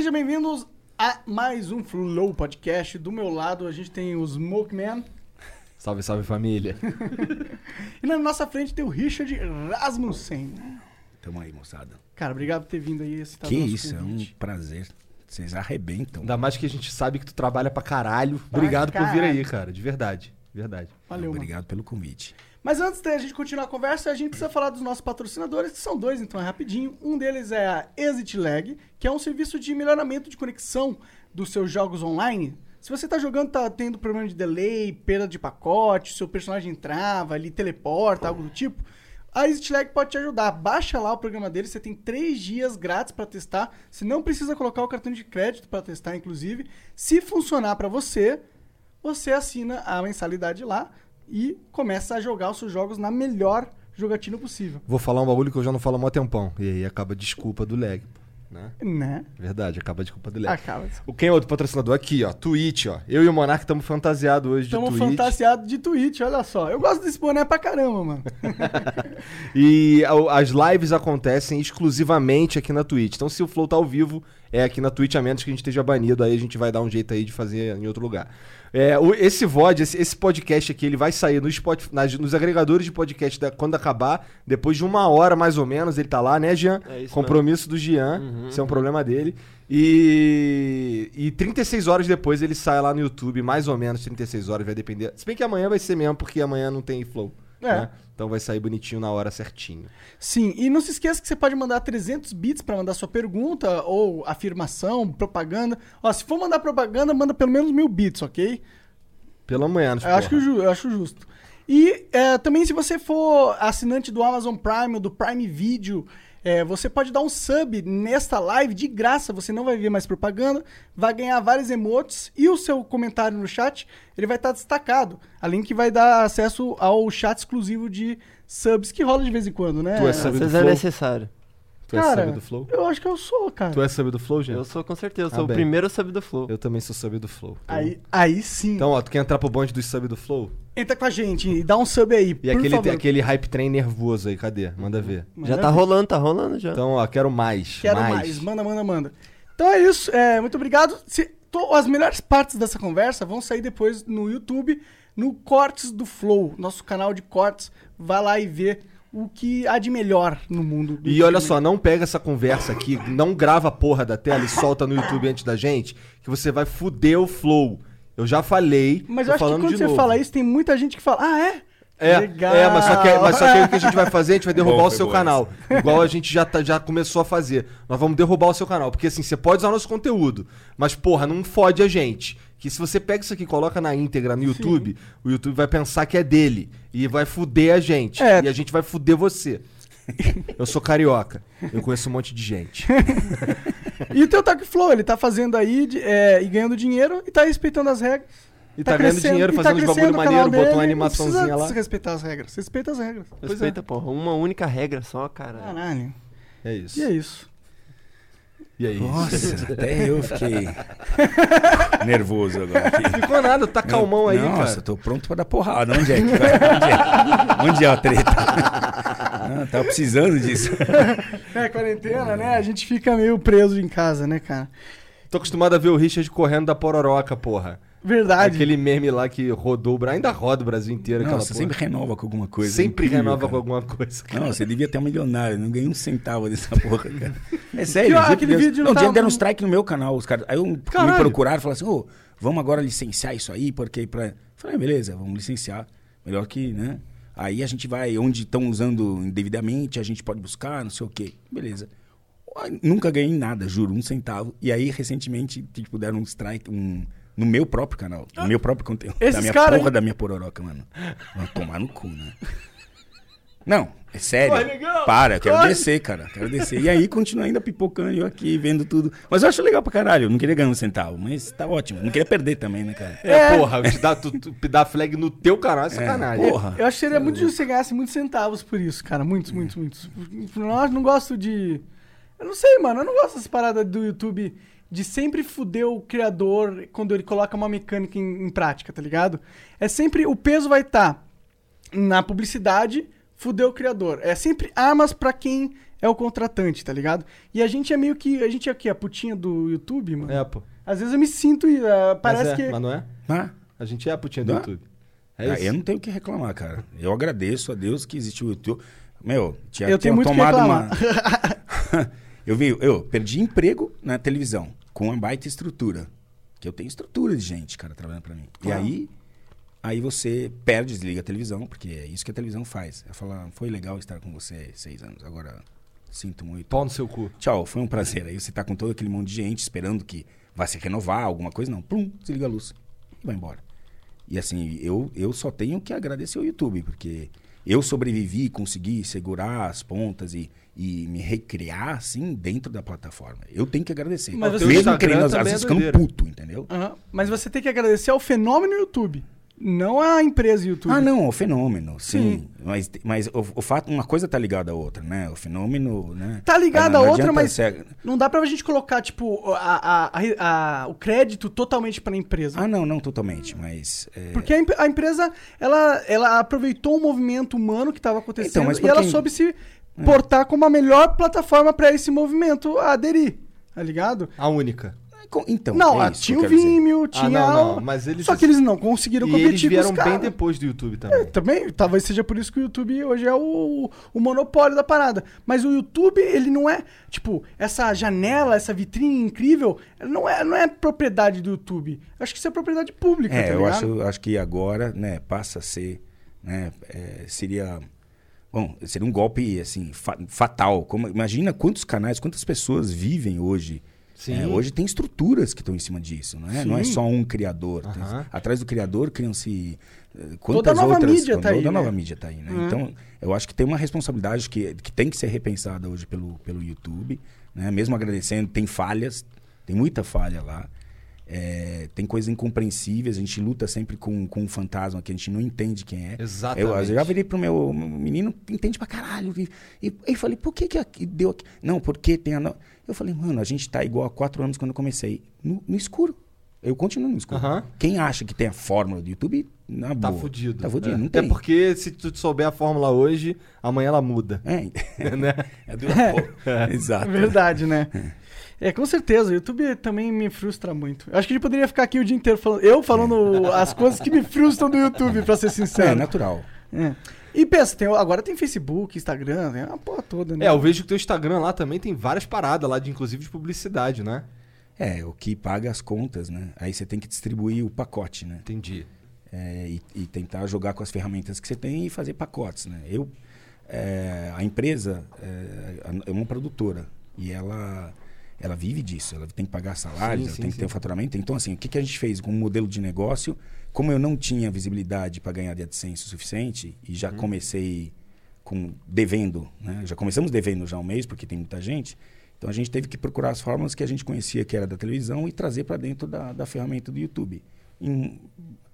Sejam bem-vindos a mais um Flow Podcast. Do meu lado a gente tem o Smokeman Salve, salve família. e na nossa frente tem o Richard Rasmussen. Tamo aí, moçada. Cara, obrigado por ter vindo aí. aceitado que isso, é um convite. prazer. Vocês arrebentam. Ainda mais que a gente sabe que tu trabalha pra caralho. Obrigado por vir caralho. aí, cara. De verdade. De verdade. Valeu, mano. Obrigado pelo convite. Mas antes da gente continuar a conversa, a gente precisa falar dos nossos patrocinadores, que são dois, então é rapidinho. Um deles é a Exit Lag, que é um serviço de melhoramento de conexão dos seus jogos online. Se você tá jogando, tá tendo problema de delay, perda de pacote, seu personagem trava, ele teleporta, algo do tipo, a Exit Lag pode te ajudar. Baixa lá o programa deles, você tem três dias grátis para testar. Você não precisa colocar o cartão de crédito para testar, inclusive. Se funcionar para você, você assina a mensalidade lá e começa a jogar os seus jogos na melhor jogatina possível. Vou falar um bagulho que eu já não falo há mó tempão. E aí acaba a desculpa do lag. Né? Né? Verdade, acaba desculpa do lag. Acaba. O quem é outro patrocinador? Aqui, ó. Twitch, ó. Eu e o Monark estamos fantasiados hoje Estamos de Twitch. fantasiados de Twitch, olha só. Eu gosto desse boné pra caramba, mano. E as lives acontecem exclusivamente aqui na Twitch. Então, se o Flow tá ao vivo, é aqui na Twitch, a menos que a gente esteja banido, aí a gente vai dar um jeito aí de fazer em outro lugar. É, o- esse VOD, esse, esse podcast aqui, ele vai sair no Spotify, nas- nos agregadores de podcast da- quando acabar. Depois de uma hora, mais ou menos, ele tá lá, né, Jean? É isso Compromisso do Jean. Isso é um problema dele. E, e 36 horas depois ele sai lá no YouTube, mais ou menos 36 horas, vai depender. Se bem que amanhã vai ser mesmo, porque amanhã não tem Flow. É. né? Então vai sair bonitinho na hora certinho. Sim, e não se esqueça que você pode mandar 300 bits pra mandar sua pergunta ou afirmação, propaganda. Ó, se for mandar propaganda, manda pelo menos mil bits, ok? Pelo menos. Eu acho, que ju- eu acho justo. E é, também, se você for assinante do Amazon Prime ou do Prime Video, é, você pode dar um sub nesta live de graça. Você não vai ver mais propaganda, vai ganhar vários emotes e o seu comentário no chat ele vai estar destacado. Além que vai dar acesso ao chat exclusivo de subs que rola de vez em quando, né? Tu é Às sub do vezes é Flow? necessário. Tu é Cara, sub do Flow? Eu acho que eu sou, cara. Tu é sub do Flow, gente? Eu sou com certeza, eu Ah, sou o bem. primeiro sub do Flow. Eu também sou sub do Flow. Aí, aí sim. Então, ó, tu quer entrar pro bonde dos sub do Flow? Entra com a gente e dá um sub aí. E por aquele, favor. aquele hype train nervoso aí, cadê? Manda ver. Já tá rolando, tá rolando já. Então, ó, quero mais. Quero mais. Manda, manda, manda. Então é isso. É, muito obrigado. Se, to- as melhores partes dessa conversa vão sair depois no YouTube, no Cortes do Flow, nosso canal de cortes. Vai lá e vê o que há de melhor no mundo. do E olha só, não pega essa conversa aqui, não grava a porra da tela e solta no YouTube antes da gente, que você vai fuder o Flow. Eu já falei, Mas eu acho que falando quando você novo. fala isso, tem muita gente que fala, ah, é? É, Legal. é mas, só que, mas só que o que a gente vai fazer, a gente vai derrubar Bom, o seu canal. Igual a gente já, tá- já começou a fazer. Nós vamos derrubar o seu canal. Porque assim, você pode usar nosso conteúdo. Mas, porra, não fode a gente. Que se você pega isso aqui e coloca na íntegra no YouTube, o YouTube vai pensar que é dele. E vai fuder a gente. É. E a gente vai fuder você. Eu sou carioca. Eu conheço um monte de gente. E o teu Talk Flow, ele tá fazendo aí de- é, e ganhando dinheiro e tá respeitando as regras. E tá, ganhando crescendo- dinheiro tá fazendo uns bagulho crescendo o canal maneiro, botou uma não animaçãozinha precisa lá. se respeitar as regras. Você respeita as regras. Pois é. Respeita, porra. Uma única regra só, cara. Caralho. É isso. E é isso. E aí? Nossa, até eu fiquei nervoso agora. Aqui. Ficou nada, tá calmão aí, Nossa, cara. tô pronto pra dar porrada. Onde é que vai? Onde é, Onde é a treta? Ah, tava precisando disso. É, quarentena, né? A gente fica meio preso em casa, né, cara? Tô acostumado a ver o Richard correndo da pororoca, porra. Verdade. Aquele meme lá que rodou o Brasil, ainda roda o Brasil inteiro. Nossa, porra. sempre renova com alguma coisa. Sempre Incrível, renova cara. com alguma coisa. cara. Não, você devia ter um milionário. Não ganhei um centavo dessa porra, cara. É sério. Por aquele Deus. vídeo não não, tá- dia deram um strike no meu canal. Os caras, aí eu, me Caralho. procuraram e falaram assim, ô, vamos agora licenciar isso aí, porque pra... Eu Falei, ah, beleza, vamos licenciar. Melhor que, né? Aí a gente vai, onde estão usando indevidamente, a gente pode buscar, não sei o quê. Beleza. Nunca ganhei nada, juro, um centavo. E aí, recentemente, tipo, deram um strike, um... No meu próprio canal, no meu próprio conteúdo. Esses da minha cara porra da minha pororoca, mano. Vão tomar no cu, né? Não, é sério. Corre, negão! Para, eu quero Corre! descer, cara. Quero descer. E aí continua ainda pipocando eu aqui, vendo tudo. Mas eu acho legal pra caralho. Eu não queria ganhar um centavo, mas tá ótimo. Não queria perder também, né, cara? É, porra, te dar, tu, tu dar flag no teu canal é sacanagem. porra. Eu acho que seria muito justo se você ganhasse muitos centavos por isso, cara. Muitos, muitos, muitos. Eu não gosto de. Eu não sei, mano. Eu não gosto dessa parada do YouTube de sempre fuder o criador quando ele coloca uma mecânica em, em prática, tá ligado? É sempre. O peso vai estar na publicidade, fuder o criador. É sempre armas pra quem é o contratante, tá ligado? E a gente é meio que. A gente é aqui, a putinha do YouTube, mano. É, pô. Às vezes eu me sinto. Uh, parece mas é, que. Mas não é? Ah, A gente é a putinha do Dá? YouTube. É ah, isso. eu não tenho o que reclamar, cara. Eu agradeço a Deus que existiu o YouTube. Meu, tinha, Eu tenho muito tomado reclamar. uma. eu vi, eu perdi emprego na televisão com uma baita estrutura. Que eu tenho estrutura de gente, cara, trabalhando pra mim. Claro. E aí, aí você perde, desliga a televisão, porque é isso que a televisão faz. Ela fala, foi legal estar com você seis anos, agora sinto muito. Pau no seu cu. Tchau, foi um prazer. Aí você tá com todo aquele monte de gente esperando que vai se renovar, alguma coisa, não. Plum, desliga a luz. E vai embora. E assim, eu, eu só tenho que agradecer ao YouTube, porque eu sobrevivi, consegui segurar as pontas e, e me recriar, assim, dentro da plataforma. Eu tenho que agradecer. Mas você- Mesmo querendo, às vezes, é ficando doideira. puto, entendeu? Aham. Mas você tem que agradecer ao fenômeno YouTube. Não à empresa YouTube. Ah, não, o fenômeno, sim. Sim. Mas, mas o, o fato, uma coisa tá ligada à outra, né? O fenômeno, né? Tá ligado Não a outra, mas ser- não dá pra gente colocar, tipo, a, a- a- a- o crédito totalmente pra empresa. Ah, não, não totalmente, mas... é, Porque a, em- a empresa, ela, ela aproveitou um movimento humano que estava acontecendo Então, e ela quem- soube se portar como a melhor plataforma pra esse movimento aderir, tá ligado? A única. co- Então, não, é ah, tinha o dizer. Vimeo, tinha... não, não, o- mas eles- Só que eles não conseguiram E competir eles vieram com os bem depois do YouTube É, também. também, talvez seja por isso que o YouTube hoje é o, o monopólio da parada. Mas o YouTube, ele não é, tipo, essa janela, essa vitrine incrível, não é, não é propriedade do YouTube. Acho que isso é propriedade pública, É, tá eu acho, acho que agora, né, passa a ser, né, é, seria, bom, seria um golpe, assim, fa- fatal. Como, imagina quantos canais, quantas pessoas vivem hoje. Sim. É, hoje tem estruturas que estão em cima disso, não é? Não é Sim. só um criador. Tem- atrás do criador criam-se Toda quantas a nova outras... mídia tá aí, Toda a né? nova mídia tá aí, né? Uhum. Então, eu acho que tem uma responsabilidade que, que tem que ser repensada hoje pelo, pelo YouTube, né? Mesmo agradecendo, tem falhas, tem muita falha lá. É, tem coisas incompreensíveis, a gente luta sempre com, com um fantasma que a gente não entende quem é. Exatamente. Eu, eu já virei pro meu meu menino, entende pra caralho. E, e, e falei, por que que aqui deu aqui? Não, porque tem a... no- Eu falei, mano, a gente tá igual há quatro anos quando eu comecei. No, no escuro. Eu continuo no escuro. Aham. Quem acha que tem a fórmula do YouTube, na Tá boa. fudido. Tá fudido, É. não Até tem. porque se tu souber a fórmula hoje, amanhã ela muda. É, né? é do... Pô, Exato. É verdade, né? É, com certeza. O YouTube também me frustra muito. Eu acho que a gente poderia ficar aqui o dia inteiro falando. Eu falando as coisas que me frustram do YouTube, pra ser É, sincero. natural. É. E pensa, tem, agora tem Facebook, Instagram, tem uma porra toda, né? É, eu vejo que o teu Instagram lá também tem várias paradas lá, de, inclusive de publicidade, né? É, o que paga as contas, né? Aí você tem que distribuir o pacote, né? Entendi. É, e, e tentar jogar com as ferramentas que você tem e fazer pacotes, né? Eu, é, a empresa é, é uma produtora e ela, ela vive disso. Ela tem que pagar salários, Sim, ela sim, tem que ter sim. um faturamento. Então, assim, o que, que a gente fez com o modelo de negócio? Como eu não tinha visibilidade para ganhar de AdSense o suficiente e Uhum. já comecei com devendo, né? Já começamos devendo já um mês porque tem muita gente. Então a gente teve que procurar as fórmulas que a gente conhecia que era da televisão e trazer para dentro da, da ferramenta do YouTube. Em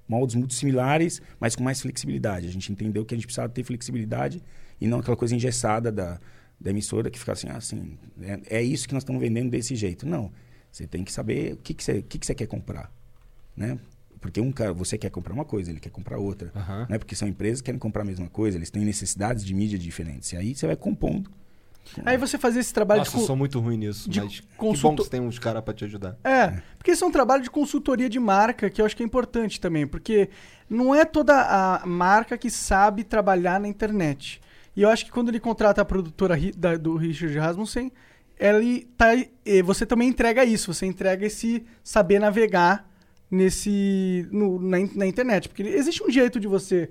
moldes muito similares, mas com mais flexibilidade. A gente entendeu que a gente precisava ter flexibilidade e não aquela coisa engessada da, da emissora que fica assim, ah, assim, é, é isso que nós estamos vendendo desse jeito. Não. Você tem que saber o que, que, você, o que, que você quer comprar. Né? Porque um cara, você quer comprar uma coisa, ele quer comprar outra. Aham. Né? Porque são empresas que querem comprar a mesma coisa, eles têm necessidades de mídia diferentes. E aí você vai compondo. Aí você fazia esse trabalho Nossa, de. eu co- sou muito ruim nisso, de mas que consulto- bom que você tem uns caras pra te ajudar. É, porque isso é um trabalho de consultoria de marca que eu acho que é importante também, porque não é toda a marca que sabe trabalhar na internet. E eu acho que quando ele contrata a produtora da- do Richard Rasmussen, ele tá, você também entrega isso, você entrega esse saber navegar nesse no- na, na internet, porque existe um jeito de você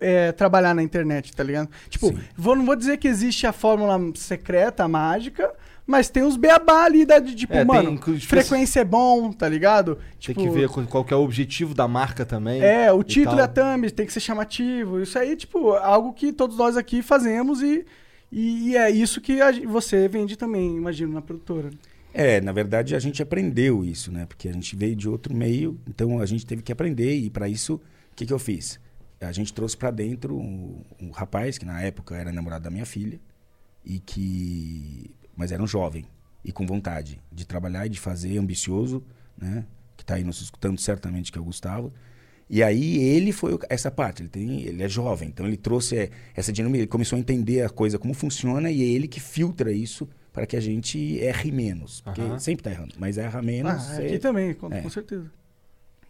eh, trabalhar na internet, tá ligado? Tipo, vou, não vou dizer que existe a fórmula secreta, a mágica, mas tem os beabá ali da, de, tipo, É, tem, mano, inclusive, frequência é bom, tá ligado? Tem Tipo, que ver qual qual que é o objetivo da marca também. É, o e título e a tal. thumb tem que ser chamativo. Isso aí, tipo, algo que todos nós aqui fazemos e, e, e é isso que a gen- você vende também, imagino, na produtora. É, na verdade a gente aprendeu isso, né? Porque a gente veio de outro meio, então a gente teve que aprender e para isso, o que, que eu fiz? A gente trouxe para dentro um, um rapaz que na época era namorado da minha filha e que mas era um jovem e com vontade de trabalhar e de fazer, ambicioso, né? Que tá aí nos escutando certamente que é o Gustavo. E aí ele foi essa parte, ele, tem, ele é jovem, então ele trouxe é, essa dinâmica, ele começou a entender a coisa como funciona e é ele que filtra isso para que a gente erre menos. Porque Aham. sempre tá errando, mas erra menos. Ah, é- aqui também, com, é. com certeza.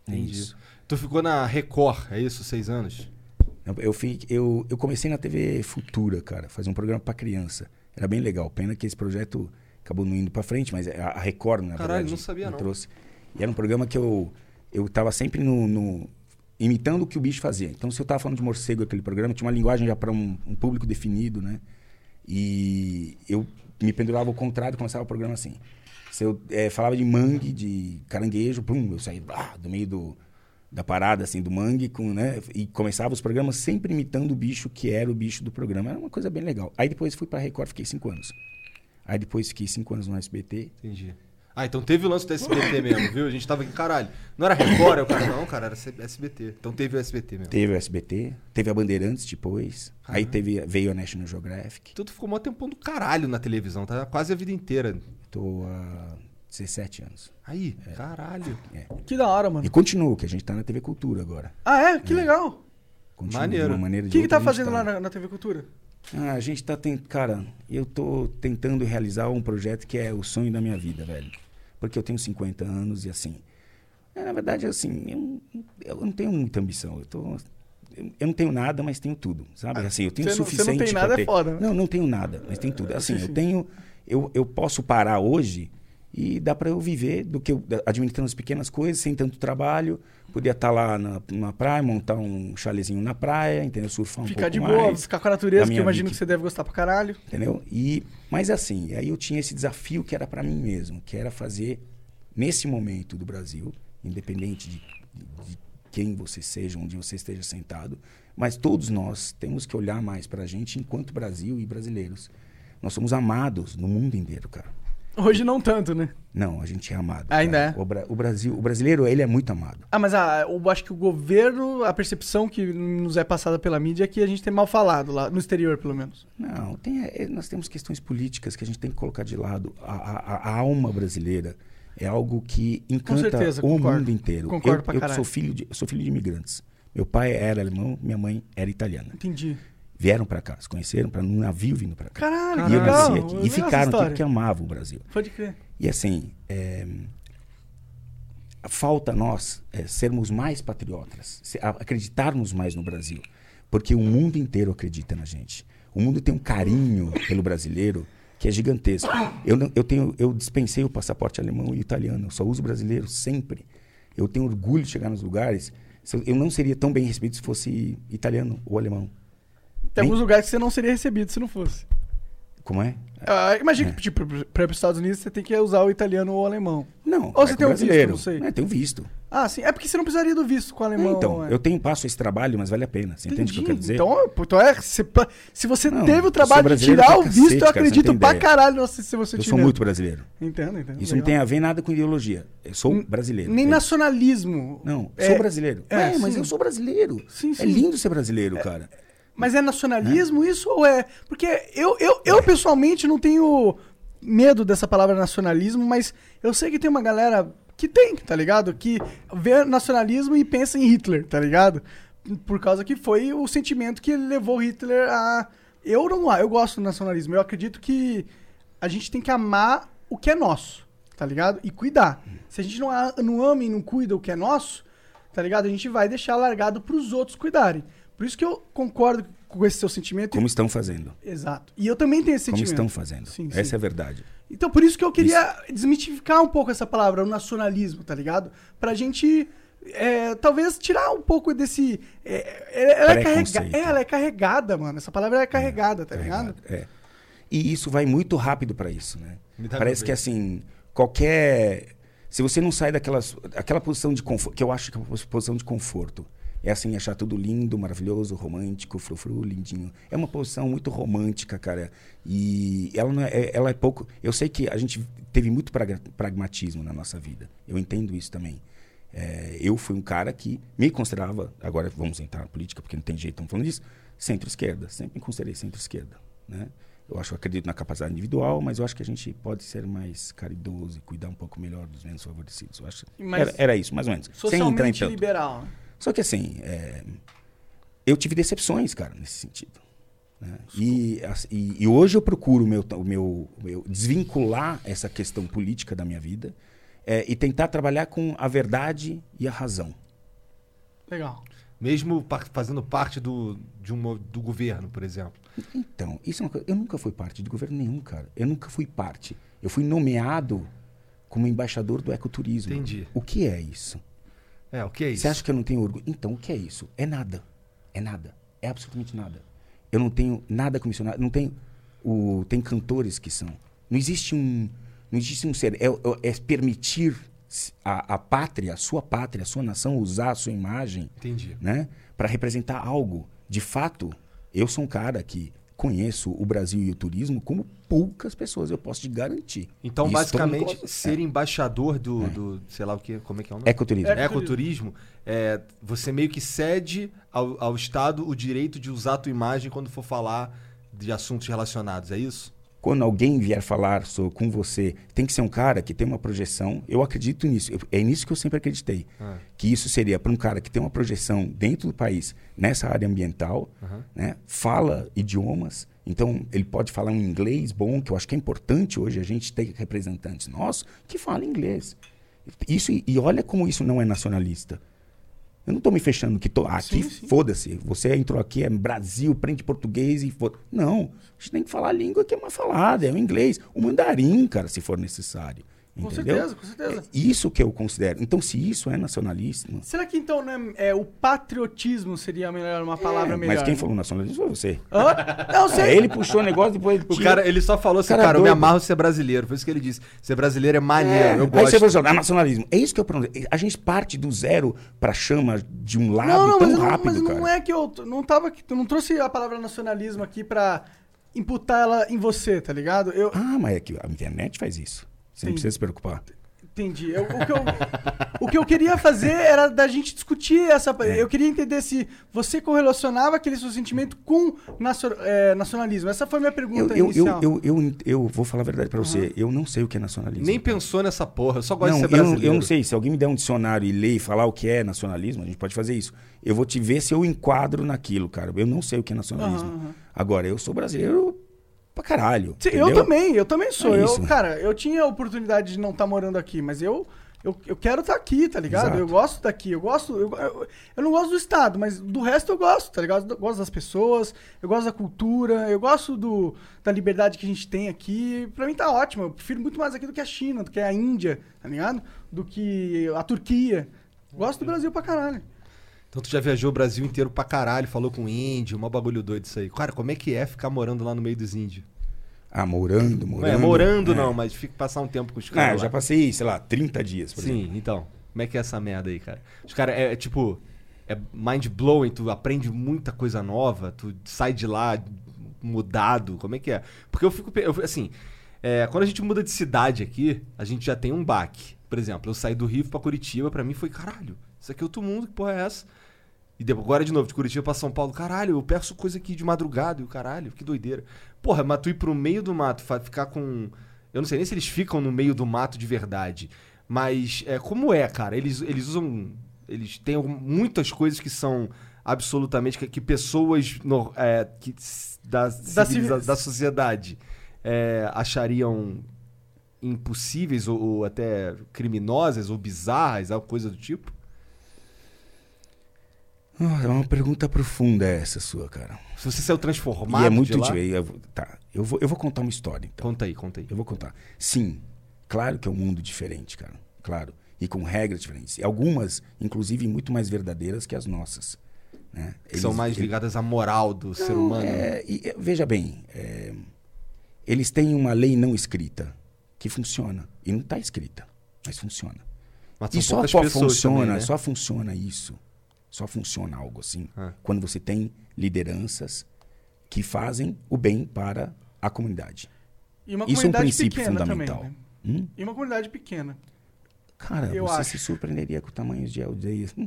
é Entendi. isso. Tu ficou na Record, é isso? Seis anos? Eu, eu, eu comecei na TV Futura, cara, fazer um programa para criança. Era bem legal. Pena que esse projeto acabou não indo para frente, mas a, Record, na Caralho, verdade, não sabia, não. trouxe. E era um programa que eu eu tava sempre no, no- imitando o que o bicho fazia. Então, se eu tava falando de morcego aquele programa, tinha uma linguagem já para um, um público definido, né? E eu me pendurava ao contrário e começava o programa assim. Se eu eh, falava de mangue, de caranguejo, pum, eu saía ah, do meio do, da parada, assim, do mangue, com, né? E começava os programas sempre imitando o bicho que era o bicho do programa. Era uma coisa bem legal. Aí depois fui pra Record, fiquei cinco anos. Aí depois fiquei cinco anos no SBT. Entendi. Ah, então teve o lance do SBT mesmo, viu? A gente tava aqui, caralho. Não era Record, é o cara, não, cara, era SBT. Então teve o SBT mesmo. Teve o SBT, teve a Bandeirantes depois. Aí teve, veio a National Geographic. Tudo ficou mó tempão do caralho na televisão, tá? Quase a vida inteira. Tô há 17 anos. Aí, caralho. É. Que da hora, mano. E continuo, que a gente tá na TV Cultura agora. Ah, é? Que legal. Continua Maneiro. de maneira O de que, que outra, tá fazendo lá na, na TV Cultura? Ah, a gente tá tentando. Cara, eu tô tentando realizar um projeto que é o sonho da minha vida, velho. Porque eu tenho 50 anos e assim. é, na verdade, assim, eu, eu não tenho muita ambição. Eu, tô, eu, não tenho nada, mas tenho tudo, sabe? Assim, eu tenho o não- você não suficiente. tem nada é ter- foda, né? Não, não tenho nada, mas tenho tudo. Assim, Sim, eu tenho. Eu, eu posso parar hoje e dá para eu viver do que eu administrando as pequenas coisas, sem tanto trabalho. Podia estar lá na, na praia, montar um chalezinho na praia, entendeu? Surfar um Ficar pouco de boa, mais ficar com a natureza, que eu imagino que você deve gostar pra caralho. Entendeu? E, mas assim, aí eu tinha esse desafio que era para mim mesmo, que era fazer, nesse momento do Brasil, independente de, de quem você seja, onde você esteja sentado, mas todos nós temos que olhar mais para a gente enquanto Brasil e brasileiros. Nós somos amados no mundo inteiro, cara. Hoje não tanto, né? Não, a gente é amado. Ainda cara. é? O, Bra- o Brasil, o brasileiro, ele é muito amado. Ah, mas a, eu acho que o governo, a percepção que nos é passada pela mídia é que a gente tem mal falado lá, no exterior, pelo menos. Não, tem, é, nós temos questões políticas que a gente tem que colocar de lado. A, a- a alma brasileira é algo que encanta certeza, o concordo. mundo inteiro. Concordo eu, pra eu caralho. sou filho de, eu sou filho de imigrantes. Meu pai era alemão, minha mãe era italiana. Entendi. Vieram para cá, se conheceram para num navio vindo para cá. Caralho, e eu nasci aqui. E ficaram aqui porque amavam o Brasil. Pode crer. E assim, é, falta nós é, sermos mais patriotas, se- a- acreditarmos mais no Brasil, porque o mundo inteiro acredita na gente. O mundo tem um carinho pelo brasileiro que é gigantesco. Eu, eu, tenho, eu dispensei o passaporte alemão e italiano, eu só uso brasileiro sempre. Eu tenho orgulho de chegar nos lugares. Eu não seria tão bem recebido se fosse italiano ou alemão. Tem alguns lugares que você não seria recebido se não fosse. Como é? Ah, imagina que, tipo, pra ir pros Estados Unidos você tem que usar o italiano ou o alemão. Não, Ou você com tem um visto, não sei. É, tem um visto. Ah, sim. É porque você não precisaria do visto com o É, alemão. então, é. eu tenho passo esse trabalho, mas vale a pena. Você entende o que eu quero dizer? Então, então é, se, se você Não, teve o trabalho de tirar o cacete, visto, eu não acredito pra ideia. caralho nossa, se você eu tiver. sou muito brasileiro. Entendo, entendo. Isso não legal. tem a ver nada com ideologia. Eu sou brasileiro. Nem É nacionalismo. Não, É- sou brasileiro. é, É, mas sim. eu sou brasileiro. Sim, É sim. lindo ser brasileiro, cara. Mas é nacionalismo isso ou é. Porque eu, eu, eu pessoalmente não tenho medo dessa palavra nacionalismo, mas eu sei que tem uma galera que tem, tá ligado? Que vê nacionalismo e pensa em Hitler, tá ligado? Por causa que foi o sentimento que levou Hitler a. Eu não eu gosto do nacionalismo. Eu acredito que a gente tem que amar o que é nosso, tá ligado? E cuidar. Se a gente não, não ama e não cuida o que é nosso, tá ligado? A gente vai deixar largado pros outros cuidarem. Por isso que eu concordo com esse seu sentimento. Como estão fazendo. Exato. E eu também tenho esse Como sentimento. estão fazendo. Sim, sim. Essa é a verdade. Então, por isso que eu queria desmitificar um pouco essa palavra, o nacionalismo, tá ligado? Pra gente, é, talvez, tirar um pouco desse... é, ela, é carrega- é, ela é carregada, mano. Essa palavra é carregada, tá ligado? É. E isso vai muito rápido para isso, né? Dá Parece que assim, qualquer se você não sai daquelas aquela posição de conforto, que eu acho que é uma posição de conforto, é assim achar tudo lindo, maravilhoso, romântico, frufru, lindinho. É uma posição muito romântica, cara. E ela não é, ela é pouco. Eu sei que a gente teve muito praga- pragmatismo na nossa vida. Eu entendo isso também. É, eu fui um cara que me considerava, agora vamos entrar na política porque não tem jeito, estamos falando disso, centro-esquerda. Sempre me considerei centro-esquerda. Né? Eu acho, eu acredito na capacidade individual, mas eu acho que a gente pode ser mais caridoso e cuidar um pouco melhor dos menos favorecidos. Eu acho, Mas- era, era isso, mais ou menos. Sem entrar em Socialmente tanto. liberal. Só que assim, é, eu tive decepções, cara, nesse sentido. né? E, e, e hoje eu procuro meu, o meu, meu- desvincular essa questão política da minha vida é, e tentar trabalhar com a verdade e a razão. Legal. Mesmo par- fazendo parte do, de um, do governo, por exemplo. Então, isso é uma coisa. Eu nunca fui parte de governo nenhum, cara. Eu nunca fui parte. Eu fui nomeado como embaixador do ecoturismo. Entendi. O que é isso? É, o que é isso? Você acha que eu não tenho orgulho? Então, o que é isso? É nada. É nada. É absolutamente nada. Eu não tenho nada comissionado. Não tenho. O, tem cantores que são. Não existe um. Não existe um ser. É, é- é permitir a, a pátria, a sua pátria, a sua nação usar a sua imagem Entendi. né, para representar algo. De fato, eu sou um cara que conheço o Brasil e o turismo como poucas pessoas, eu posso te garantir. Então, Isso basicamente, ser embaixador do, do, sei lá o que, como é que é o nome? Ecoturismo. É. Ecoturismo, é, você meio que cede ao, ao Estado o direito de usar a tua imagem quando for falar de assuntos relacionados, é isso? Quando alguém vier falar so- com você, tem que ser um cara que tem uma projeção. Eu acredito nisso. Eu- é nisso que eu sempre acreditei. Ah. Que isso seria para um cara que tem uma projeção dentro do país, nessa área ambiental, né? fala idiomas. Então, ele pode falar um inglês bom, que eu acho que é importante hoje a gente ter representantes nossos que falam inglês. Isso, e olha como isso não é nacionalista. Eu não estou me fechando que tô, aqui, Sim, sim. foda-se. Você entrou aqui, é Brasil, prende português e foda Não, a gente tem que falar a língua que é mais falada, é o inglês. O mandarim, cara, se for necessário. Com Entendeu? certeza, com certeza. É isso que eu considero. Então, se isso é nacionalismo. Será que então né, é, o patriotismo seria melhor, uma palavra É, melhor? mas quem né? falou nacionalismo foi você. Hã? Não, sei. É, ele puxou o negócio depois ele O tira- cara, ele só falou assim, Cara cara, eu me amarro de ser brasileiro. Foi isso que ele disse. Ser brasileiro é maneiro, É, eu aí gosto. você falou assim, ah, nacionalismo. É isso que eu pergunto. A gente parte do zero pra chama de um lado Não, não, tão mas, não, rápido, mas cara. não é que eu não tava aqui, tu não trouxe a palavra nacionalismo aqui pra imputar ela em você, tá ligado? Eu Ah, mas é que a internet faz isso. Não Sim. precisa se preocupar. entendi. Eu- o, que eu, o que eu queria fazer era da gente discutir essa. É. Eu queria entender se você correlacionava aquele seu sentimento com nacio- é, nacionalismo. Essa foi a minha pergunta eu, eu, inicial. eu, eu, eu vou falar a verdade pra você. Eu não sei o que é nacionalismo. Nem pensou nessa porra, eu só gosto Não, de ser não- brasileiro. eu não sei. Se alguém me der um dicionário e ler e falar o que é nacionalismo, a gente pode fazer isso. Eu vou te ver se eu enquadro naquilo, cara. Eu não sei o que é nacionalismo. Aham. Agora, eu sou brasileiro pra caralho. Sim, eu também, eu também sou. É eu, isso. cara, eu tinha a oportunidade de não estar morando aqui, mas eu, eu, eu quero estar aqui, tá ligado? Exato. Eu gosto daqui, eu gosto. Eu, eu, eu não gosto do estado, mas do resto eu gosto, tá ligado? Eu gosto das pessoas, eu gosto da cultura, eu gosto do, da liberdade que a gente tem aqui. Pra mim tá ótimo. Eu prefiro muito mais aqui do que a China, do que a Índia, tá ligado? Do que a Turquia. Gosto do Brasil pra caralho. Então tu já viajou o Brasil inteiro pra caralho, falou com índio, uma bagulho doido isso aí. Cara, como é que é ficar morando lá no meio dos índios? Ah, morando, Não morando. é morando é. não, mas fica passar um tempo com os Ah, caras eu lá. já passei, sei lá, 30 dias, por exemplo. Sim, então. Como é que é essa merda aí, cara? Os caras, é, é tipo, é mind blowing, tu aprende muita coisa nova, tu sai de lá mudado, como é que é? Porque eu fico, eu, assim, é, quando a gente muda de cidade aqui, a gente já tem um baque. Por exemplo, eu saí do Rio pra Curitiba, pra mim foi, caralho, isso aqui é outro mundo, que porra é essa? E depois, agora de novo, de Curitiba pra São Paulo, caralho, eu peço coisa aqui de madrugada, e o caralho, que doideira. Porra, mas tu ir pro meio do mato, ficar com. Eu não sei nem se eles ficam no meio do mato de verdade. Mas é, como é, cara? Eles, eles usam. Eles têm muitas coisas que são absolutamente. que, que pessoas no- é, que, da, civiliza- civili- da sociedade é, achariam impossíveis ou, ou até criminosas ou bizarras, alguma coisa do tipo? É uma pergunta profunda essa sua, cara. Se você saiu transformado e é muito de eu vou- Tá, eu vou, eu vou contar uma história, então. Conta aí, conta aí. Eu vou contar. Sim, claro que é um mundo diferente, cara. Claro. E com regras diferentes. E algumas, inclusive, muito mais verdadeiras que as nossas. Né? Que são Eles- mais eles- ligadas à moral do ser Não, humano. é, e, é, veja bem, é, eles têm uma lei não escrita que funciona. E não está escrita, mas funciona. Mas E só, só funciona, também, né? só funciona isso. Só funciona algo assim. Ah. Quando você tem lideranças que fazem o bem para a comunidade. Isso é um princípio fundamental. também. né? Hum? E uma comunidade pequena. Cara, Eu você acho. se surpreenderia com tamanhos de aldeias. Hum.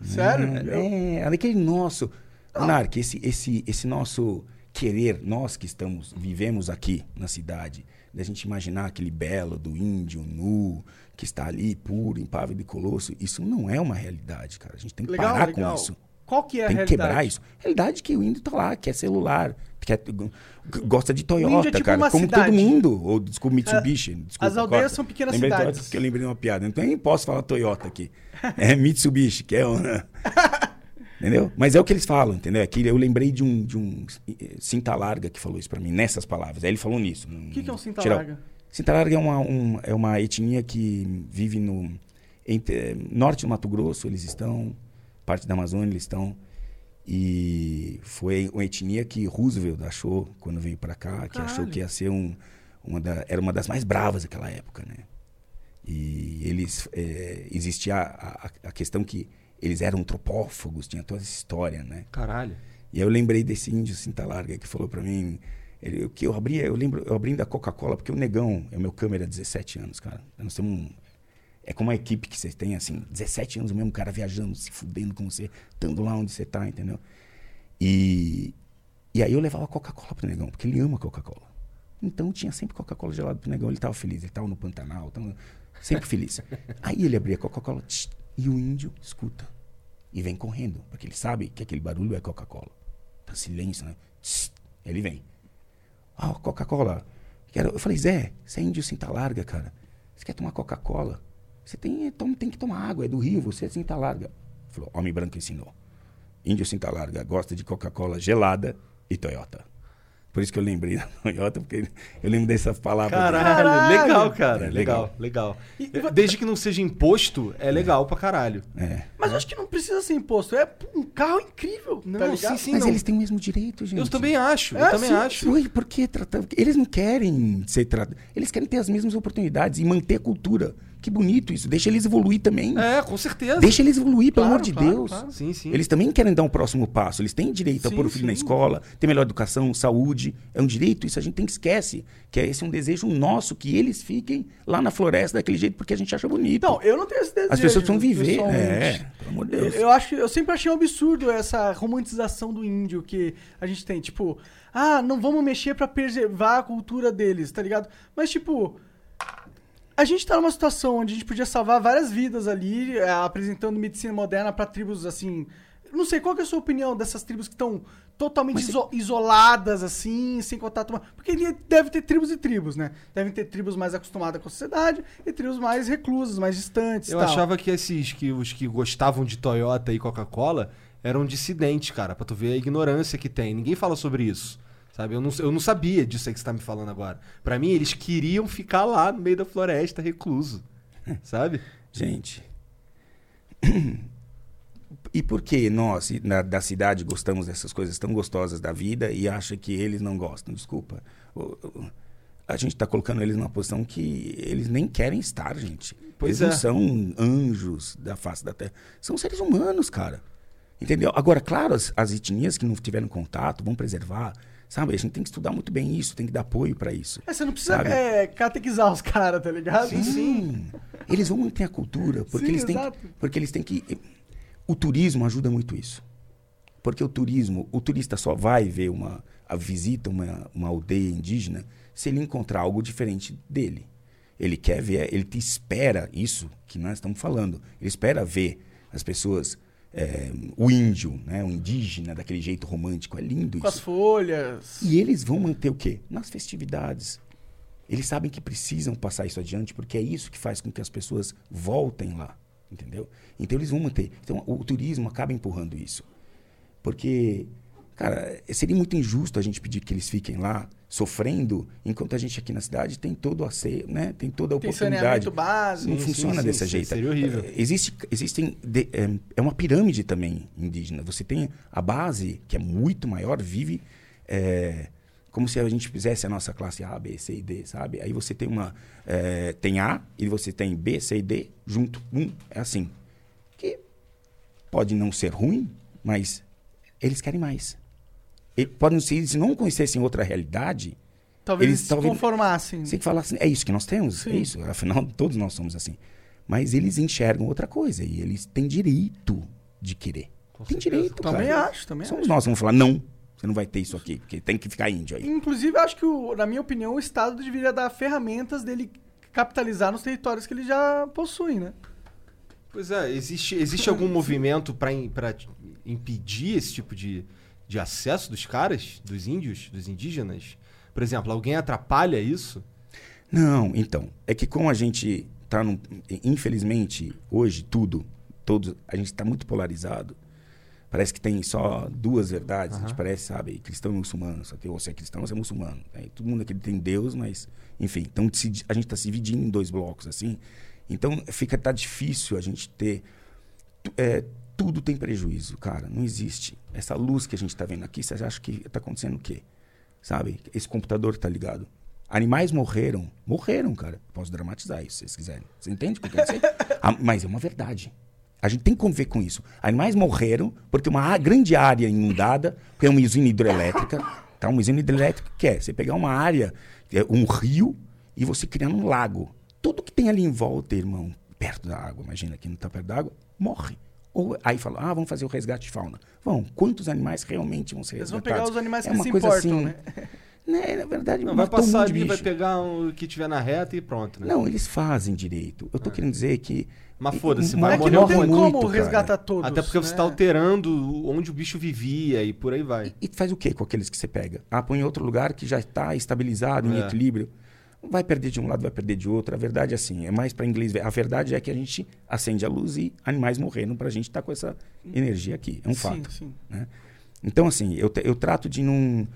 Sério? É, é, aquele nosso. Monark, esse, esse, esse nosso querer, nós que estamos, vivemos aqui na cidade, da gente imaginar aquele belo do índio nu, que está ali puro, impávido e colosso, isso não é uma realidade, cara. A gente tem que Legal, parar legal. com isso. Qual que é a tem que quebrar isso. Realidade é que o índio tá lá, quer celular, quer, g- gosta de Toyota, é tipo cara. como cidade. todo mundo. Ou, desculpa, Mitsubishi. desculpa, as aldeias corta. são pequenas lembrei cidades. Toyota porque eu lembrei de uma piada. Então eu nem posso falar Toyota aqui. É Mitsubishi, que é uma... Entendeu? Mas é o que eles falam, entendeu? É que eu lembrei de um, de um eh, cinta larga que falou isso pra mim, nessas palavras. Aí ele falou nisso. O que, que é um cinta larga? Cinta larga é uma, um- é uma etnia que vive no entre- eh, norte do Mato Grosso, eles estão, parte da Amazônia eles estão. E foi uma etnia que Roosevelt achou quando veio para cá, que achou Caralho. que ia ser um, uma da, era uma das mais bravas daquela época, né? E eles eh, existia a, a, a questão que eles eram antropófagos, tinha toda essa história, né? Caralho. E aí eu lembrei desse índio cinta larga que falou pra mim, ele, que eu abria, eu lembro, eu abrindo a Coca-Cola, porque o Negão é o meu câmera há 17 anos, cara. Nós temos um, é como uma equipe que vocês têm, assim, 17 anos o mesmo cara viajando, se fudendo com você, estando lá onde você tá, entendeu? E, e aí eu levava Coca-Cola pro Negão, porque ele ama Coca-Cola. Então tinha sempre Coca-Cola gelada pro Negão, ele tava feliz, ele tava no Pantanal, tava sempre feliz. aí ele abria Coca-Cola e o índio escuta e vem correndo, porque ele sabe que aquele barulho é Coca-Cola. Tá silêncio, né? Tss, ele vem. Ah, Coca-Cola. Eu falei, Zé, você é índio cinta larga, cara. Você quer tomar Coca-Cola? Você tem, tom- tem que tomar água, é do Rio, você é cinta larga. Falou, homem branco ensinou. Índio cinta larga gosta de Coca-Cola gelada e Toyota. Por isso que eu lembrei da Toyota, porque eu lembro dessa palavra. Caralho, Caralho. legal, cara. É, legal, legal. E- Desde que não seja imposto, é legal pra caralho. É. Mas eu acho que não precisa ser imposto. É um carro incrível, Não, tá sim, sim. Mas não. eles têm o mesmo direito, gente. Eu também acho, É, eu também sim, acho. Ui, por que tratar? Eles não querem ser tratados. Eles querem ter as mesmas oportunidades e manter a cultura. Que bonito isso. Deixa eles evoluir também. É, com certeza. Deixa eles evoluir, pelo Claro, amor de claro, Deus. claro. Sim, sim. Eles também querem dar um próximo passo. Eles têm direito a Sim, pôr o filho na escola, ter melhor educação, saúde. É um direito, isso a gente tem que esquece. Que é esse um desejo nosso, que eles fiquem lá na floresta daquele jeito porque a gente acha bonito. Então, eu não tenho esse desejo. As pessoas precisam viver. É, pelo amor de Eu, Deus. eu acho, eu sempre achei um absurdo essa romantização do índio que a gente tem, tipo, ah, não vamos mexer pra preservar a cultura deles, tá ligado? Mas tipo, a gente tá numa situação onde a gente podia salvar várias vidas ali, eh, apresentando medicina moderna pra tribos assim, não sei qual que é a sua opinião dessas tribos que estão totalmente Mas- iso- isoladas assim, sem contato, porque deve ter tribos e tribos, né? Devem ter tribos mais acostumadas com a sociedade e tribos mais reclusas, mais distantes, Eu tal. achava que esses que os que gostavam de Toyota e Coca-Cola eram dissidentes, cara, pra tu ver a ignorância que tem. Ninguém fala sobre isso. Sabe? Eu não, eu não sabia disso aí que você tá me falando agora. Pra mim, eles queriam ficar lá no meio da floresta, recluso. Sabe? Gente. E por que nós, na- da cidade, gostamos dessas coisas tão gostosas da vida e acha que eles não gostam? Desculpa. A gente está colocando eles numa posição que eles nem querem estar, gente. Pois eles é. não são anjos da face da terra. São seres humanos, cara. Entendeu? Agora, claro, as, as etnias que não tiveram contato vão preservar. Sabe? A gente tem que estudar muito bem isso, tem que dar apoio para isso. É, você não precisa Sabe? é, catequizar os caras, tá ligado? Sim, sim. Eles vão manter a cultura, porque, Sim, eles têm, exato. porque eles têm que. O turismo ajuda muito isso. Porque o turismo, o turista só vai ver uma. A visita uma, uma aldeia indígena se ele encontrar algo diferente dele. Ele quer ver, ele te espera isso que nós estamos falando. Ele espera ver as pessoas, é, o índio, né, o indígena daquele jeito romântico. É lindo Com as isso. folhas. E eles vão manter o quê? Nas festividades. Eles sabem que precisam passar isso adiante, porque é isso que faz com que as pessoas voltem lá. Entendeu? Então eles vão manter. Então o turismo acaba empurrando isso. Porque, cara, seria muito injusto a gente pedir que eles fiquem lá sofrendo, enquanto a gente aqui na cidade tem todo o aceio, né? Tem toda a Tem oportunidade. básico. Não Sim, funciona sim, desse sim, jeito. seria horrível. É, Existe, existem de- é, é uma pirâmide também indígena. Você tem a base, que é muito maior, vive é, como se a gente fizesse a nossa classe A, B, C e D, sabe? Aí você tem uma. é, tem A e você tem B, C e D junto. Um, é assim. Que pode não ser ruim, mas eles querem mais. E podem se se não conhecessem outra realidade, Talvez eles eles se talvez- conformassem. você que fala assim, é isso que nós temos? Sim. É isso. Afinal, todos nós somos assim. Mas eles enxergam outra coisa e eles têm direito de querer. Com Tem certeza. direito, Também cara. acho, também Somos acho. nós que vamos falar não. Você não vai ter isso aqui, porque tem que ficar índio aí. Inclusive, eu acho que, o- na minha opinião, o Estado deveria dar ferramentas dele capitalizar nos territórios que ele já possui, né? Pois é, existe, existe algum movimento pra impedir esse tipo de, de acesso dos caras, dos índios, dos indígenas? Por exemplo, alguém atrapalha isso? Não, então. É que como a gente tá num. Infelizmente, hoje, tudo, todos, a gente está muito polarizado. Parece que tem só duas verdades. A gente parece, sabe, cristão e muçulmano. Só tem, ou você é cristão ou você é muçulmano. né? Todo mundo aqui tem Deus, mas, enfim. Então a gente está se dividindo em dois blocos, assim. Então fica tá difícil a gente ter. é, tudo tem prejuízo, cara. Não existe. Essa luz que a gente está vendo aqui, você acha que está acontecendo o quê? Sabe? Esse computador tá ligado. Animais morreram. Morreram, cara. Posso dramatizar isso, se vocês quiserem. Você entende o que eu quero dizer? Ah, mas é uma verdade. A gente tem que conviver com isso. Animais morreram porque uma grande área inundada, porque é uma usina hidrelétrica. Tá? Uma usina hidrelétrica que é você pegar uma área, é, um rio, e você criar um lago. Tudo que tem ali em volta, irmão, perto da água, imagina que não está perto da água, morre. Ou aí fala, ah, vamos fazer o resgate de fauna. Vão, quantos animais realmente vão ser Eles vão resgatados? pegar os animais É que uma se coisa importam, assim, né? né? Na verdade, Não, vai um passar ali, vai bicho. pegar o que tiver na reta e pronto, né? Não, eles fazem direito. Eu tô querendo dizer que. Mas foda-se, vai É morrer não um tem monte. como muito, cara. resgatar todos. Até porque você né? tá alterando onde o bicho vivia e por aí vai. E faz o que com aqueles que você pega? Ah, põe em outro lugar que já está estabilizado, em É. equilíbrio. Vai perder de um lado, vai perder de outro. A verdade é assim, é mais para inglês. A verdade é que a gente acende a luz e animais morreram para a gente estar com essa energia aqui. É um sim, fato. Sim. né? Então, assim, eu, eu trato de não.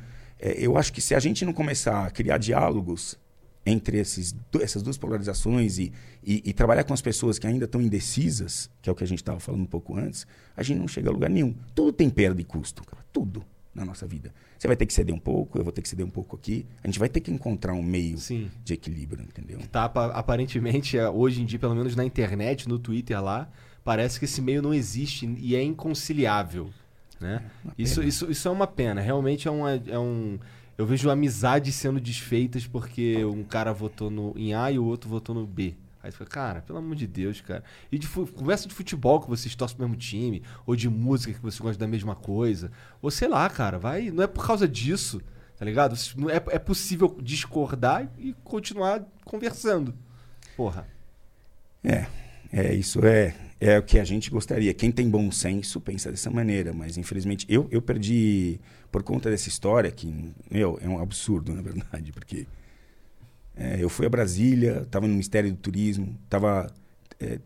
é, eu acho que se a gente não começar a criar diálogos entre esses, essas duas polarizações e, e, e trabalhar com as pessoas que ainda estão indecisas, que é o que a gente estava falando um pouco antes, a gente não chega a lugar nenhum. Tudo tem perda e custo, cara. Tudo na nossa vida. Você vai ter que ceder um pouco, eu vou ter que ceder um pouco aqui. A gente vai ter que encontrar um meio Sim. de equilíbrio, entendeu? Tá, apa- aparentemente, é, hoje em dia, pelo menos na internet, no Twitter lá, parece que esse meio não existe e é inconciliável, né? Isso, isso, isso é uma pena. Realmente é, uma, é um... Eu vejo amizades sendo desfeitas porque um cara votou no, em A e o outro votou no B. Aí você cara, pelo amor de Deus, cara. E de conversa de futebol que vocês torcem pro mesmo time, ou de música que você gosta da mesma coisa, ou sei lá, cara, vai. Não é por causa disso, tá ligado? É, é possível discordar e continuar conversando. Porra. É, é isso é, é o que a gente gostaria. Quem tem bom senso pensa dessa maneira, mas infelizmente eu, eu perdi por conta dessa história que, meu, é um absurdo, na verdade, porque é, eu fui a Brasília, estava no Ministério do Turismo, estava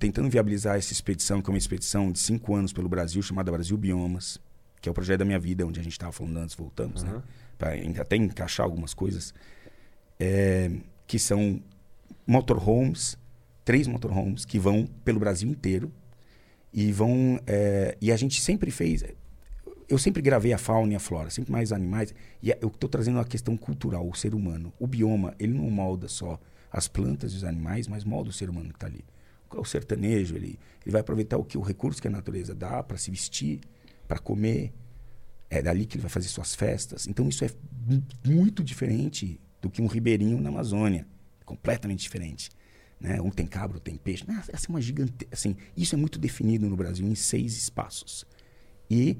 tentando viabilizar essa expedição, que é uma expedição de cinco anos pelo Brasil, chamada Brasil Biomas, que é o projeto da minha vida, onde a gente estava falando antes, voltamos, né? Aham. Para até encaixar algumas coisas, é, que são motorhomes, três motorhomes que vão pelo Brasil inteiro e vão é, e a gente sempre fez eu sempre gravei a fauna e a flora sempre mais animais e eu estou trazendo uma questão cultural o ser humano o bioma ele não molda só as plantas e os animais mas molda o ser humano que está ali o sertanejo ele ele vai aproveitar o que o recurso que a natureza dá para se vestir para comer é dali que ele vai fazer suas festas então isso é mu- muito diferente do que um ribeirinho na Amazônia completamente diferente né? Um tem cabra, outro tem peixe. Essa é uma gigante, assim, isso é muito definido no Brasil em seis espaços. E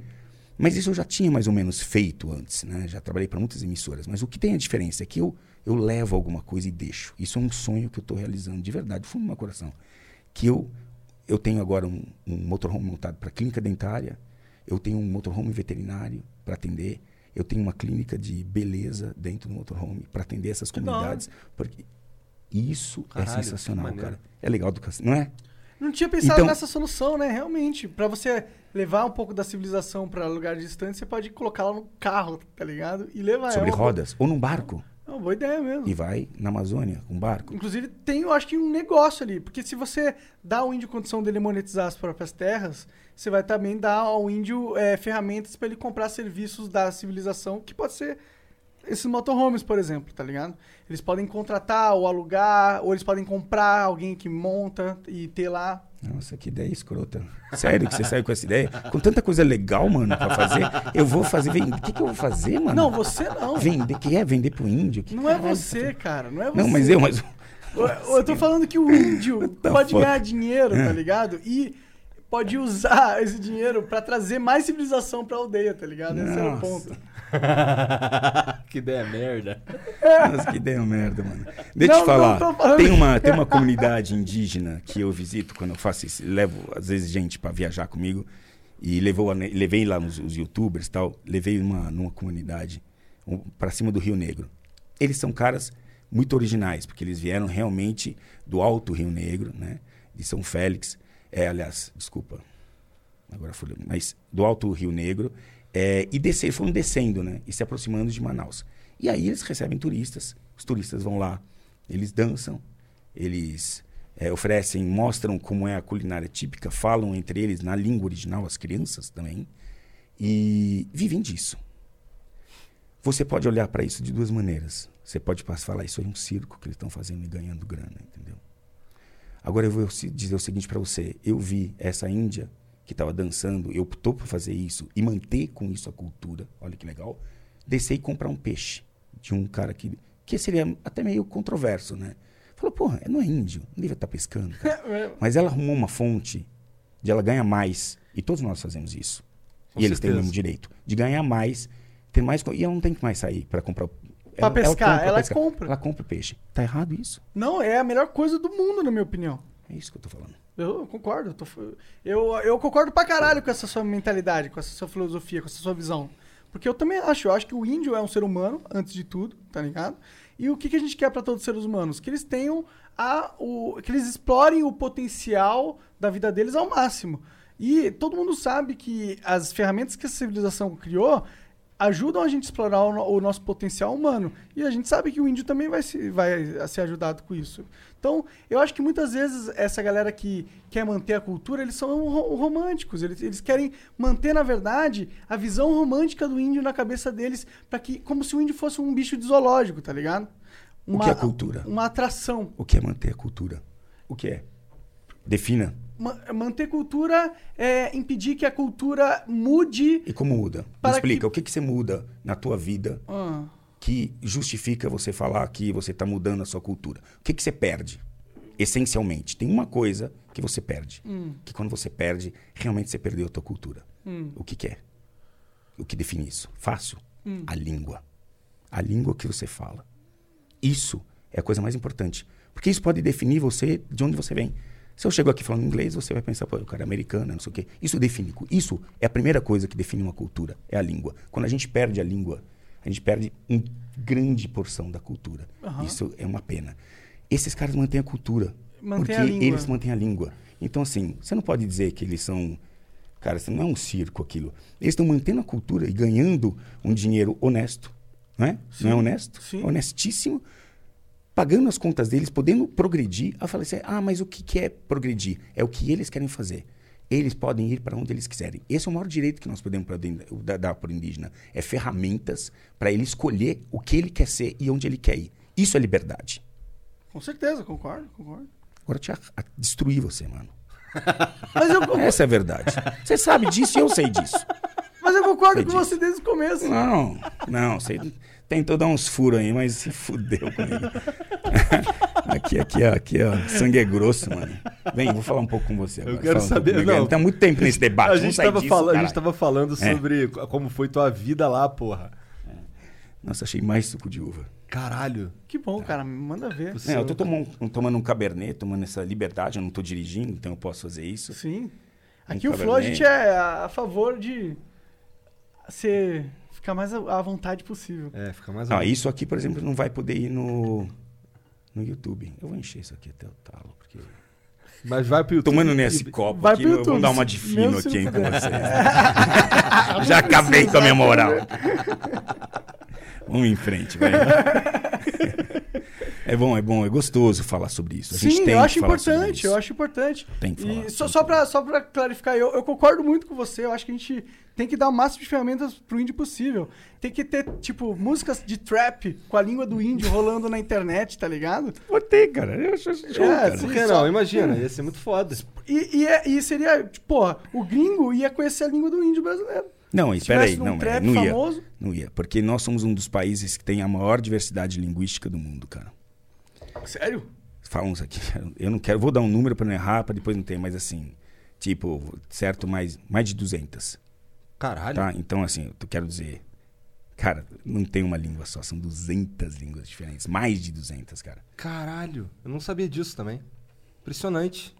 mas isso eu já tinha mais ou menos feito antes, né? Já trabalhei para muitas emissoras, mas o que tem a diferença é que eu eu levo alguma coisa e deixo. Isso é um sonho que eu estou realizando de verdade, fundo do meu coração. Que eu eu tenho agora um, um motorhome montado para clínica dentária, eu tenho um motorhome veterinário para atender, eu tenho uma clínica de beleza dentro do motorhome para atender essas comunidades, porque isso Caralho, é sensacional, cara. É legal do cacete, não é? Não tinha pensado Então- nessa solução, né? Realmente. Pra você levar um pouco da civilização pra lugares distantes, você pode colocar lá no carro, tá ligado? E levar. Sobre é uma rodas, ou num barco, Boa, é uma boa ideia mesmo. e vai na Amazônia com um barco. Inclusive, tem, eu acho que um negócio ali. Porque se você dá ao índio condição dele monetizar as próprias terras, você vai também dar ao índio é, ferramentas pra ele comprar serviços da civilização, que pode ser esses motorhomes, por exemplo, tá ligado? Eles podem contratar ou alugar, ou eles podem comprar alguém que monta e ter lá. Nossa, que ideia escrota. Sério que você saiu com essa ideia? Com tanta coisa legal, mano, pra fazer. Eu vou fazer. vender- O que, que eu vou fazer, mano? Não, você não. Vender. que é? Vender pro índio? Que Não é caralho você, cara. Não é você. Não, mas eu, mas. Eu, eu tô falando que o índio the pode ganhar dinheiro, tá ligado? E pode usar esse dinheiro pra trazer mais civilização pra aldeia, tá ligado? Esse é o ponto. que ideia merda. Nossa, que ideia merda, mano. Deixa eu te falar. Tem, uma, tem uma comunidade indígena que eu visito quando eu faço isso. Levo, às vezes, gente pra viajar comigo. E levou, levei lá os, os youtubers e tal. Levei uma, numa comunidade um, pra cima do Rio Negro. Eles são caras muito originais, porque eles vieram realmente do Alto Rio Negro, né? De São Félix. É, aliás, desculpa. Agora foi, mas do Alto Rio Negro. É, e descer, foram descendo, né? E se aproximando de Manaus. E aí eles recebem turistas. Os turistas vão lá, eles dançam, eles é, oferecem, mostram como é a culinária típica, falam entre eles na língua original, as crianças também, e vivem disso. Você pode olhar para isso de duas maneiras. Você pode falar, isso é um circo que eles estão fazendo e ganhando grana, entendeu? Agora eu vou dizer o seguinte para você: eu vi essa Índia que estava dançando, eu optou por fazer isso e manter com isso a cultura. Olha que legal. Descer e comprar um peixe de um cara que que seria até meio controverso, né? Falou, porra, não é índio, não devia estar pescando. cara." Mas ela arrumou uma fonte de ela ganhar mais e todos nós fazemos isso. Com e eles têm o certeza. mesmo direito de ganhar mais, ter mais e ela não tem que mais sair para comprar. Pra pescar, ela pescar. compra. Ela compra o peixe. Tá errado isso? Não, é a melhor coisa do mundo, na minha opinião. É isso que eu tô falando. Eu concordo. eu tô eu, eu concordo pra caralho com essa sua mentalidade, com essa sua filosofia, com essa sua visão. Porque eu também acho, eu acho que o índio é um ser humano, antes de tudo, tá ligado? E o que, que a gente quer pra todos os seres humanos? Que eles tenham a, o. que eles explorem o potencial da vida deles ao máximo. E todo mundo sabe que as ferramentas que a civilização criou ajudam a gente a explorar o, o nosso potencial humano. E a gente sabe que o índio também vai, se, vai ser ajudado com isso. Então, eu acho que muitas vezes essa galera que quer manter a cultura, eles são ro- românticos. Eles, eles querem manter, na verdade, a visão romântica do índio na cabeça deles, para que como se o índio fosse um bicho de zoológico, tá ligado? O que é cultura? Uma atração. O que é manter a cultura? O que é? Defina. Ma- manter cultura é impedir que a cultura mude. E como muda? Me explica. que- O que, que você muda na tua vida Ah, que justifica você falar que você está mudando a sua cultura? O que, que você perde? Essencialmente, tem uma coisa que você perde. Que quando você perde, realmente você perdeu a tua cultura. O que, que é? O que define isso? Fácil. A língua. A língua que você fala. Isso é a coisa mais importante. Porque isso pode definir você de onde você vem. Se eu chego aqui falando inglês, você vai pensar, pô, o cara é americano, não sei o quê. Isso define. Isso é a primeira coisa que define uma cultura, é a língua. Quando a gente perde a língua, a gente perde uma grande porção da cultura. Aham. Isso é uma pena. Esses caras mantêm a cultura. Mantém porque a eles mantêm a língua. Então, assim, você não pode dizer que eles são. Cara, isso não é um circo aquilo. Eles estão mantendo a cultura e ganhando um dinheiro honesto. Não é? Não é Sim, honesto? sim. Honestíssimo. Pagando as contas deles, podendo progredir. Eu falei assim: ah, mas o que, que é progredir? É o que eles querem fazer. Eles podem ir para onde eles quiserem. Esse é o maior direito que nós podemos dar dar para o indígena. É ferramentas para ele escolher o que ele quer ser e onde ele quer ir. Isso é liberdade. com certeza, concordo, concordo. Agora eu te a- a- destruir você, mano. Mas eu, concordo- Essa é a verdade. Você sabe disso e eu sei disso. mas eu concordo com Entendi. você desde o começo. Não, não, você tentou dar uns furos aí, mas se fudeu comigo. aqui, aqui, ó, aqui, ó, sangue é grosso, mano. Vem, vou falar um pouco com você agora. Eu quero Fala um saber. comigo. Não, Tá muito tempo nesse debate. A gente, tava disso, falando, a gente tava falando É. sobre como foi tua vida lá, porra. Nossa, achei mais suco de uva. Caralho. Que bom, cara, manda ver. É, eu tô tomando, tomando um cabernet, tomando essa liberdade, eu não tô dirigindo, então eu posso fazer isso. Sim. Um Aqui o. Flow a gente é a favor de ser, ficar mais à à vontade possível. É, fica mais Ah, isso aqui, por exemplo, não vai poder ir no, no YouTube. Eu vou encher isso aqui até o talo, porque... Mas vai pro YouTube. Tomando nesse copo Vai aqui, vamos YouTube, dar uma de fino aqui hein, com vocês. Já acabei com a minha moral. Vamos em frente, vai. É bom, é bom, é gostoso falar sobre isso. A gente Sim, tem eu acho falar sobre importante, isso. eu acho importante. Tem que falar, E só, só, pra, só pra clarificar, eu, eu concordo muito com você. Eu acho que a gente tem que dar o máximo de ferramentas pro índio possível. Tem que ter, tipo, músicas de trap com a língua do índio rolando na internet, tá ligado? Vou ter, cara. Eu acho show, É, cara. Por que Só- não? Imagina, ia ser muito foda. E, e, é- e seria, tipo, porra, o gringo ia conhecer a língua do índio brasileiro. Não, espera aí, não, trap não ia. famoso- Não ia, porque nós somos um dos países que tem a maior diversidade linguística do mundo, cara. Sério? Falamos aqui, eu não quero, vou dar um número para não errar, para depois não ter, mas assim, Tipo, certo, mais, mais de 200. Caralho. Tá? Então, assim, eu quero dizer. Cara, não tem uma língua só, são 200 línguas diferentes. Mais de 200, cara. Caralho. Eu não sabia disso também. Impressionante.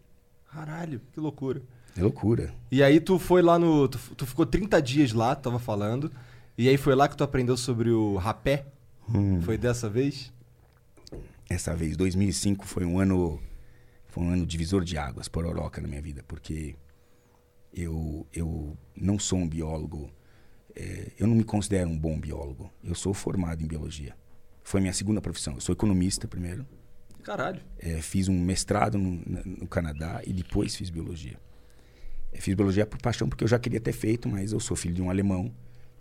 Caralho, que loucura. É loucura. E aí tu foi lá no. Tu, tu ficou 30 dias lá, tu tava falando. E aí foi lá que tu aprendeu sobre o rapé? Hum. Foi dessa vez? Essa vez, 2005 foi um ano. Foi um ano divisor de águas, pororoca na minha vida, porque eu, eu não sou um biólogo. é, eu não me considero um bom biólogo. Eu sou formado em biologia. Foi minha segunda profissão. Eu sou economista primeiro. Caralho. É, fiz um mestrado no, no Canadá e depois fiz biologia. Eu fiz biologia por paixão porque eu já queria ter feito, mas eu sou filho de um alemão.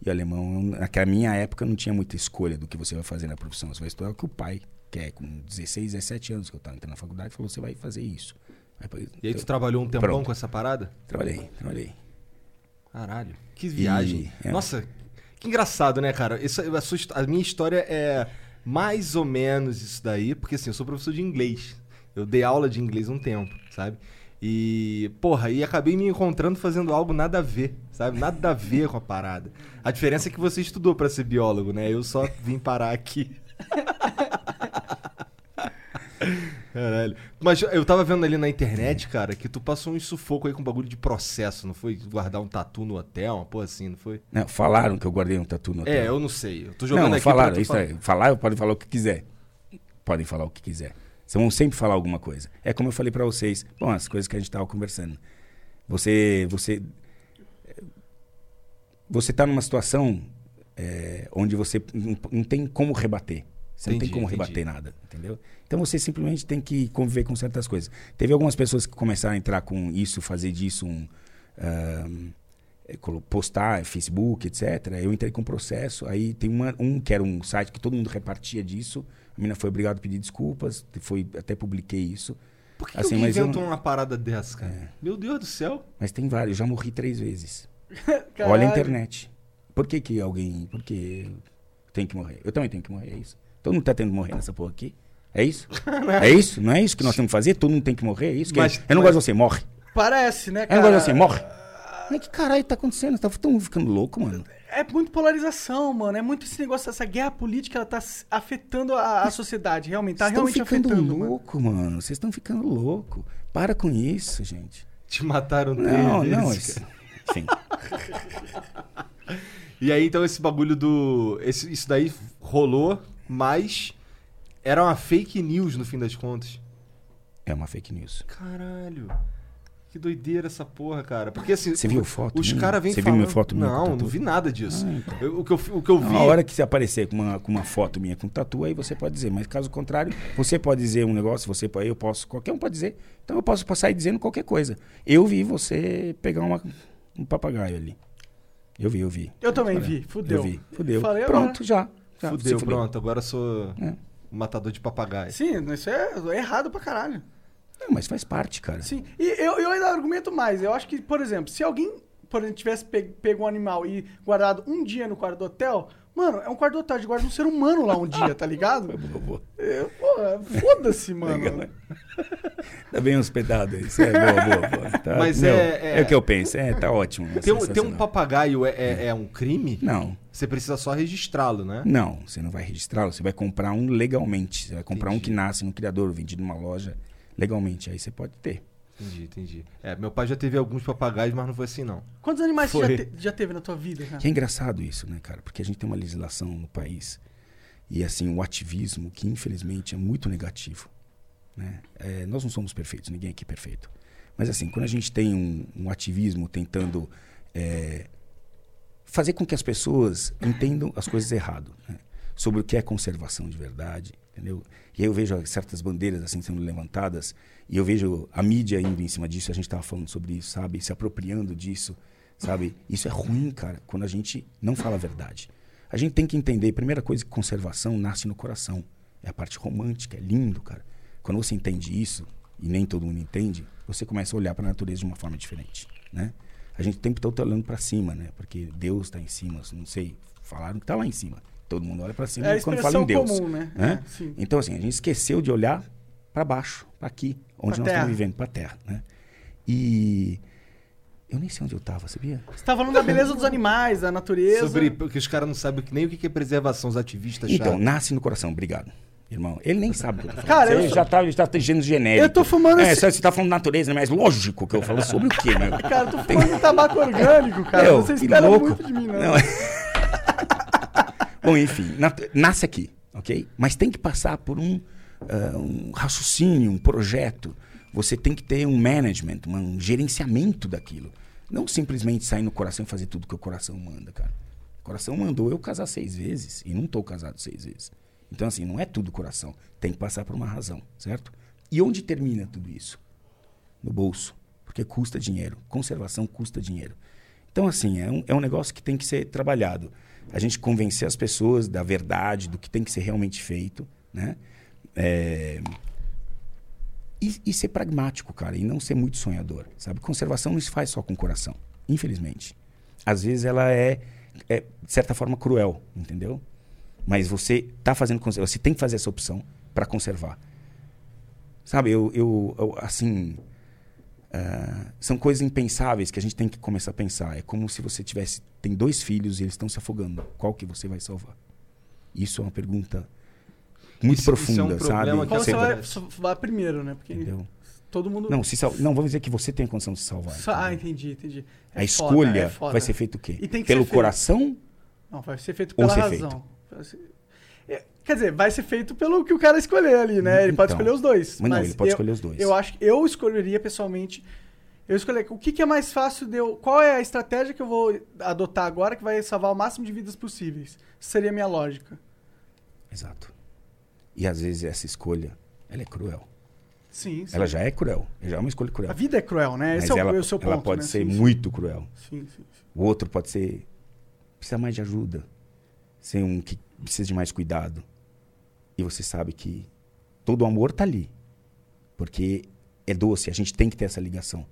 E alemão, naquela minha época, não tinha muita escolha do que você vai fazer na profissão. Você vai estudar o que o pai quer. Com 16, 17 anos que eu estava entrando na faculdade, falou: você vai fazer isso. Aí, E aí tu eu trabalhou um tempão Pronto. com essa parada? trabalhei, trabalhei. Caralho. Que viagem. é. Nossa, que engraçado, né, cara? Essa, a, sua a minha história é mais ou menos isso daí, porque assim, eu sou professor de inglês. Eu dei aula de inglês um tempo, sabe? E, porra, e acabei me encontrando fazendo algo nada a ver, sabe? Nada a ver com a parada. A diferença é que você estudou pra ser biólogo, né? Eu só vim parar aqui. Caralho. Mas eu tava vendo ali na internet, cara, que tu passou um sufoco aí com bagulho de processo, não foi? Guardar um tatu no hotel, uma porra assim, não foi? Não, falaram que eu guardei um tatu no hotel. É, eu não sei. Eu tô jogando não, aqui falaram. Isso falar. é, falar, podem falar o que quiser. Podem falar o que quiser. Vocês vão sempre falar alguma coisa. É como eu falei pra vocês. Bom, as coisas que a gente tava conversando. Você, você, você tá numa situação é, onde você não, não tem como rebater. Você não Entendi, tem como entendi. rebater nada, entendeu? Então você simplesmente tem que conviver com certas coisas. Teve algumas pessoas que começaram a entrar com isso, fazer disso um colo- postar Facebook, etc. Eu entrei com processo. Aí tem uma- um que era um site que todo mundo repartia disso. A mina foi obrigada a pedir desculpas. Foi, até publiquei isso. Por que, que Assim, eu inventou não- uma parada dessa, cara? É. Meu Deus do céu. Mas tem vários. Já morri três vezes. Olha a internet. Por que, que alguém. Por que tem que morrer? Eu também tenho que morrer, é isso. Todo mundo tá tendo que morrer nessa porra aqui. É isso? é isso? Não é isso que nós temos que fazer? Todo mundo tem que morrer? É isso? Que Mas- eu não mas- gosto de você, morre. Parece, né, Eu cara? não gosto de você, morre. Mas que caralho tá acontecendo? Tá tão ficando louco, mano. É muito polarização, mano. É muito esse negócio, essa guerra política, ela tá afetando a, a sociedade, realmente. Tá Vocês estão realmente ficando afetando, louco, mano. Vocês estão ficando louco. Para com isso, gente. Te mataram Não, vezes, não. cara. Isso... Enfim. E aí, então, esse bagulho do. Esse, isso daí rolou, mas era uma fake news no fim das contas. É uma fake news. Caralho. Que doideira essa porra, cara. Porque assim. Você viu foto Os caras vêm Você viu falando. minha foto minha Não, não vi nada disso. Ah, então. Eu- o, que eu, o que eu vi. Na hora que você aparecer com uma, com uma foto minha com tatu, aí você pode dizer. Mas caso contrário, você pode dizer um negócio, você pode, eu posso, qualquer um pode dizer. Então eu posso passar aí dizendo qualquer coisa. Eu vi você pegar uma, um papagaio ali. Eu vi, eu vi. Eu também Falei. vi, fudeu. Eu vi, fudeu. Falei Pronto, já. já Fudeu, se pronto. Agora eu sou É. matador de papagaio. Sim, isso é errado pra caralho. Não, mas faz parte, cara. Sim, e eu, eu ainda argumento mais. Eu acho que, por exemplo, se alguém, por exemplo, tivesse pe- pego um animal e guardado um dia no quarto do hotel, mano, é um quarto do hotel, de guarda um ser humano lá um dia, tá ligado? Boa. Eu, porra, foda-se, mano. Legal, né? Tá bem hospedado aí. Isso é boa, boa, boa. Tá, Mas meu, é- é- o que eu penso. É, tá ótimo. é Ter, um- ter um papagaio é, é, é um crime? Não, Você precisa só registrá-lo, né? não. Você não vai registrá-lo. Você vai comprar um legalmente. Você vai comprar um Entendi. que nasce no criador, vendido numa loja legalmente. Aí você pode ter. Entendi, entendi. É, meu pai já teve alguns papagaios, mas não foi assim, não. Quantos animais você Foi. já, te- já teve na tua vida, cara? Que é engraçado isso, né, cara? Porque a gente tem uma legislação no país e, assim, o ativismo que, infelizmente, é muito negativo. Né? É, nós não somos perfeitos, ninguém aqui é perfeito. Mas, assim, quando a gente tem um, um ativismo tentando é, fazer com que as pessoas entendam as coisas errado, né? sobre o que é conservação de verdade, entendeu? E aí eu vejo certas bandeiras assim sendo levantadas e eu vejo a mídia indo em cima disso, a gente estava falando sobre isso, sabe? Se apropriando disso, sabe? Isso é ruim, cara, quando a gente não fala a verdade. A gente tem que entender, primeira coisa, que conservação nasce no coração. É a parte romântica, é lindo, cara. Quando você entende isso, e nem todo mundo entende, você começa a olhar para a natureza de uma forma diferente, né? A gente tem que estar olhando para cima, né? Porque Deus está em cima, não sei, falaram que está lá em cima. Todo mundo olha para cima É quando fala em Deus. comum, né? né? É. Então, assim, a gente esqueceu de olhar para baixo, para aqui, onde Pra nós terra. estamos vivendo, para a terra, né? E Eu nem sei onde eu tava, sabia? Você tá falando da beleza dos animais, da natureza. Sobre. Porque os caras não sabem nem o que é preservação, os ativistas Então, nasce no coração, obrigado. Irmão, ele nem sabe o que eu tô falando. Cara, eu Você sou- já tá, já tá gênero genérico. Eu tô fumando É, esse- você tá falando natureza, mas lógico que eu falo sobre o quê, meu? Cara, eu tô fumando um tabaco orgânico, cara. Meu, Você espera louco. muito de mim, né? Não, é- Bom, enfim, nat- nasce aqui, ok? Mas tem que passar por um, ah, um raciocínio, um projeto. Você tem que ter um management, um gerenciamento daquilo. Não simplesmente sair no coração e fazer tudo que o coração manda, cara. O coração mandou eu casar seis vezes e não tô casado seis vezes. Então, assim, não é tudo coração. Tem que passar por uma razão, certo? E onde termina tudo isso? no bolso, porque custa dinheiro. Conservação custa dinheiro. Então, assim, é um, é um negócio que tem que ser trabalhado. A gente convencer as pessoas da verdade, do que tem que ser realmente feito, né? É, E, e ser pragmático, cara, e não ser muito sonhador, sabe? Conservação não se faz só com o coração, infelizmente. Às vezes ela é, é de certa forma, cruel, entendeu? Mas você tá fazendo você tem que fazer essa opção para conservar. Sabe, eu, eu, eu, assim, ah, são coisas impensáveis que a gente tem que começar a pensar. É como se você tivesse tem dois filhos e eles estão se afogando. Qual que você vai salvar? Isso é uma pergunta muito Isso- isso é um profunda, sabe? que Qual você Você- vai, só vai primeiro, né? Porque Entendeu? todo mundo. Não, se sal... não, vamos dizer que você tem a condição de se salvar. Só- Ah, entendi, entendi. a É foda, escolha é foda. vai ser feita o quê? E tem que Pelo ser feito. coração? Não, vai ser feito Ou pela ser razão. É, Quer dizer, vai ser feito pelo que o cara escolher ali, né? Ele pode Então. escolher os dois. Mas não, ele pode eu- escolher os dois. Eu acho que eu escolheria pessoalmente. Eu escolher o que, que é mais fácil de eu. Qual é a estratégia que eu vou adotar agora que vai salvar o máximo de vidas possíveis? Seria a minha lógica. Exato. E às vezes essa escolha, ela é cruel. Sim, sim. Ela já é cruel. Já é uma escolha cruel. A vida é cruel, né? Mas Esse é o, ela, é o seu ponto. ela pode né? ser Sim, sim. muito cruel. Sim, sim, sim. O outro pode ser. Precisa mais de ajuda. Ser um que precisa de mais cuidado. E você sabe que todo o amor tá ali. Porque é doce, a gente tem que ter essa ligação.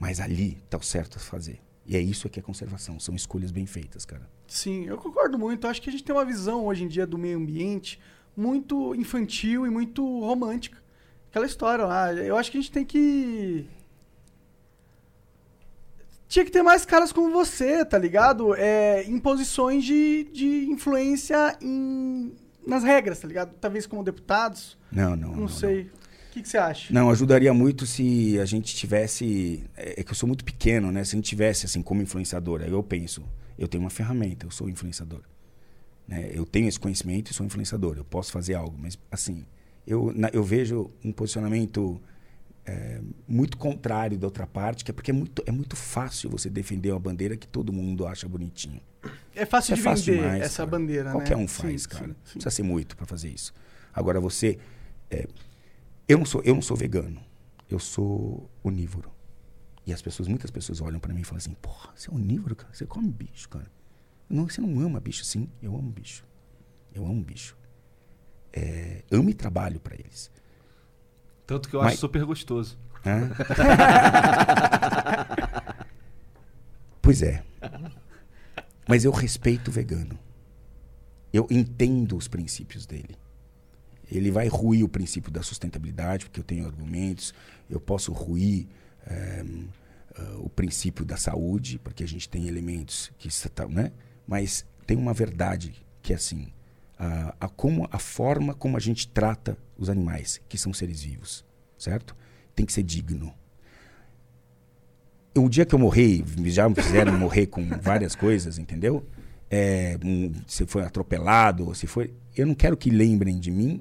Mas ali tá o certo a fazer. E é isso que é conservação. São escolhas bem feitas, cara. Sim, eu concordo muito. Acho que a gente tem uma visão hoje em dia do meio ambiente muito infantil e muito romântica. Aquela história lá. Eu acho que a gente tem que. Tinha que ter mais caras como você, tá ligado? É, em posições de, de influência em, nas regras, tá ligado? Talvez como deputados. Não, não. Não, não sei. O que, que você acha? Não, ajudaria muito se a gente tivesse. É é que eu sou muito pequeno, né? Se a gente tivesse, assim, como influenciador. Aí eu penso, eu tenho uma ferramenta, eu sou influenciador. Né? Eu tenho esse conhecimento e sou influenciador. Eu posso fazer algo, mas, assim, eu, na- eu vejo um posicionamento é, muito contrário da outra parte, que é porque é muito, é muito fácil você defender uma bandeira que todo mundo acha bonitinho. É fácil Isso de é fácil vender demais, essa cara. bandeira, Qualquer né? um faz, Sim, cara. sim, Não sim. precisa ser muito para fazer isso. Agora você, é, eu não sou, eu não sou vegano. Eu sou onívoro. E as pessoas, muitas pessoas olham para mim e falam assim: "Porra, você é onívoro, cara? Você come bicho, cara? Não, você não ama bicho, sim? Eu amo bicho. Eu amo bicho. É, amo e trabalho para eles. Tanto que eu Mas- acho super gostoso. Hã? pois é. Mas eu respeito o vegano. Eu entendo os princípios dele. Ele vai ruir o princípio da sustentabilidade, porque eu tenho argumentos. Eu posso ruir ah, o princípio da saúde, porque a gente tem elementos que tá, né? Mas tem uma verdade que é assim, a, a como a forma como a gente trata os animais, que são seres vivos, certo? Tem que ser digno. O dia que eu morrer, já me fizeram morrer com várias coisas, entendeu? É, um, se foi atropelado, se foi. Eu não quero que lembrem de mim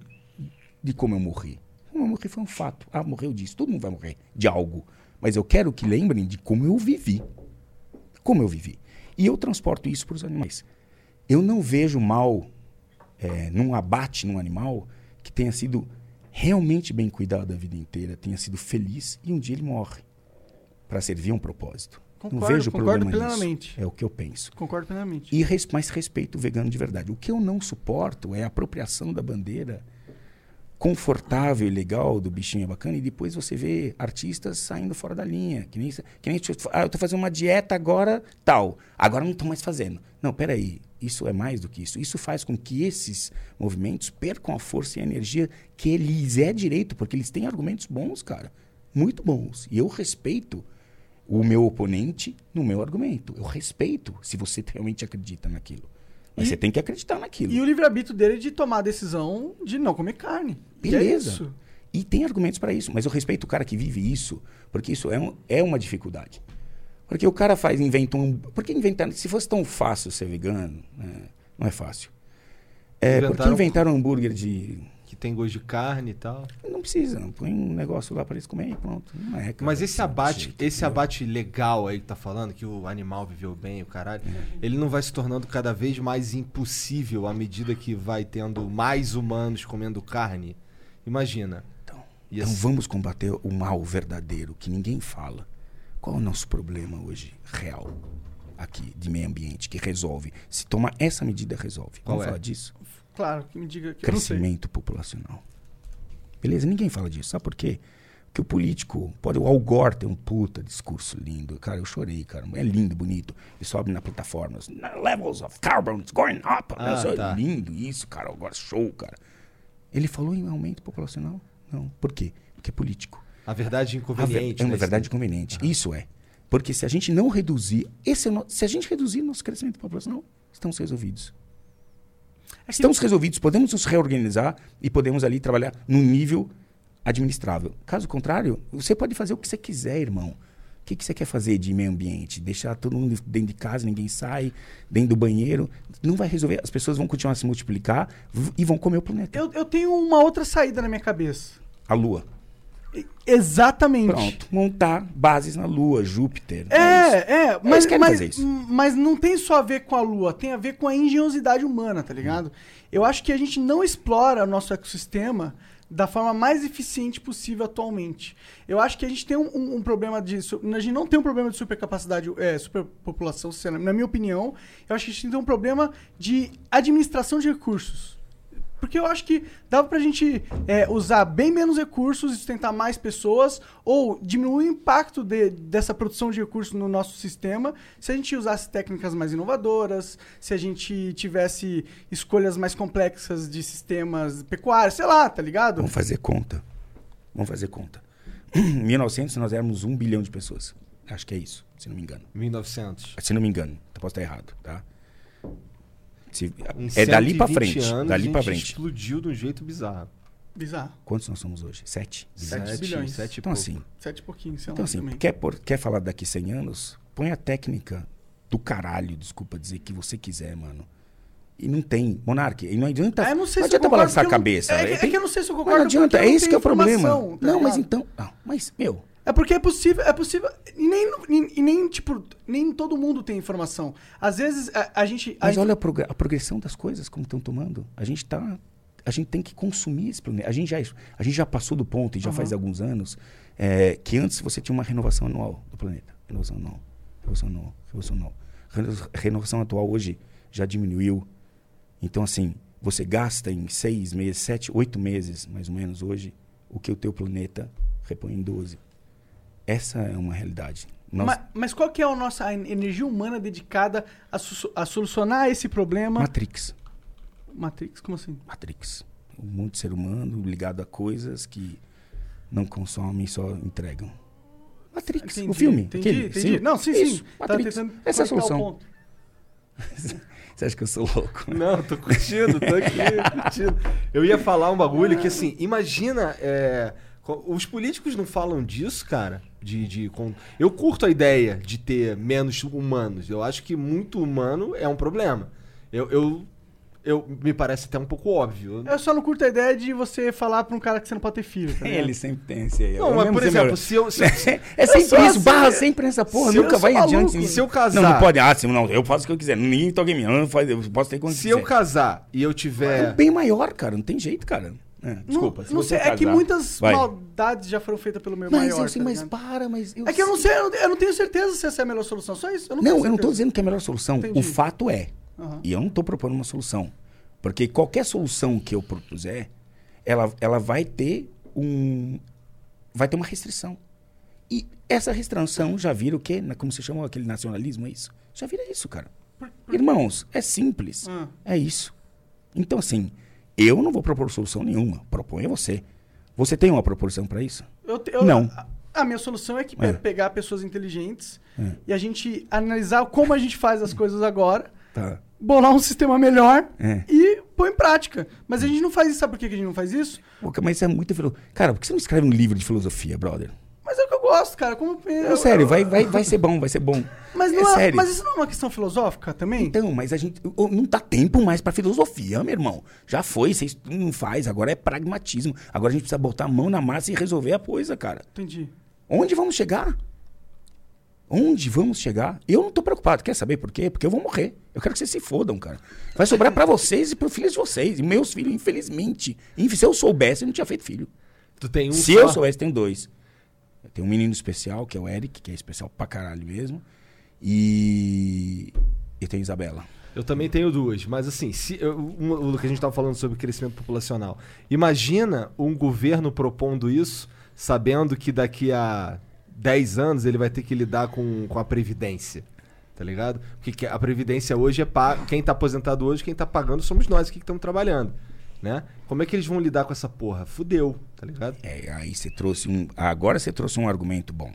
de como eu morri. Como eu morri foi um fato. Ah, morreu disso. Todo mundo vai morrer de algo. Mas eu quero que lembrem de como eu vivi. Como eu vivi. E eu transporto isso para os animais. Eu não vejo mal é, num abate num animal que tenha sido realmente bem cuidado a vida inteira, tenha sido feliz e um dia ele morre para servir a um propósito. não Concordo, vejo concordo problema nisso. plenamente. É o que eu penso. Concordo plenamente. E res, mas respeito o vegano de verdade. O que eu não suporto é a apropriação da bandeira confortável e legal do bichinho bacana e depois você vê artistas saindo fora da linha. Que nem, que nem ah, eu tô fazendo uma dieta agora tal. Agora não estou mais fazendo. Não, peraí. Isso é mais do que isso. Isso faz com que esses movimentos percam a força e a energia que lhes é direito, porque eles têm argumentos bons, cara. Muito bons. E eu respeito o meu oponente no meu argumento. Eu respeito se você realmente acredita naquilo. Mas E- você tem que acreditar naquilo. E o livre-arbítrio dele de tomar a decisão de não comer carne. E é Beleza. E tem argumentos para isso, mas eu respeito o cara que vive isso, porque isso é, um- é uma dificuldade. Porque o cara faz, inventa um. Porque inventar. Se fosse tão fácil ser vegano, né, não é fácil. É, porque Inventaram- inventaram um hambúrguer de. Que tem gosto de carne e tal. Não precisa, põe um negócio lá para eles comerem e pronto. Não é, cara, Mas esse abate, jeito, esse entendeu? abate legal aí que tá falando, que o animal viveu bem, o caralho, ele não vai se tornando cada vez mais impossível à medida que vai tendo mais humanos comendo carne? Imagina. Então, então ser- vamos combater o mal verdadeiro que ninguém fala. Qual é o nosso problema hoje real aqui de meio ambiente que resolve? Se tomar essa medida resolve. Qual vamos é? falar disso? Claro, que me diga que. Crescimento populacional. Beleza? Ninguém fala disso. Sabe por quê? Porque o político, pode, o Al Gore tem um puta discurso lindo. Cara, eu chorei, cara. É lindo, bonito. Ele sobe na plataforma. Levels of carbon is going up. Ah, é tá. lindo isso, cara. Al Gore, show, cara. Ele falou em aumento populacional? Não. Por quê? Porque é político. A verdade A ver- inconveniente. é uma né? verdade inconveniente. Isso é. Porque se a gente não reduzir, esse é se a gente reduzir nosso crescimento populacional, estamos resolvidos. É Estamos resolvidos, podemos nos reorganizar e podemos ali trabalhar num nível administrável. Caso contrário, você pode fazer o que você quiser, irmão. O que, que você quer fazer de meio ambiente? Deixar todo mundo dentro de casa, ninguém sai, dentro do banheiro. Não vai resolver. As pessoas vão continuar a se multiplicar e vão comer o planeta. Eu, eu tenho uma outra saída na minha cabeça. A Lua. Exatamente. Pronto. Montar bases na Lua, Júpiter. isso. É, é, mas, mas, isso. mas não tem só a ver com a Lua, tem a ver com a engenhosidade humana, tá ligado? Eu acho que a gente não explora o nosso ecossistema da forma mais eficiente possível atualmente. Eu acho que a gente tem um, um- um problema de. A gente não tem um problema de supercapacidade, é, superpopulação, sinceramente, na minha opinião. Eu acho que a gente tem um problema de administração de recursos. Porque eu acho que dava pra gente é, usar bem menos recursos e sustentar mais pessoas, ou diminuir o impacto de- dessa produção de recursos no nosso sistema, se a gente usasse técnicas mais inovadoras, se a gente tivesse escolhas mais complexas de sistemas pecuários, sei lá, tá ligado? Vamos fazer conta. Vamos fazer conta. Em 1900 nós éramos um bilhão de pessoas. Acho que é isso, se não me engano. 1900. Se não me engano, eu posso estar errado, tá? Se- é dali pra 120 frente. anos, dali a pra gente frente. explodiu de um jeito bizarro. Bizarro. Quantos nós somos hoje? Sete? Sete bilhões. Sete Então pouco. assim, Sete e pouquinho, sei lá, então assim, também. quer, por- quer falar daqui 100 anos? Põe a técnica do caralho, desculpa dizer, que você quiser, mano. E não tem. Monark, e não adianta. Eu não sei se eu adianta balançar a não- cabeça. é que- velho. é que eu não sei se eu Mas concordo, Não adianta, é não esse que é o problema. tá não, mas então. Não, mas, meu. É porque é possível, é possível. E nem, e nem, tipo, nem todo mundo tem informação. Às vezes a, a gente. a Mas gente- olha a, prog- a progressão das coisas como estão tomando. A gente tá. A gente tem que consumir esse planeta. A gente já, a gente já passou do ponto, e já faz alguns anos, é, que antes você tinha uma renovação anual do planeta. Renovação anual. Renovação anual. Renovação anual. Reno- Renovação atual hoje já diminuiu. Então, assim, você gasta em seis meses, sete, oito meses, mais ou menos, hoje, o que o teu planeta repõe em 12. Essa é uma realidade. Nós- mas, mas qual que é a nossa energia humana dedicada a, a solucionar esse problema? Matrix. Matrix, como assim? Matrix. Um monte de ser humano ligado a coisas que não consomem e só entregam. Matrix, Entendi, o filme. Entendi, aquele, entendi. sim. Não, sim, Isso, sim. Tava Matrix. tentando Essa é a o solução. ponto. Você acha que eu sou louco? Não, tô curtindo, tô aqui curtindo. Eu ia falar um bagulho que, assim, imagina. é, os políticos não falam disso, cara. De, de, com- Eu curto a ideia de ter menos humanos. Eu acho que muito humano é um problema. Eu, eu, eu me parece até um pouco óbvio. Eu só não curto a ideia de você falar pra um cara que você não pode ter filho. Tá? Ele sempre tem esse aí. Não, Eu mas por sempre- exemplo, se eu. se- É sempre isso, assim, barra é. sempre nessa porra, Se eu nunca vai maluco, adiante. e se eu Não, casar? não pode, ah, sim, não, eu faço o que eu quiser, ninguém toca em mim, eu, faço- eu posso ter quando se eu quiser. casar e eu É tiver. bem maior, cara, não tem jeito, cara. É, desculpa, Não, se não sei, é que casar- muitas Vai. maldades já foram feitas pelo meu Mas maior. eu sei, tá mas para, mas... É que eu não sei, eu não, eu não tenho certeza se essa é a melhor solução. Só isso. Eu não, Não, eu não certeza. dizendo que é a melhor solução. Entendi. O fato é. Aham. E eu não tô propondo uma solução. Porque qualquer solução que eu propuser, ela, ela vai ter um. Vai ter uma restrição. E essa restrição já vira o quê? Como você chamou aquele nacionalismo, é isso? Já vira isso, cara. Irmãos, é simples. Ah. É isso. Então, assim, eu não vou propor solução nenhuma. Proponha você. Você tem uma proporção para isso? Eu eu- Não. A minha solução é que É. pegar pessoas inteligentes É. e a gente analisar como a gente faz as coisas agora, Tá. bolar um sistema melhor É. e pôr em prática. Mas a gente não faz isso. Sabe por que a gente não faz isso? Pô, Mas é muito. Cara, por que você não escreve um livro de filosofia, brother? Mas é o que eu gosto, cara. Como, É sério, vai, vai, vai ser bom, vai ser bom. Mas, não é é- sério. mas isso não é uma questão filosófica também? Então, mas a gente. Não dá tempo mais pra filosofia, meu irmão. Já foi, vocês não faz, agora é pragmatismo. Agora a gente precisa botar a mão na massa e resolver a coisa, cara. Entendi. Onde vamos chegar? Onde vamos chegar? Eu não tô preocupado. Quer saber por quê? Porque eu vou morrer. Eu quero que vocês se fodam, cara. Vai sobrar pra vocês e pros filhos de vocês. E meus filhos, infelizmente. Inf- Se eu soubesse, eu não tinha feito filho. Tu tem um Se só. eu soubesse, tenho dois. Tenho um menino especial, que é o Eric, que é especial pra caralho mesmo. E. Tenho a Isabela. Eu também tenho duas, mas assim, se, eu- um- o que a gente estava falando sobre crescimento populacional. Imagina um governo propondo isso, sabendo que daqui a 10 anos ele vai ter que lidar com, com a Previdência. Tá ligado? Porque que- a Previdência hoje é pago. Quem tá aposentado hoje, quem tá pagando somos nós que estamos trabalhando. Né? Como é que eles vão lidar com essa porra? Fudeu, tá ligado? É, aí você trouxe um. Agora você trouxe um argumento bom.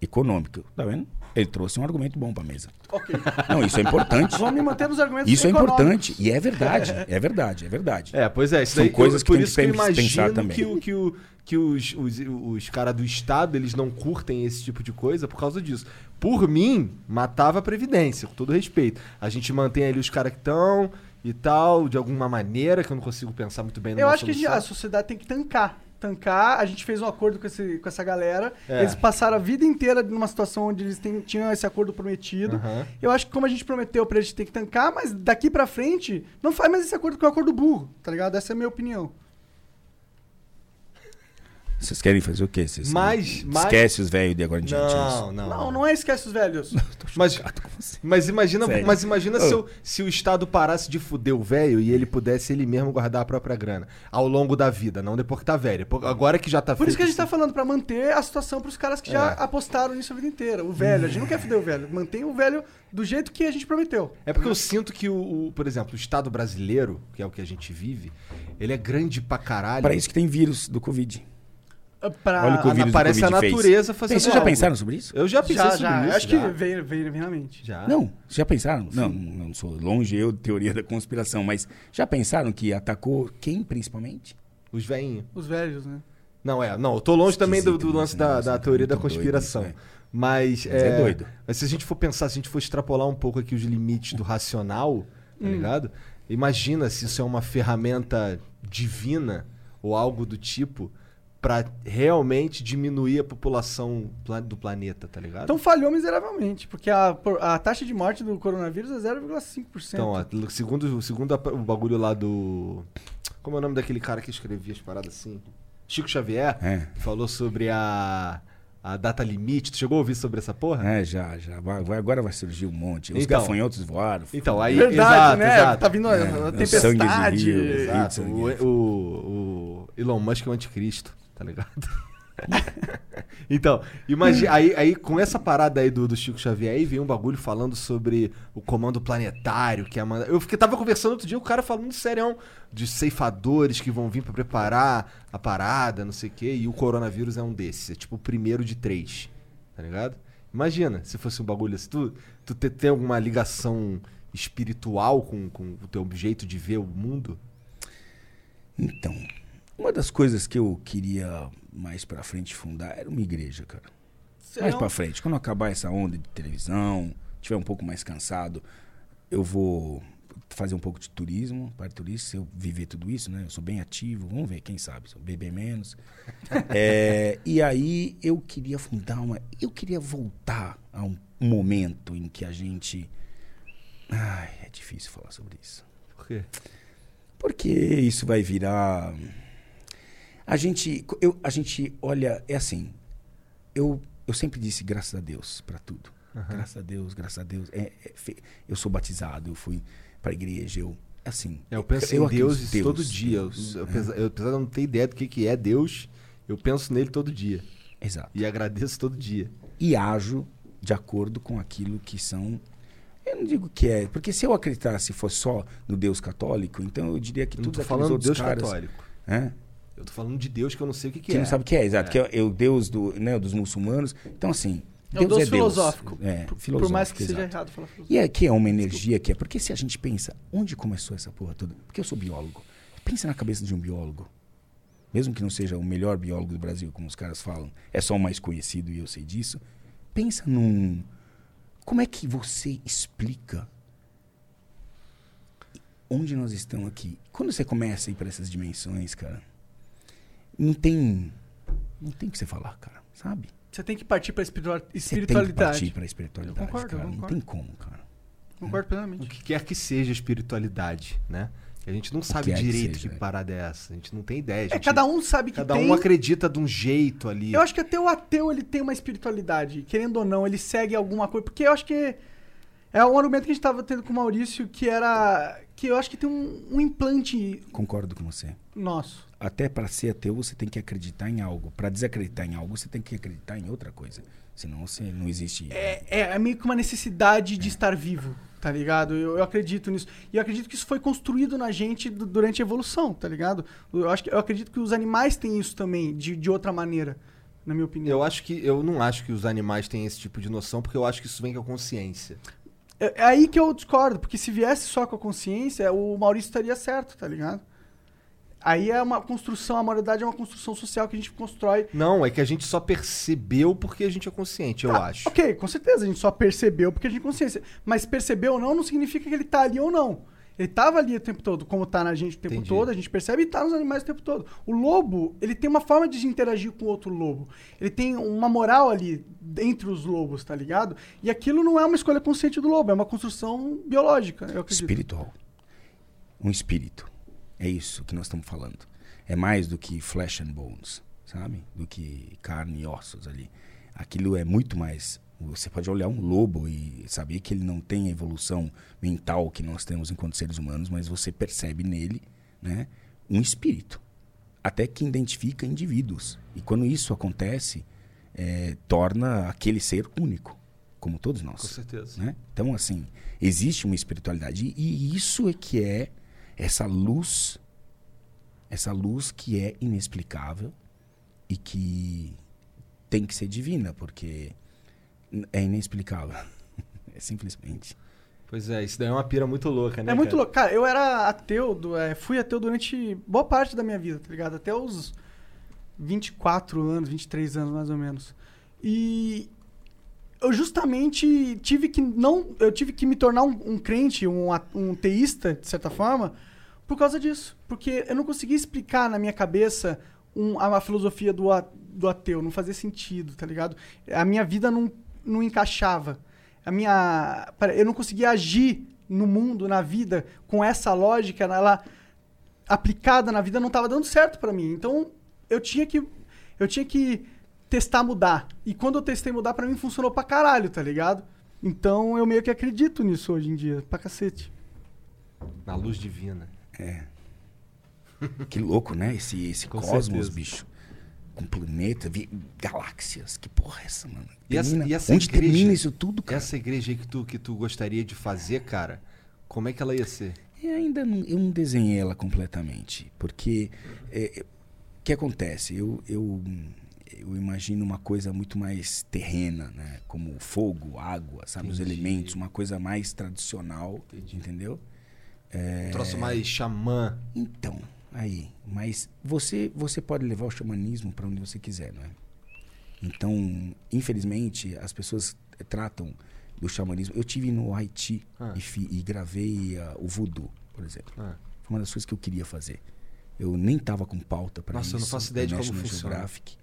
Econômico. Tá vendo? Ele trouxe um argumento bom pra mesa. Ok. Não, isso é importante. Vamos me manter nos argumentos Isso é importante. E é verdade. É verdade, é verdade. É, pois é, isso São daí, coisas que por tem isso que que eu pensar imagino também. que, o, que, o, que os, os, os caras do Estado, eles não curtem esse tipo de coisa por causa disso. Por mim, matava a Previdência, com todo respeito. A gente mantém ali os caras que estão e tal, de alguma maneira, que eu não consigo pensar muito bem Eu acho que a, solução. sociedade tem que tancar. Tancar, a gente fez um acordo com, esse- com essa galera. É. Eles passaram a vida inteira numa situação onde eles tinham esse acordo prometido. Aham. Eu acho que como a gente prometeu pra eles ter que tancar, mas daqui pra frente, não faz mais esse acordo que é o acordo burro, tá ligado? Essa é a minha opinião. Vocês querem fazer o quê? Vocês Mas- mas- Esquece os velhos de agora em diante. Não, não. Não, não é esquece os velhos. Mas, mas imagina, Sério. mas imagina se, o, se o Estado parasse de fuder o velho e ele pudesse ele mesmo guardar a própria grana ao longo da vida, não depois que tá velho. Agora que já tá Por isso que a gente feito tá falando, pra manter a situação pros caras que já É. apostaram nisso a vida inteira. O velho, a gente não quer fuder o velho. Mantém o velho do jeito que a gente prometeu. É porque eu sinto que, o, o- por exemplo, o Estado brasileiro, que é o que a gente vive, ele é grande pra caralho. Para isso que tem vírus do Covid. Pra... Olha o que o Ah, vírus do parece a Covid fez. natureza fazendo Vocês já algo. pensaram sobre isso? Eu já pensei já, sobre já. isso. Acho já. que veio, veio, veio na mente. Já. Não, vocês já pensaram? Não, não sou longe eu de teoria da conspiração, mas já pensaram que atacou quem principalmente? Os veinhos. Os velhos, né? Não, é. Não, eu tô longe também do, do Esquisito lance esse da, da né? teoria da doido conspiração. isso, é. Mas, Mas é doido. Mas se a gente for pensar, se a gente for extrapolar um pouco aqui os limites do racional, tá Hum. ligado? Imagina se isso é uma ferramenta divina ou algo do tipo pra realmente diminuir a população do planeta, tá ligado? Então falhou miseravelmente, porque a, a taxa de morte do coronavírus é 0,5%. Então, ó, segundo, segundo a- o bagulho lá do. Como é o nome daquele cara que escrevia as paradas assim? Chico Xavier É. falou sobre a, a data limite. Tu chegou a ouvir sobre essa porra? É, já, já. Vai, agora vai surgir um monte. Os Então. gafanhotos voaram. Então, aí. Verdade, exato, né? exato. Tá vindo a, É, a o sangue de tempestade. rio, Exato. O, o, o Elon Musk é o anticristo, tá ligado? então, imagina, aí, aí com essa parada aí do, do Chico Xavier, aí vem um bagulho falando sobre o comando planetário, que é a Eu fiquei, tava conversando outro dia, o cara falando sério de ceifadores que vão vir pra preparar a parada, não sei o quê, e o coronavírus é um desses, é tipo o primeiro de três, tá ligado? Imagina se fosse um bagulho assim, tu, tu ter, ter alguma ligação espiritual com, com o teu jeito de ver o mundo? Então, uma das coisas que eu queria mais pra frente fundar era uma igreja, cara. Mais um- pra frente, quando acabar essa onda de televisão, tiver um pouco mais cansado, eu vou fazer um pouco de turismo, parte turística, se eu viver tudo isso, né? Eu sou bem ativo, vamos ver, quem sabe, se eu beber menos. É, e aí eu queria fundar uma. Eu queria voltar a um momento em que a gente. Ai, é difícil falar sobre isso. Por quê? Porque isso vai virar. A gente, eu, a gente olha, é assim. Eu, eu sempre disse graças a Deus para tudo. Graças a Deus, graças a Deus. É, é eu sou batizado, eu fui para igreja, eu assim. É, eu penso eu em Deus, isso todo Deus, dia. Deus, eu, apesar, eu, apesar de eu não ter ideia do que, que é Deus, eu penso nele todo dia. Exato. E agradeço todo dia. E ajo de acordo com aquilo que são. Eu não digo que é, porque se eu acreditasse fosse só no Deus católico, então eu diria que aqueles falando outros Deus caras, católico. É? Eu tô falando de Deus que eu não sei o que, que Que é. não sabe o que é, exato. Que é, é o Deus do, né, dos muçulmanos. Então, assim. É um Deus Deus é Deus. filosófico. É, Por- filosófico. Por mais que seja exato. errado falar filosófico. E aqui é uma energia que é. Porque se a gente pensa, onde começou essa porra toda? Porque eu sou biólogo. Pensa na cabeça de um biólogo. Mesmo que não seja o melhor biólogo do Brasil, como os caras falam, é só o mais conhecido e eu sei disso. Pensa num. Como é que você explica onde nós estamos aqui? Quando você começa a ir para essas dimensões, cara, não tem. Não tem o que você falar, cara, sabe? Você tem que partir pra espiritua- Você tem que espiritualidade. partir pra espiritualidade, Eu concordo, eu cara. Não tem como, cara. Concordo O plenamente. que quer que seja espiritualidade, né? Que A gente não sabe que direito seja, que é. parada é essa. A gente não tem ideia. É, gente- cada um sabe que cada tem. um acredita de um jeito ali. Eu acho que até o ateu ele tem uma espiritualidade, querendo ou não, ele segue alguma coisa. Porque eu acho que é um argumento que a gente tava tendo com o Maurício, que era. que eu acho que tem um, um implante Concordo com você. nosso. Até para ser ateu, você tem que acreditar em algo. Para desacreditar em algo, você tem que acreditar em outra coisa. Senão você não existe. É, é, é meio que uma necessidade de estar vivo, tá ligado? Eu, eu acredito nisso. E eu acredito que isso foi construído na gente du- durante a evolução, tá ligado? Eu, acho que, eu acredito que os animais têm isso também, de, de outra maneira, na minha opinião. Eu acho que eu não acho que os animais têm esse tipo de noção, porque eu acho que isso vem com a consciência. É, é aí que eu discordo, porque se viesse só com a consciência, o Maurício estaria certo, tá ligado? Aí é uma construção, a moralidade é uma construção social que a gente constrói. Não, é que a gente só percebeu porque a gente é consciente, eu Ah, acho. Ok, com certeza, a gente só percebeu porque a gente tem consciência. Mas percebeu ou não, não significa que ele tá ali ou não. Ele tava ali o tempo todo, como tá na gente o tempo Entendi. todo, a gente percebe e tá nos animais o tempo todo. O lobo, ele tem uma forma de interagir com outro lobo. Ele tem uma moral ali entre os lobos, tá ligado? E aquilo não é uma escolha consciente do lobo, é uma construção biológica, eu acredito. espiritual. Um espírito. É isso que nós estamos falando. É mais do que flesh and bones, sabe? Do que carne e ossos ali. Aquilo é muito mais. Você pode olhar um lobo e saber que ele não tem a evolução mental que nós temos enquanto seres humanos, mas você percebe nele, né, um espírito, até que identifica indivíduos. E quando isso acontece, é, torna aquele ser único, como todos nós Com certeza. né? Então, assim, existe uma espiritualidade. E e isso é que é essa luz, essa luz que é inexplicável e que tem que ser divina, porque é inexplicável. É simplesmente. Pois é, isso daí é uma pira muito louca, né? É muito cara? louco. Cara, eu era ateu, do- é, fui ateu durante boa parte da minha vida, tá ligado? Até os 24 anos, 23 anos mais ou menos. E eu justamente tive que não. Eu tive que me tornar um, um crente, um, um teísta, de certa forma, por causa disso. Porque eu não conseguia explicar na minha cabeça um- a, a filosofia do, a- do ateu. Não fazia sentido, tá ligado? A minha vida não, não encaixava. A minha. Eu não conseguia agir no mundo, na vida, com essa lógica, ela aplicada na vida não estava dando certo pra mim. Então eu tinha que eu tinha que testar mudar. E quando eu testei mudar pra mim funcionou pra caralho, tá ligado? Então eu meio que acredito nisso hoje em dia, pra cacete. Na luz divina. É. Que louco, né? Esse, esse Com cosmos, certeza. bicho. Com planeta, vi- galáxias. Que porra é essa, mano? E essa- Termina- e essa Onde igreja? termina isso tudo, cara? Essa igreja aí que tu, que tu gostaria de fazer, cara, como é que ela ia ser? Eu ainda não, eu não desenhei ela completamente, porque é, é, o que acontece? Eu, eu, eu imagino uma coisa muito mais terrena, né? Como fogo, água, sabe? Os Entendi. elementos, uma coisa mais tradicional, entendeu? Um troço mais xamã. Então, aí, mas você você pode levar o xamanismo para onde você quiser, não é? Então, infelizmente, as pessoas eh, tratam do xamanismo. Eu tive no Haiti Ah. e, fi- e gravei ah, o voodoo, por exemplo. Ah. Foi uma das coisas que eu queria fazer. Eu nem tava com pauta para Nossa, isso. eu não faço ideia de no como funciona. Geographic.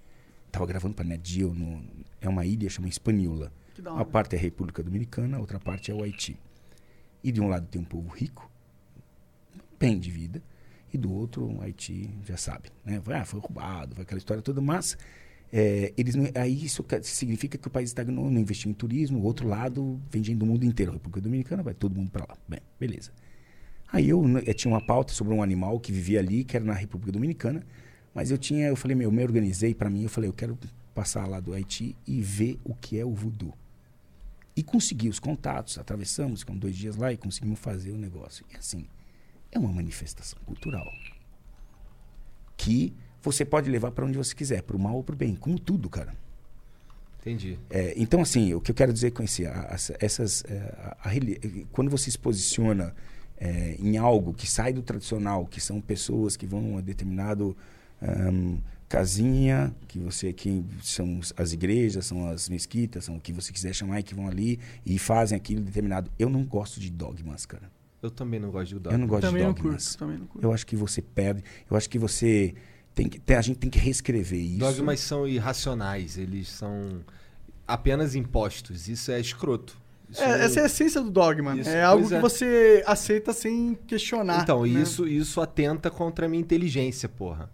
Tava gravando para Net Geo no é uma ilha chama Hispaniola. Que da Uma parte é a República Dominicana, a outra parte é o Haiti. E de um lado tem um povo rico, bem de vida, e do outro o Haiti já sabe, né? Foi, ah, foi roubado, foi aquela história toda, mas é, eles não- aí isso significa que o país estagnou, não investiu em turismo, o outro lado vem gente do mundo inteiro, República Dominicana vai todo mundo para lá. Bem, beleza. Aí eu, né, eu tinha uma pauta sobre um animal que vivia ali, que era na República Dominicana, mas eu tinha, eu falei, meu, eu me organizei para mim, eu falei, eu quero passar lá do Haiti e ver o que é o voodoo. E consegui os contatos, atravessamos, ficamos dois dias lá e conseguimos fazer o negócio. E assim, é uma manifestação cultural que você pode levar para onde você quiser, pro mal ou pro bem, como tudo, cara. Entendi. É, então, assim, o que eu quero dizer com esse, a- as- essas, é, a- a quando você se posiciona é, em algo que sai do tradicional, que são pessoas que vão a determinado ahn, casinha, que você que são as igrejas, são as mesquitas, são o que você quiser chamar, e que vão ali e fazem aquilo determinado. Eu não gosto de dogmas, cara. Eu também não gosto de Eu dogma. não gosto Também de não dogmas. curto, também não curto. Eu acho que você perde. Eu acho que você tem que a gente tem que reescrever isso. Dogmas são irracionais, eles são apenas impostos. Isso é escroto. Isso É, essa é a essência do dogma. Isso, é algo pois que é. você aceita sem questionar. Então, né? isso, isso atenta contra a minha inteligência, porra.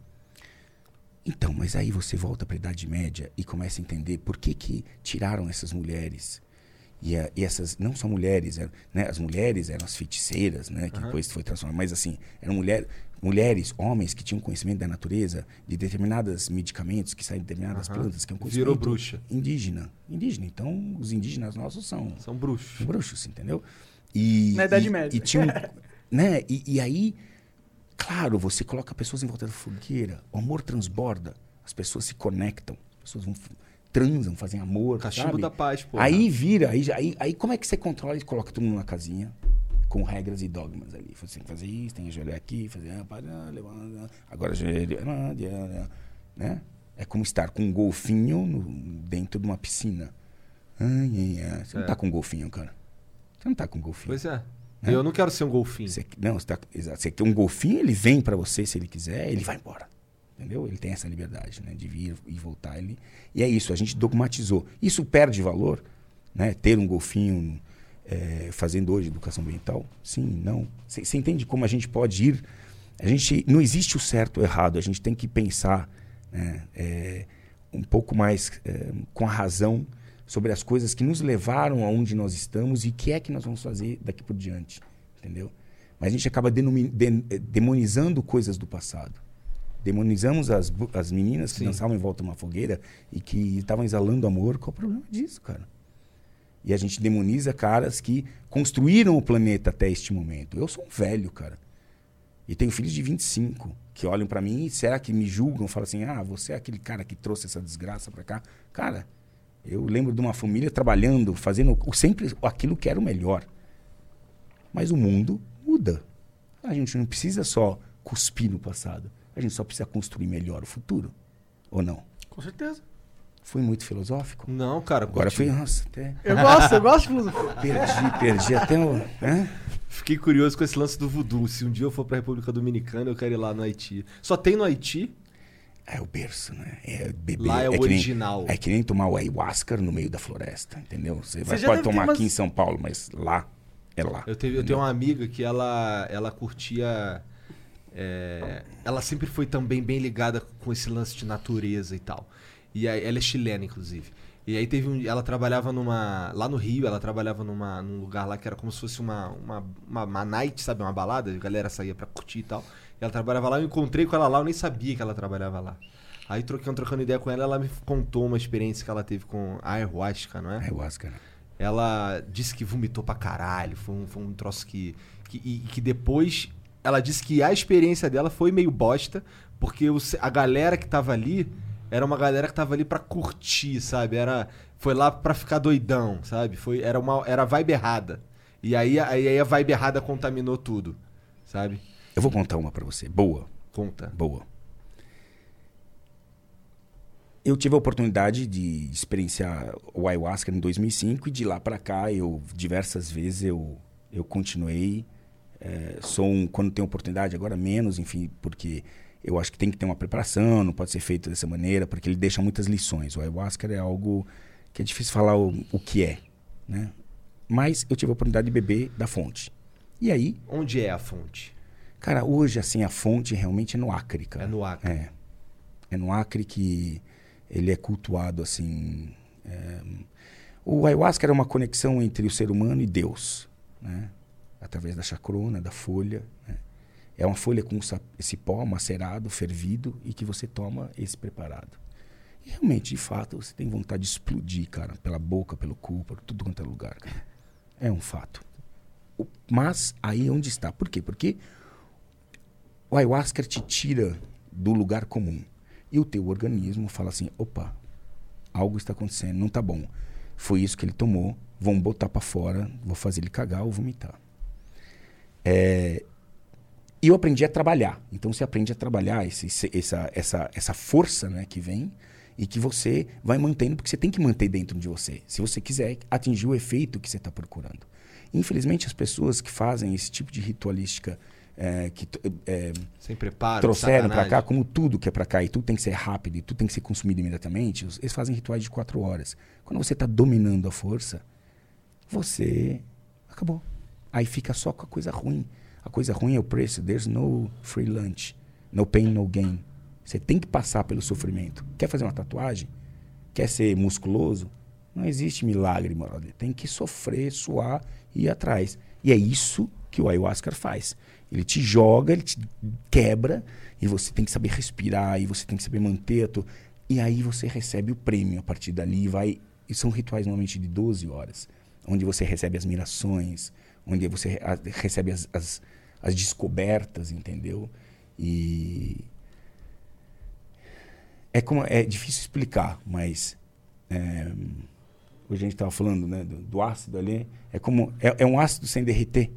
Então, mas aí você volta para a Idade Média e começa a entender por que, que tiraram essas mulheres. E, a- e essas, não só mulheres, eram, né? as mulheres eram as feiticeiras, né? que Aham. depois foi transformada, mas assim, eram mulher, mulheres, homens que tinham conhecimento da natureza, de determinados medicamentos que saem de determinadas Aham. plantas, que é um Virou conhecimento bruxa. indígena. Indígena. Então, os indígenas nossos são São bruxos. são bruxos, entendeu? E, Na Idade e- Média. E, tinha um- né? E, e aí, claro, você coloca pessoas em volta da fogueira, o amor transborda, as pessoas se conectam, as pessoas vão, transam, fazem amor, Cachimbo sabe? da paz, porra. Aí vira, aí, aí, aí como é que você controla e coloca todo mundo numa casinha? Com regras e dogmas ali. Você tem que fazer isso, tem que ajoelhar aqui, fazer. ah, para, ah, Agora ajoelha. ah, Né? É como estar com um golfinho no- dentro de uma piscina. Você não É. tá com um golfinho, cara. Você não tá com um golfinho. Pois é. É? Eu não quero ser um golfinho. Você, não, você, tá, exato. você quer um golfinho, ele vem pra você se ele quiser, ele vai embora. Entendeu? Ele tem essa liberdade, né? De vir e voltar. Ele... E é isso, a gente dogmatizou. Isso perde valor, né? Ter um golfinho é, fazendo hoje educação ambiental? Sim, não. Você entende como a gente pode ir? A gente não existe o certo ou errado. A gente tem que pensar né, é, um pouco mais é, com a razão sobre as coisas que nos levaram aonde nós estamos e o que é que nós vamos fazer daqui por diante, entendeu? Mas a gente acaba de- demonizando coisas do passado. Demonizamos as, as meninas que Sim. dançavam em volta de uma fogueira e que estavam exalando amor. Qual o problema disso, cara? E a gente demoniza caras que construíram o planeta até este momento. Eu sou um velho, cara. E tenho filhos de 25 que olham pra mim e será que me julgam? Falam assim: ah, você é aquele cara que trouxe essa desgraça pra cá. Cara, eu lembro de uma família trabalhando, fazendo o- sempre aquilo que era o melhor. Mas o mundo muda. A gente não precisa só cuspir no passado. A gente só precisa construir melhor o futuro. Ou não? Com certeza. Fui muito filosófico? Não, cara. Agora fui, nossa, até Eu gosto, eu gosto de filosofia. perdi, perdi até o. Hã? Fiquei curioso com esse lance do voodoo. Se um dia eu for pra República Dominicana, eu quero ir lá no Haiti. Só tem no Haiti? É o berço, né? É beber. Lá é o que nem- original. é que nem tomar o ayahuasca no meio da floresta, entendeu? Você, vai, já pode tomar umas- aqui em São Paulo, mas lá é lá. Eu, teve- eu tenho uma amiga que ela, ela curtia. É, ela sempre foi também bem ligada com esse lance de natureza e tal. E aí, ela é chilena, inclusive. E aí teve um, ela trabalhava numa lá no Rio, ela trabalhava numa, num lugar lá que era como se fosse uma, uma, uma, uma night, sabe, uma balada, a galera saía pra curtir e tal. E ela trabalhava lá, eu encontrei com ela lá, eu nem sabia que ela trabalhava lá. Aí troquei, trocando ideia com ela, ela me contou uma experiência que ela teve com a ayahuasca, não é? Ayahuasca, né? Ela disse que vomitou pra caralho. Foi um, foi um troço que. que e que depois. Ela disse que a experiência dela foi meio bosta, porque a galera que tava ali era uma galera que tava ali pra curtir, sabe? Era, foi lá pra ficar doidão, sabe? Foi, era, uma, era vibe errada. E aí, aí, aí a vibe errada contaminou tudo, sabe? Eu vou contar uma pra você. Boa, Conta. boa. Eu tive a oportunidade de experienciar o ayahuasca em 2005 e de lá pra cá eu diversas vezes eu eu continuei é, sou um, quando tenho oportunidade agora menos enfim porque eu acho que tem que ter uma preparação não pode ser feito dessa maneira porque ele deixa muitas lições o ayahuasca é algo que é difícil falar o, o que é né mas eu tive a oportunidade de beber da fonte e aí Onde é a fonte? Cara, hoje, assim, a fonte realmente é no Acre, cara. É no Acre. É. É no Acre que ele é cultuado, assim... é, O ayahuasca era uma conexão entre o ser humano e Deus, né? Através da chacrona, da folha, né? É uma folha com esse pó macerado, fervido, e que você toma esse preparado. E realmente, de fato, você tem vontade de explodir, cara, pela boca, pelo cu, por tudo quanto é lugar, cara. É um fato. O- Mas aí é onde está. Por quê? Porque o ayahuasca te tira do lugar comum. E o teu organismo fala assim: opa, algo está acontecendo, não tá bom. Foi isso que ele tomou, vamos botar para fora, vou fazer ele cagar ou vomitar. É, e eu aprendi a trabalhar. Então você aprende a trabalhar esse, essa, essa, essa força né, que vem e que você vai mantendo, porque você tem que manter dentro de você, se você quiser atingir o efeito que você está procurando. Infelizmente, as pessoas que fazem esse tipo de ritualística é, que é, Sem preparo, trouxeram para cá, como tudo que é para cá e tudo tem que ser rápido e tudo tem que ser consumido imediatamente, eles fazem rituais de quatro horas. Quando você está dominando a força, você acabou. Aí fica só com a coisa ruim. A coisa ruim é o preço. There's no free lunch. No pain, no gain. Você tem que passar pelo sofrimento. Quer fazer uma tatuagem? Quer ser musculoso? Não existe milagre, brother. Tem que sofrer, suar e ir atrás. E é isso que o ayahuasca faz. Ele te joga, ele te quebra, e você tem que saber respirar, e você tem que saber manter a tua... E aí você recebe o prêmio a partir dali vai... E são rituais normalmente de 12 horas, onde você recebe as mirações, onde você recebe as, as, as descobertas, entendeu? E... É, como, é difícil explicar, mas... é, hoje a gente estava falando né, do, do ácido ali. É como é, é um ácido sem derreter.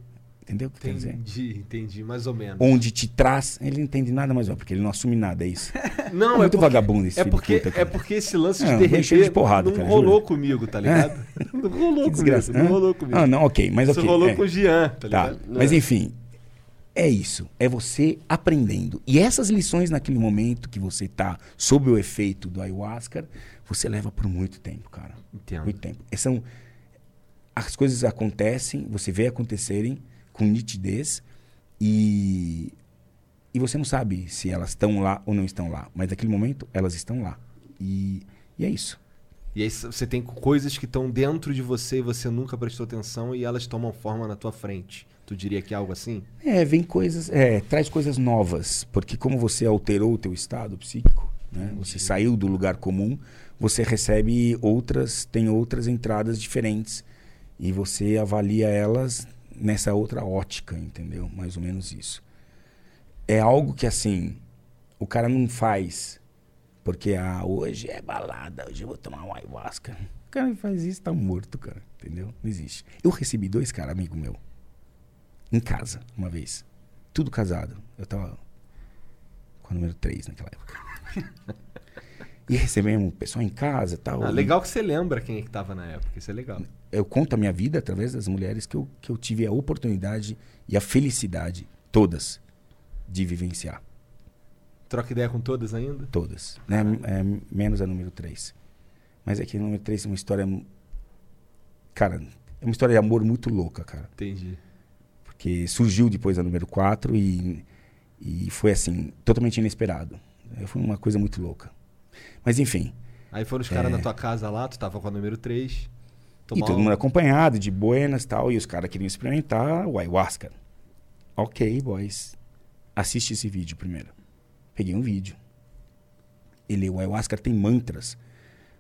Entendeu o que quer dizer? Entendi, entendi, mais ou menos. Onde te traz. Ele não entende nada mais, porque ele não assume nada, é isso. Não, é muito vagabundo esse É porque, puta, é porque esse lance de Não, vou derreter de porrada, não cara, rolou juro. comigo, tá ligado? Não rolou Que comigo, desgraça. não Hã? rolou comigo. Ah, não, ok, mas Isso ok. rolou é. com o Jean, tá Tá, ligado? mas enfim, é isso. É você aprendendo. E essas lições naquele momento que você tá sob o efeito do ayahuasca, você leva por muito tempo, cara. Entendo. Muito tempo. São, as coisas acontecem, você vê acontecerem com nitidez e, e você não sabe se elas estão lá ou não estão lá. Mas naquele momento, elas estão lá. E, e é isso. E aí você tem coisas que estão dentro de você e você nunca prestou atenção e elas tomam forma na tua frente. Tu diria que é algo assim? É, vem coisas, é, traz coisas novas, porque como você alterou o teu estado psíquico, né? Você saiu do lugar comum, você recebe outras, tem outras entradas diferentes e você avalia elas nessa outra ótica, entendeu? Mais ou menos isso. É algo que assim, o cara não faz porque ah, hoje é balada, hoje eu vou tomar um ayahuasca. O cara que faz isso tá morto, cara, entendeu? Não existe. Eu recebi dois caras, amigo meu, em casa, uma vez. Tudo casado. Eu tava com o número 3 naquela época. e recebemos o pessoal em casa e tal. Ah, legal que você lembra quem é que tava na época. Isso é legal. Eu conto a minha vida através das mulheres que eu, que eu tive a oportunidade e a felicidade, todas, de vivenciar. Troca ideia com todas ainda? Todas. Né? É, menos a número 3. Mas é que a número 3 é uma história. Cara, é uma história de amor muito louca, cara. Entendi. porque surgiu depois da número 4 e, e foi assim, totalmente inesperado. É, Foi uma coisa muito louca. Mas enfim, Aí foram os caras na tua casa lá, tu tava com a número 3. É. e todo mundo acompanhado, de buenas e tal, e os caras queriam experimentar o ayahuasca. Ok, boys, assiste esse vídeo primeiro. Peguei um vídeo. Ele, o ayahuasca tem mantras,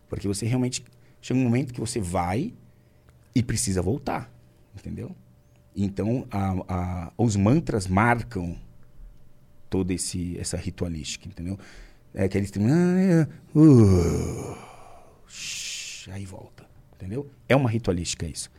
porque você realmente chega um momento que você vai e precisa voltar, entendeu? Então, a- a- os mantras marcam toda esse, essa ritualística, entendeu? É que eles têm... ah, é, uh, shh, aí volta, entendeu? É uma ritualística isso.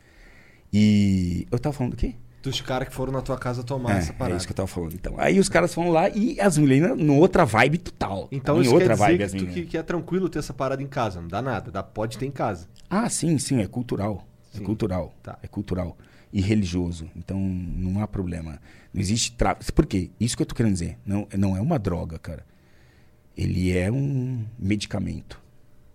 E eu tava falando do quê? Dos caras que foram na tua casa tomar É, essa é parada. isso que eu tava falando. Então, aí os caras foram lá e as meninas no outra vibe total. Então em isso outra quer dizer vibe as que, tu- que- que é tranquilo ter essa parada em casa. Não dá nada. Dá, pode ter em casa. Ah, sim, sim, é cultural. Sim. É cultural. Tá. É cultural. E religioso. Então não há problema. Não existe tra... Por quê? Isso que eu tô querendo dizer. Não, não é uma droga, cara. Ele é um medicamento.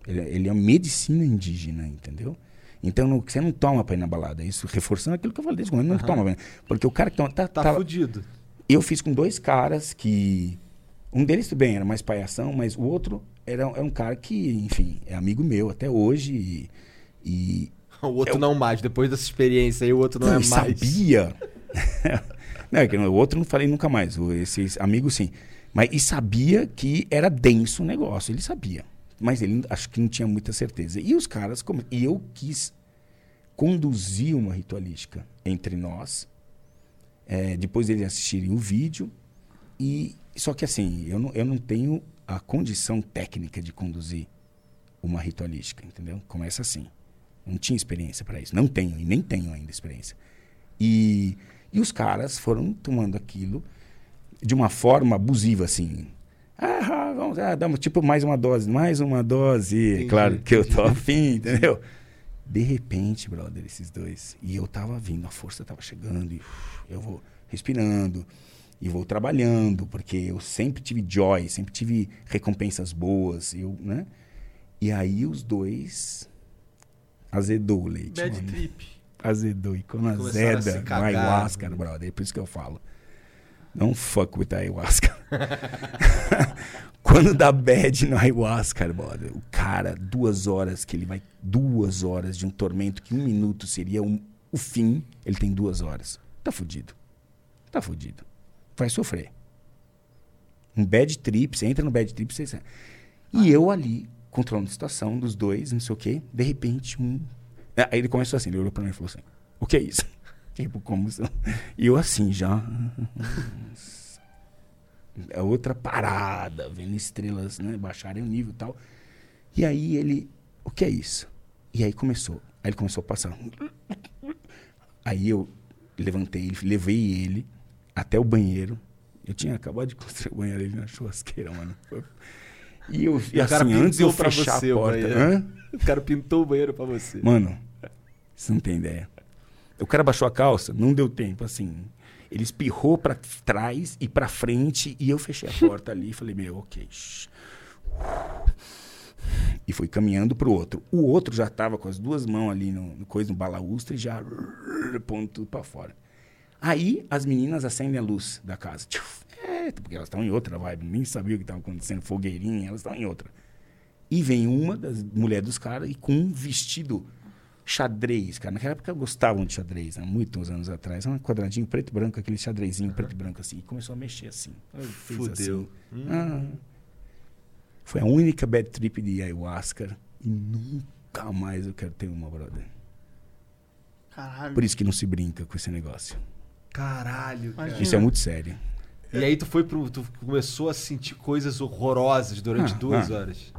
Ele, é- ele é uma medicina indígena, entendeu? Então não- você não toma pra ir na balada. Isso reforçando aquilo que eu falei desde o. Não Aham. toma, pra- porque o cara que toma, tá, Tá, tá- fudido. eu fiz com dois caras que. Um deles, tudo bem, era mais palhação, mas o outro era, é um cara que, enfim, é amigo meu até hoje. E, e O outro Eu- não mais. Depois dessa experiência aí, o outro não, não, é mais. sabia. não, é que o outro não falei nunca mais. o- Esse amigo, sim. Mas e sabia que era denso o negócio. Ele sabia. Mas ele acho que não tinha muita certeza. E os caras. come- E eu quis conduzir uma ritualística entre nós. é, depois eles assistirem o vídeo. E só que assim, eu não, eu não tenho a condição técnica de conduzir uma ritualística, entendeu? Começa assim. Não tinha experiência para isso. Não tenho, e nem tenho ainda experiência. E, e os caras foram tomando aquilo de uma forma abusiva, assim. Ah, vamos, ah, uma- tipo mais uma dose, mais uma dose. Entendi, claro que eu tô afim, entendeu? De repente, brother, esses dois. E eu tava vindo, a força tava chegando, e eu vou respirando, e vou trabalhando, porque eu sempre tive joy, sempre tive recompensas boas, eu, né? E aí os dois azedou o leite. Bad mano. trip. Azedou. E quando azeda, ayahuasca, brother, é por isso que eu falo. Não fuck with ayahuasca. quando dá bad no ayahuasca, brother, o cara, duas horas que ele vai. Duas horas de um tormento que um minuto seria um- o fim, ele tem duas horas. Tá fudido. Tá fudido. Vai sofrer. Um bad trip, você entra no bad trip, você. E eu ali, controlando a situação dos dois, não sei o quê, de repente, um. Aí ele começou assim, ele olhou pra mim e falou assim: O que é isso? Tipo, como. E eu assim, já. É outra parada, vendo estrelas, né? Baixarem o nível e tal. E aí ele. O que é isso? E aí começou. Aí ele começou a passar. Aí eu levantei, ele- levei ele até o banheiro. Eu tinha acabado de construir o banheiro ali na churrasqueira, mano. E eu E e o cara assim, antes eu fechar você a o porta. Hã? O cara pintou o banheiro pra você. Mano, você não tem ideia. O cara baixou a calça, não deu tempo, assim. Ele espirrou pra trás e pra frente e eu fechei a porta ali e falei, meu, ok. E fui caminhando pro outro. O outro já tava com as duas mãos ali no, no coisa, no balaustre, já pondo tudo pra fora. Aí as meninas acendem a luz da casa. É, porque elas estão em outra vibe. Nem sabia o que estava acontecendo. Fogueirinha, elas estão em outra. E vem uma das mulheres dos caras e com um vestido xadrez, cara. Naquela época gostavam de xadrez, né? muitos anos atrás. Um quadradinho preto e branco, aquele xadrezinho preto e branco assim. E começou a mexer assim. Fudeu. assim. Ah. Foi a única bad trip de ayahuasca. E nunca mais eu quero ter uma, brother. Caralho. Por isso que não se brinca com esse negócio. Caralho, cara. Isso é muito sério. E aí tu foi pro. Tu começou a sentir coisas horrorosas durante Ah, duas ah. horas.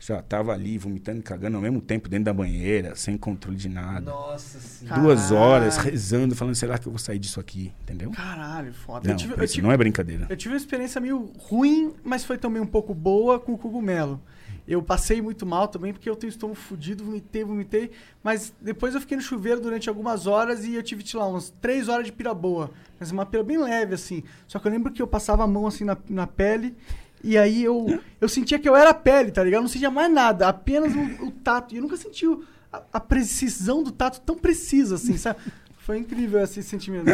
Já tava ali vomitando e cagando ao mesmo tempo dentro da banheira, sem controle de nada. Nossa senhora. Duas horas rezando, falando, será que eu vou sair disso aqui? Entendeu? Caralho, foda. Não, tive, tive, não é brincadeira. eu tive uma experiência meio ruim, mas foi também um pouco boa com o cogumelo. Eu passei muito mal também, porque eu tenho estômago fudido, vomitei, vomitei. Mas depois eu fiquei no chuveiro durante algumas horas e eu tive, sei lá, umas três horas de pira boa. Mas uma pira bem leve, assim. Só que eu lembro que eu passava a mão assim na, na pele. E aí eu, eu sentia que eu era a pele, tá ligado? Eu não sentia mais nada, apenas o, o tato. E eu nunca senti a, a precisão do tato tão precisa, assim, sabe? Foi incrível esse sentimento.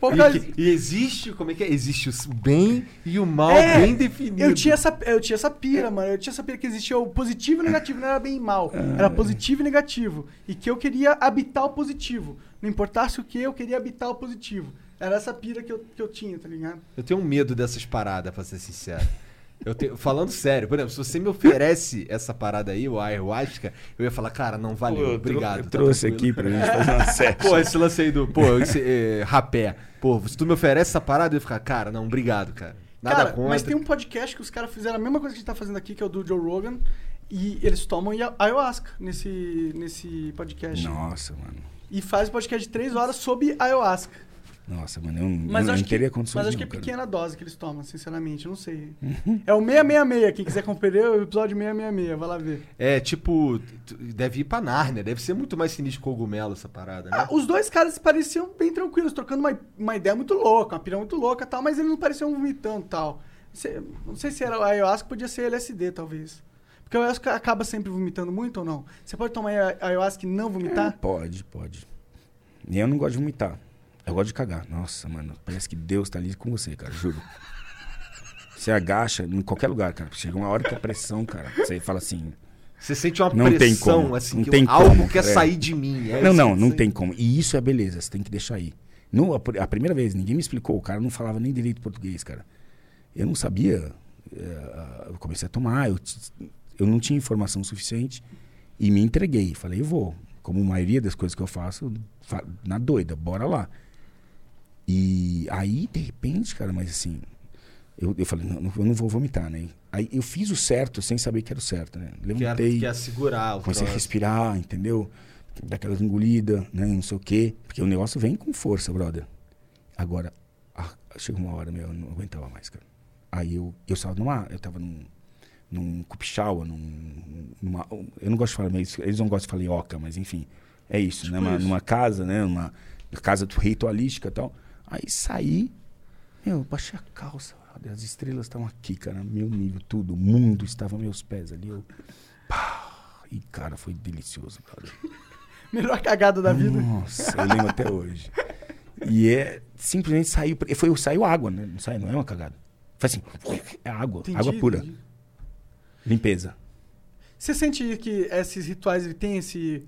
Pouca- E, e existe, como é que é? Existe o bem e o mal É, bem definido. Eu tinha, essa, eu tinha essa pira, mano. Eu tinha essa pira que existia o positivo e o negativo, não era bem e mal. Era positivo e negativo. E que eu queria habitar o positivo. Não importasse o que, eu queria habitar o positivo. Era essa pira que eu, que eu tinha, tá ligado? Eu tenho um medo dessas paradas, pra ser sincero. Eu tenho, falando sério, por exemplo, se você me oferece essa parada aí, o ayahuasca, eu ia falar, cara, não valeu, Pô, eu obrigado. Eu tá trouxe tranquilo. aqui pra gente fazer uma session. Pô, esse lance aí do, pô, esse, é, rapé. Pô, se tu me oferece essa parada, eu ia ficar, cara, não, obrigado, cara. Nada Cara, contra. mas tem um podcast que os caras fizeram a mesma coisa que a gente tá fazendo aqui, que é o do Joe Rogan. E eles tomam ayahuasca nesse, nesse podcast. Nossa, mano. E faz um podcast de três horas sobre ayahuasca. Nossa, mano, eu, não- Mas eu acho não que, teria condições mas acho que é não, cara. pequena a dose que eles tomam, sinceramente, eu não sei. É o 666, quem quiser conferir é o episódio 666, vai lá ver. É, tipo, deve ir pra Nárnia, deve ser muito mais sinistro que cogumelo essa parada, né? Ah, os dois caras pareciam bem tranquilos, trocando uma, uma ideia muito louca, uma pira muito louca e tal, mas eles não pareciam vomitando e tal. Sei- Não sei se era o ayahuasca, podia ser LSD, talvez. Porque o ayahuasca acaba sempre vomitando muito ou não? Você pode tomar aya- ayahuasca e não É, vomitar? pode, pode. E eu não gosto de vomitar. Eu gosto de cagar. Nossa, mano, parece que Deus tá ali com você, cara, juro. Você agacha em qualquer lugar, cara. Chega uma hora que a pressão, cara, você fala assim... Você sente uma Não tem pressão, como, assim, não que tem algo como, quer é. sair de mim. é não, não, não tem como. E isso é beleza, você tem que deixar aí. No, a, a primeira vez, ninguém me explicou. O cara não falava nem direito português, cara. Eu não sabia. eh, eu comecei a tomar, eu, eu não tinha informação suficiente e me entreguei. Falei, eu vou. Como a maioria das coisas que eu faço, fa- na doida, bora lá. E aí, de repente, cara, mas assim, Eu, eu falei, não, eu não vou vomitar, né? Aí eu fiz o certo sem saber que era o certo, né? Que Levantei, que é segurar o comecei a troço. respirar, entendeu? Dar aquelas engolidas, né? Não sei o quê. Porque o negócio vem com força, brother. Agora, ah, chegou uma hora, meu, eu não aguentava mais, cara. Aí eu, eu estava numa. Eu tava num. Num cupichaua, num. Numa, eu não gosto de falar, mas eles não gostam de falar oca, mas enfim. É isso, Tipo né? Uma, isso. numa casa, né? Uma casa ritualística e tal. Aí saí, meu, baixei a calça. As estrelas estavam aqui, cara, meu nível, tudo. O mundo estava a meus pés ali. Eu. Pá, e, cara, foi delicioso, brother. Melhor cagada da vida. Nossa, eu lembro até hoje. E é simplesmente saiu. Foi, saiu água, né? Não sai, não é uma cagada. Foi assim, é água, Entendi, água pura. entendi. Limpeza. Você sente que esses rituais ele tem esse.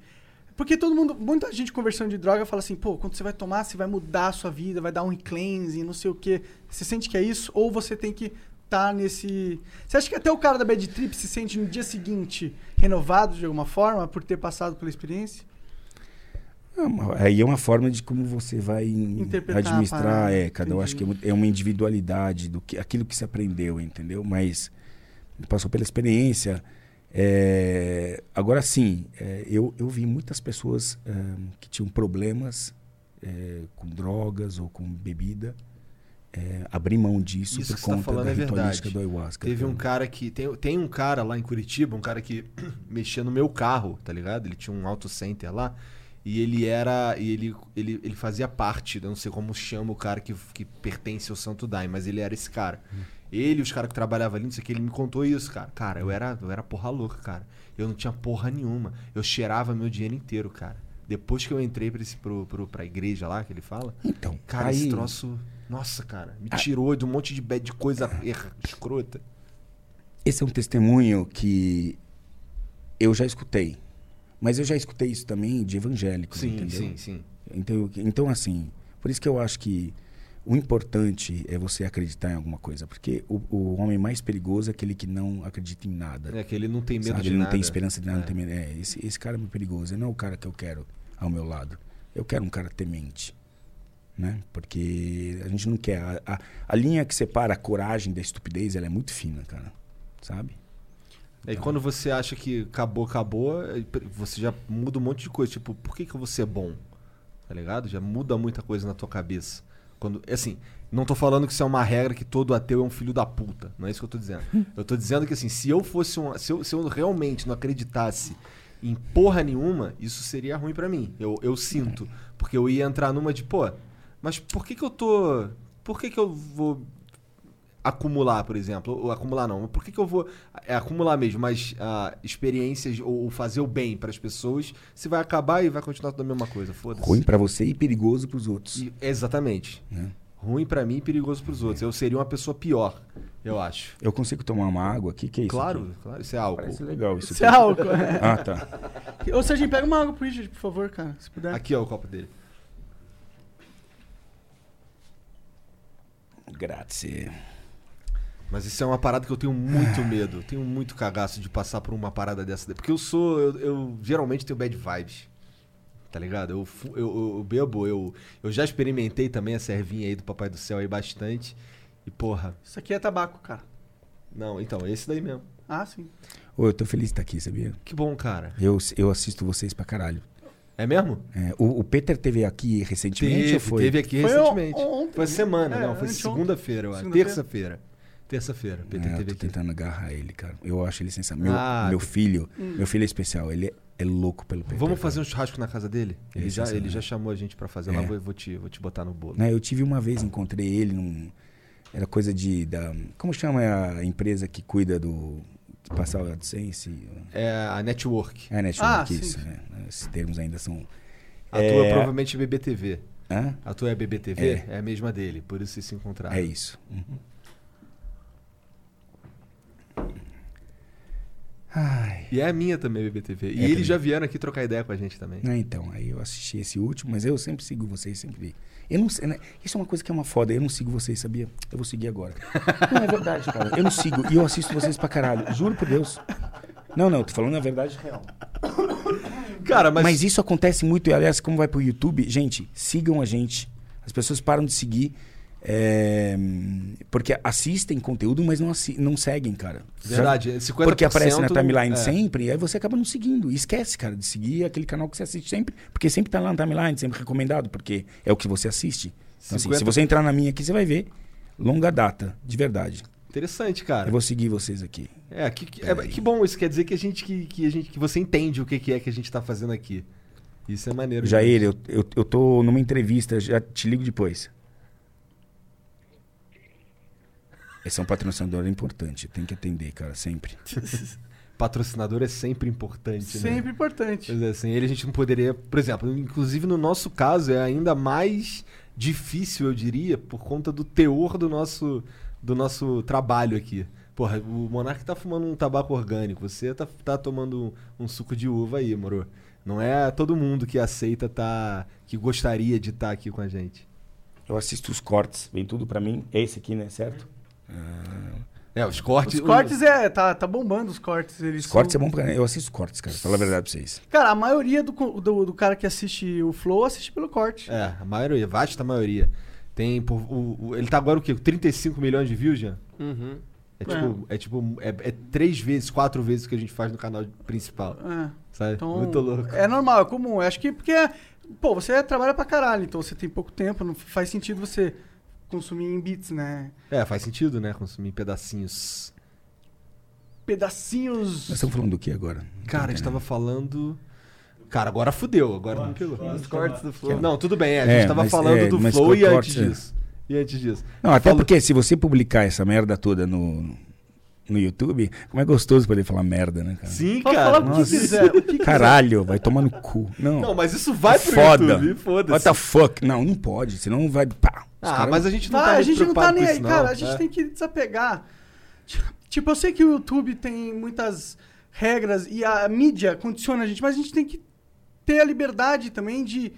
Porque todo mundo, muita gente conversando de droga fala assim, pô, quando você vai tomar, você vai mudar a sua vida, vai dar um cleansing, não sei o quê. Você sente que é isso? Ou você tem que estar nesse. Você acha que até o cara da Bad Trip se sente no dia seguinte renovado de alguma forma por ter passado pela experiência? É uma- Aí é uma forma de como você vai administrar. É, cada um acho que é é uma individualidade do que aquilo que se aprendeu, entendeu? Mas passou pela experiência. É, agora sim, é, eu, eu vi muitas pessoas é, que tinham problemas é, com drogas ou com bebida é, abrir mão disso Isso por tá conta falando da é ritualística verdade. do ayahuasca. Teve um cara. que. Tem, tem um cara lá em Curitiba, um cara que mexia no meu carro, tá ligado? Ele tinha um auto center lá. E ele era. E ele, ele, ele fazia parte, eu não sei como chama o cara que, que pertence ao Santo Daime, mas ele era esse cara. Ele os caras que trabalhavam ali, não sei o que, ele me contou isso, cara. Cara, eu era, eu era porra louca, cara. Eu não tinha porra nenhuma. Eu cheirava meu dinheiro inteiro, cara. Depois que eu entrei pra, esse, pro, pro, pra igreja lá, que ele fala, Então, cara, aí, esse troço. Nossa, cara, me tirou de um monte de, de coisa erra- escrota. Esse é um testemunho que eu já escutei. Mas eu já escutei isso também de evangélicos, Sim, entendeu? sim, sim. Então, então, assim, por isso que eu acho que o importante é você acreditar em alguma coisa. Porque o, o homem mais perigoso é aquele que não acredita em nada. É que ele não tem medo sabe? de Ele não nada. tem esperança de nada. É. Não tem medo. É, esse, esse cara é muito perigoso. Ele não é o cara que eu quero ao meu lado. Eu quero um cara temente. Né? Porque a gente não quer. A, a, a linha que separa a coragem da estupidez ela é muito fina, cara. Sabe? Aí quando você acha que acabou, acabou, pre- você já muda um monte de coisa. Tipo, por que, que eu vou ser bom? Tá ligado? Já muda muita coisa na tua cabeça. Quando, assim, não tô falando que isso é uma regra que todo ateu é um filho da puta. Não é isso que eu tô dizendo. Eu tô dizendo que assim, se eu fosse um. Se eu, se eu realmente não acreditasse em porra nenhuma, isso seria ruim pra mim. Eu, eu sinto. Porque eu ia entrar numa de, pô, mas por que que eu tô. Por que que eu vou acumular, por exemplo. Ou acumular não. Por que, que eu vou é, acumular mesmo, mas ah, experiências ou, ou fazer o bem para as pessoas se vai acabar e vai continuar tudo a mesma coisa? Foda-se. Ruim pra você e perigoso pros outros. E- exatamente. Né? Ruim pra mim e perigoso pros outros. Eu seria uma pessoa pior, eu acho. Eu consigo tomar uma água aqui? Que é isso? Claro, aqui? claro, isso é álcool. Parece legal isso Isso é aqui. álcool. é. Ah, tá. Ou seja, pega uma água pro Richard, por favor, cara, se puder. Aqui ó, o copo dele. Grazie. Mas isso é uma parada que eu tenho muito medo. Tenho muito cagaço de passar por uma parada dessa. daí. Porque eu sou. Eu, eu geralmente tenho bad vibes. Tá ligado? Eu, eu, eu, bebo, eu, eu já experimentei também a servinha aí do Papai do Céu aí bastante. E porra. Isso aqui é tabaco, cara. Não, então, esse daí mesmo. Ah, sim. Ô, eu tô feliz de estar aqui, sabia? Que bom, cara. Eu, eu assisto vocês pra caralho. É mesmo? É, o, o Peter teve aqui recentemente Teve, ou foi? teve aqui Foi recentemente. on- ontem, foi semana, É, não. Foi segunda-feira, eu acho. Segunda-feira. Terça-feira. Terça-feira. Peter É, eu tô tentando agarrar ele, cara. Eu acho ele sensacional. Meu, Ah, meu filho, meu filho é especial. Ele é, é louco pelo Peter. Vamos cara. fazer um churrasco na casa dele? Ele, Ele já, ele já chamou a gente pra fazer lá. É. Vou, vou te, vou te botar no bolo. Né, eu tive uma vez, encontrei ele num. Era coisa de. Da, como chama a empresa que cuida do. De passar o AdSense? É a network. É, Network, Ah, isso. né? Esses termos ainda são. A tua é É. provavelmente BBTV. Hã? A tua é BBTV? É. É, a mesma dele, por isso vocês se encontraram. É isso. Uhum. Ai. E é a minha também, BBTV. E É eles também. já vieram aqui trocar ideia com a gente também. Né, então, aí eu assisti esse último, mas eu sempre sigo vocês, sempre vi. Eu não sei, né? Isso é uma coisa que é uma foda, eu não sigo vocês, sabia? Eu vou seguir agora. Não, é verdade, cara. Eu não sigo e eu assisto vocês pra caralho. Juro por Deus. Não, não, tô falando a verdade real. Cara, mas, Mas, isso acontece muito, e aliás, como vai pro YouTube, gente, sigam a gente. As pessoas param de seguir. É, porque assistem conteúdo, mas não, assi- não seguem, cara. Verdade, 50% Porque aparece na timeline é. sempre, e aí você acaba não seguindo. E esquece, cara, de seguir aquele canal que você assiste sempre. Porque sempre tá lá na timeline, sempre recomendado, porque é o que você assiste. Então, assim, 50 se você entrar na minha aqui, você vai ver longa data, de verdade. Interessante, cara. Eu vou seguir vocês aqui. É, que, que, é, que bom, isso quer dizer que a gente que, que a gente que você entende o que, que é que a gente tá fazendo aqui. Isso é maneiro. Jair, eu, eu, eu tô numa entrevista, já te ligo depois. Esse é um patrocinador importante, tem que atender, cara, sempre. patrocinador é sempre importante, né? Sempre importante. Pois é, sem ele a gente não poderia, por exemplo, inclusive no nosso caso é ainda mais difícil, eu diria, por conta do teor do nosso do nosso trabalho aqui. Porra, o Monark tá fumando um tabaco orgânico, você tá, tá tomando um, um suco de uva aí, moro? Não é todo mundo que aceita tá que gostaria de estar aqui com a gente. Eu assisto os cortes, vem tudo pra mim. É esse aqui, né, certo? É, os cortes. Os cortes é. Tá, tá bombando os cortes. Eles Os cortes é são- bom pra... Eu assisto os cortes, cara, fala a verdade pra vocês. Cara, a maioria do, do, do cara que assiste o Flow assiste pelo corte. É, a maioria, vasta maioria. Tem por, o, o- ele tá agora o quê? 35 milhões de views já? Uhum. É tipo, é tipo, é, é três vezes, quatro vezes o que a gente faz no canal principal. É. Sabe? Então, Muito louco. É normal, é comum. Eu Acho que porque, pô, você trabalha pra caralho, então você tem pouco tempo, não faz sentido você consumir em bits, né? É, faz sentido, né? Consumir pedacinhos. Pedacinhos. Nós estamos falando do que agora? Cara, a gente tava falando. Cara, agora fudeu, agora não pegou. Os cortes do Flow. Não, tudo bem, é, a gente É, tava mas- falando é, do Flow e antes é. disso. E antes disso. Não, até Falou- porque se você publicar essa merda toda no, no YouTube, como é gostoso poder falar merda, né, cara? Sim, Pode cara. falar o que quiser. O que quiser. Caralho, vai tomar no cu. Não, Não, mas isso vai pro foda. YouTube, What foda-se. the fuck? Não, não pode, senão vai... Pá, os Ah, caras- mas a gente não Vai, tá a muito gente não tá preocupado nem com aí, isso, cara. não. A gente É. tem que desapegar. Tipo, eu sei que o YouTube tem muitas regras e a mídia condiciona a gente, mas a gente tem que ter a liberdade também de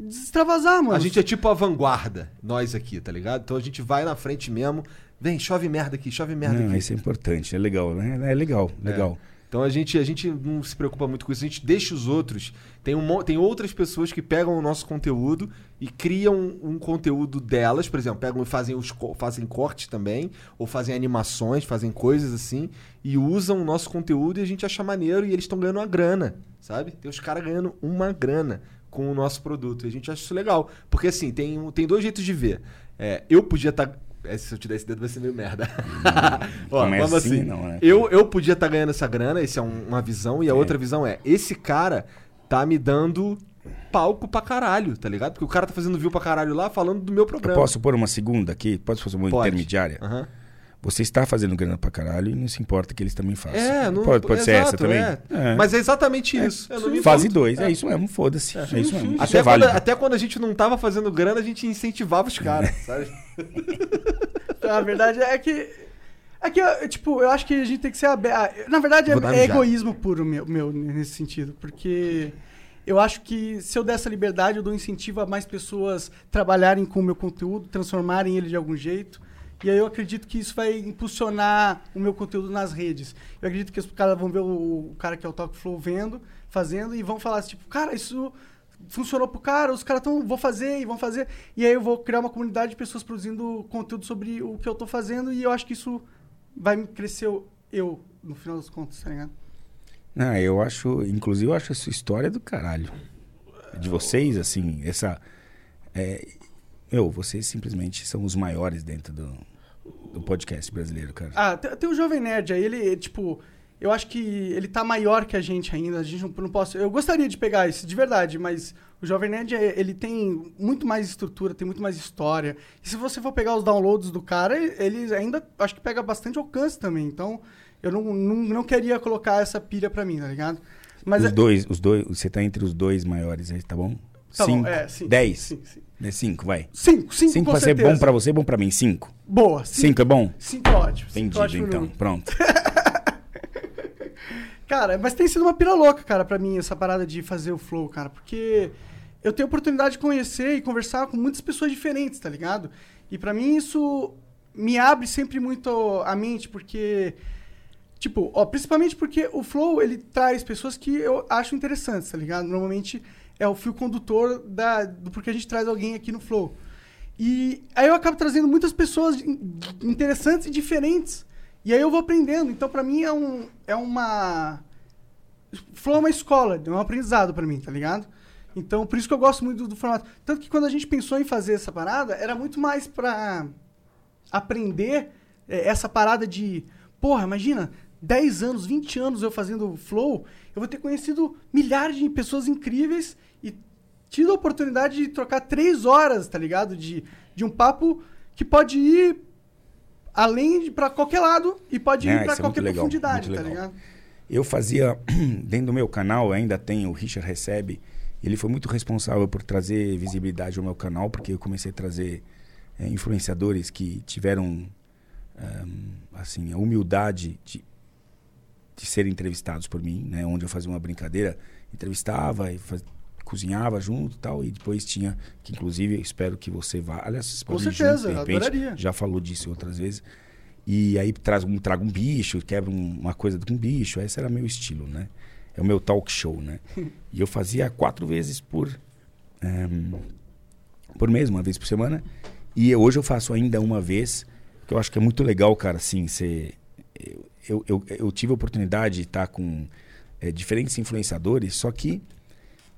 extravasar, mano. A gente é tipo a vanguarda, nós aqui, tá ligado? Então a gente vai na frente mesmo. Vem, chove merda aqui, chove merda Não, aqui. isso é importante, é legal, né? É legal, legal. Então a gente, a gente não se preocupa muito com isso, a gente deixa os outros. Tem, um, tem outras pessoas que pegam o nosso conteúdo e criam um, conteúdo delas, por exemplo, pegam e fazem, os, fazem cortes também, ou fazem animações, fazem coisas assim, e usam o nosso conteúdo e a gente acha maneiro e eles estão ganhando uma grana, sabe? Tem os caras ganhando uma grana com o nosso produto. E a gente acha isso legal. Porque assim, tem, um- tem dois jeitos de ver. É, eu podia estar. Se eu te der esse dedo, vai ser meio merda. Ó, Como é assim, assim. não, né? Eu, eu podia estar ganhando essa grana, essa é um- uma visão, e a outra visão é: esse cara tá me dando palco pra caralho, tá ligado? Porque o cara tá fazendo view pra caralho lá falando do meu Eu programa. posso pôr uma segunda aqui? Posso fazer uma Pode. intermediária? Aham. Você está fazendo grana pra caralho e não se importa que eles também façam. É, não, pode, pode ser essa exato, também? é. É. Mas é exatamente isso. Não me Fase importo. 2, é. isso mesmo, foda-se. É, isso mesmo. Isso Até, é quando, até quando a gente não tava fazendo grana, a gente incentivava os caras, sabe? A verdade é que. É que, tipo, eu acho que a gente tem que ser aberto. Na verdade, é, é egoísmo puro meu, meu nesse sentido. Porque eu acho que se eu der essa liberdade, eu dou incentivo a mais pessoas trabalharem com o meu conteúdo, transformarem ele de algum jeito. E aí eu acredito que isso vai impulsionar o meu conteúdo nas redes. Eu acredito que os caras vão ver o, o cara que é o Talk Flow vendo, fazendo, e vão falar assim, tipo, cara, isso funcionou pro cara, os caras estão, vou fazer e vão fazer. E aí eu vou criar uma comunidade de pessoas produzindo conteúdo sobre o que eu tô fazendo, e eu acho que isso vai me crescer eu, no final das contas, tá ligado? Não, eu acho, inclusive, eu acho essa história do caralho. De vocês, assim, essa. É, meu, vocês simplesmente são os maiores dentro do, do podcast brasileiro, cara. Ah, tem, tem o Jovem Nerd aí, ele, tipo, eu acho que ele tá maior que a gente ainda, a gente não, não posso... Eu gostaria de pegar isso, de verdade, mas o Jovem Nerd, é- ele tem muito mais estrutura, tem muito mais história. E se você for pegar os downloads do cara, ele ainda, acho que pega bastante alcance também, então eu não, não, não queria colocar essa pilha pra mim, tá ligado? Mas os é- dois, os dois, você tá entre os dois maiores aí, tá bom? Tá bom, cinco, é, sim, dez, sim, sim. Né? Cinco, vai. Cinco, cinco, Cinco vai ser bom pra você, bom pra mim. Cinco. Boa, Cinco é bom? Cinco é ótimo. cinco é Entendido, ótimo então. Pronto. Cara, mas tem sido uma pira louca, cara, pra mim, essa parada de fazer o flow, cara. Porque eu tenho a oportunidade de conhecer e conversar com muitas pessoas diferentes, tá ligado? E pra mim isso me abre sempre muito a mente, porque. Tipo, ó, principalmente porque o flow, ele traz pessoas que eu acho interessantes, tá ligado? Normalmente é o fio condutor da, do porque a gente traz alguém aqui no flow. E aí eu acabo trazendo muitas pessoas in- interessantes e diferentes. E aí eu vou aprendendo. Então, pra mim, é, um, é uma. Flow é uma escola, é um aprendizado pra mim, tá ligado? Então, por isso que eu gosto muito do, do formato. Tanto que quando a gente pensou em fazer essa parada, era muito mais pra aprender é, essa parada de. Porra, imagina, 10 anos, 20 anos eu fazendo flow, eu vou ter conhecido milhares de pessoas incríveis e tido a oportunidade de trocar 3 horas, tá ligado? De, de um papo que pode ir além de pra qualquer lado e pode É, ir isso é qualquer legal, profundidade, tá ligado? Eu fazia, dentro do meu canal, ainda tem o Richard Recebe. Ele foi muito responsável por trazer visibilidade ao meu canal, porque eu comecei a trazer eh, influenciadores que tiveram ahm, assim, a humildade de, de serem entrevistados por mim, né? Onde eu fazia uma brincadeira, entrevistava e faz- cozinhava junto e tal, e depois tinha, que inclusive eu espero que você vá. Aliás, vocês Com certeza, junto, de repente. adoraria. Já falou disso outras vezes. E aí traz um, traga um bicho, quebra um- uma coisa com um bicho. Esse era meu estilo, né? É o meu talk show, né? e eu fazia quatro vezes por, ehm, por mês, uma vez por semana. E hoje eu faço ainda uma vez, que eu acho que é muito legal, cara, assim, ser... Eu, eu, eu, eu tive a oportunidade de estar com eh, diferentes influenciadores, só que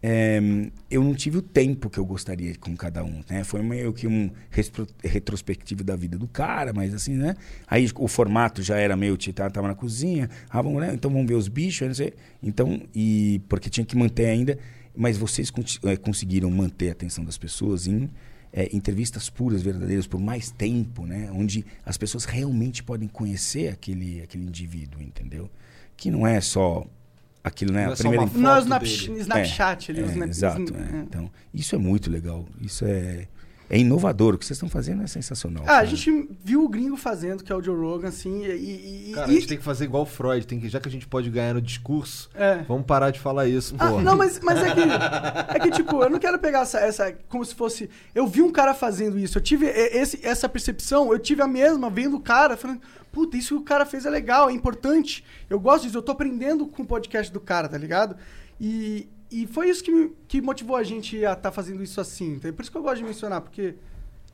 é, eu não tive o tempo que eu gostaria com cada um, né? Foi meio que um retrospectivo da vida do cara, mas assim, né? Aí o formato já era meio, tipo, tava na cozinha, ah, vamos lá, então vamos ver os bichos, não sei. Então, e porque tinha que manter ainda, mas vocês eh, conseguiram manter a atenção das pessoas em eh, entrevistas puras, verdadeiras, por mais tempo, né? Onde as pessoas realmente podem conhecer aquele, aquele indivíduo, entendeu? Que não é só aquilo, né? Não a é só primeira Não é o Snap. Snapchat ali, é, Snap- exato. Snap- é. é. Então, isso é muito legal. Isso é, é inovador. O que vocês estão fazendo é sensacional. Ah, a gente viu o gringo fazendo, que é o Joe Rogan, assim, e... e- Cara, e- a gente tem que fazer igual o Freud. Tem que, já que a gente pode ganhar no discurso, É. vamos parar de falar isso, Ah, porra. não, mas, mas é que. É que, tipo, eu não quero pegar essa, essa. Como se fosse. Eu vi um cara fazendo isso. Eu tive esse, essa percepção, eu tive a mesma vendo o cara, falando, puta, isso que o cara fez é legal, é importante. Eu gosto disso, eu tô aprendendo com o podcast do cara, tá ligado? E, e foi isso que, que motivou a gente a estar fazendo isso assim. Então, é por isso que eu gosto de mencionar, porque.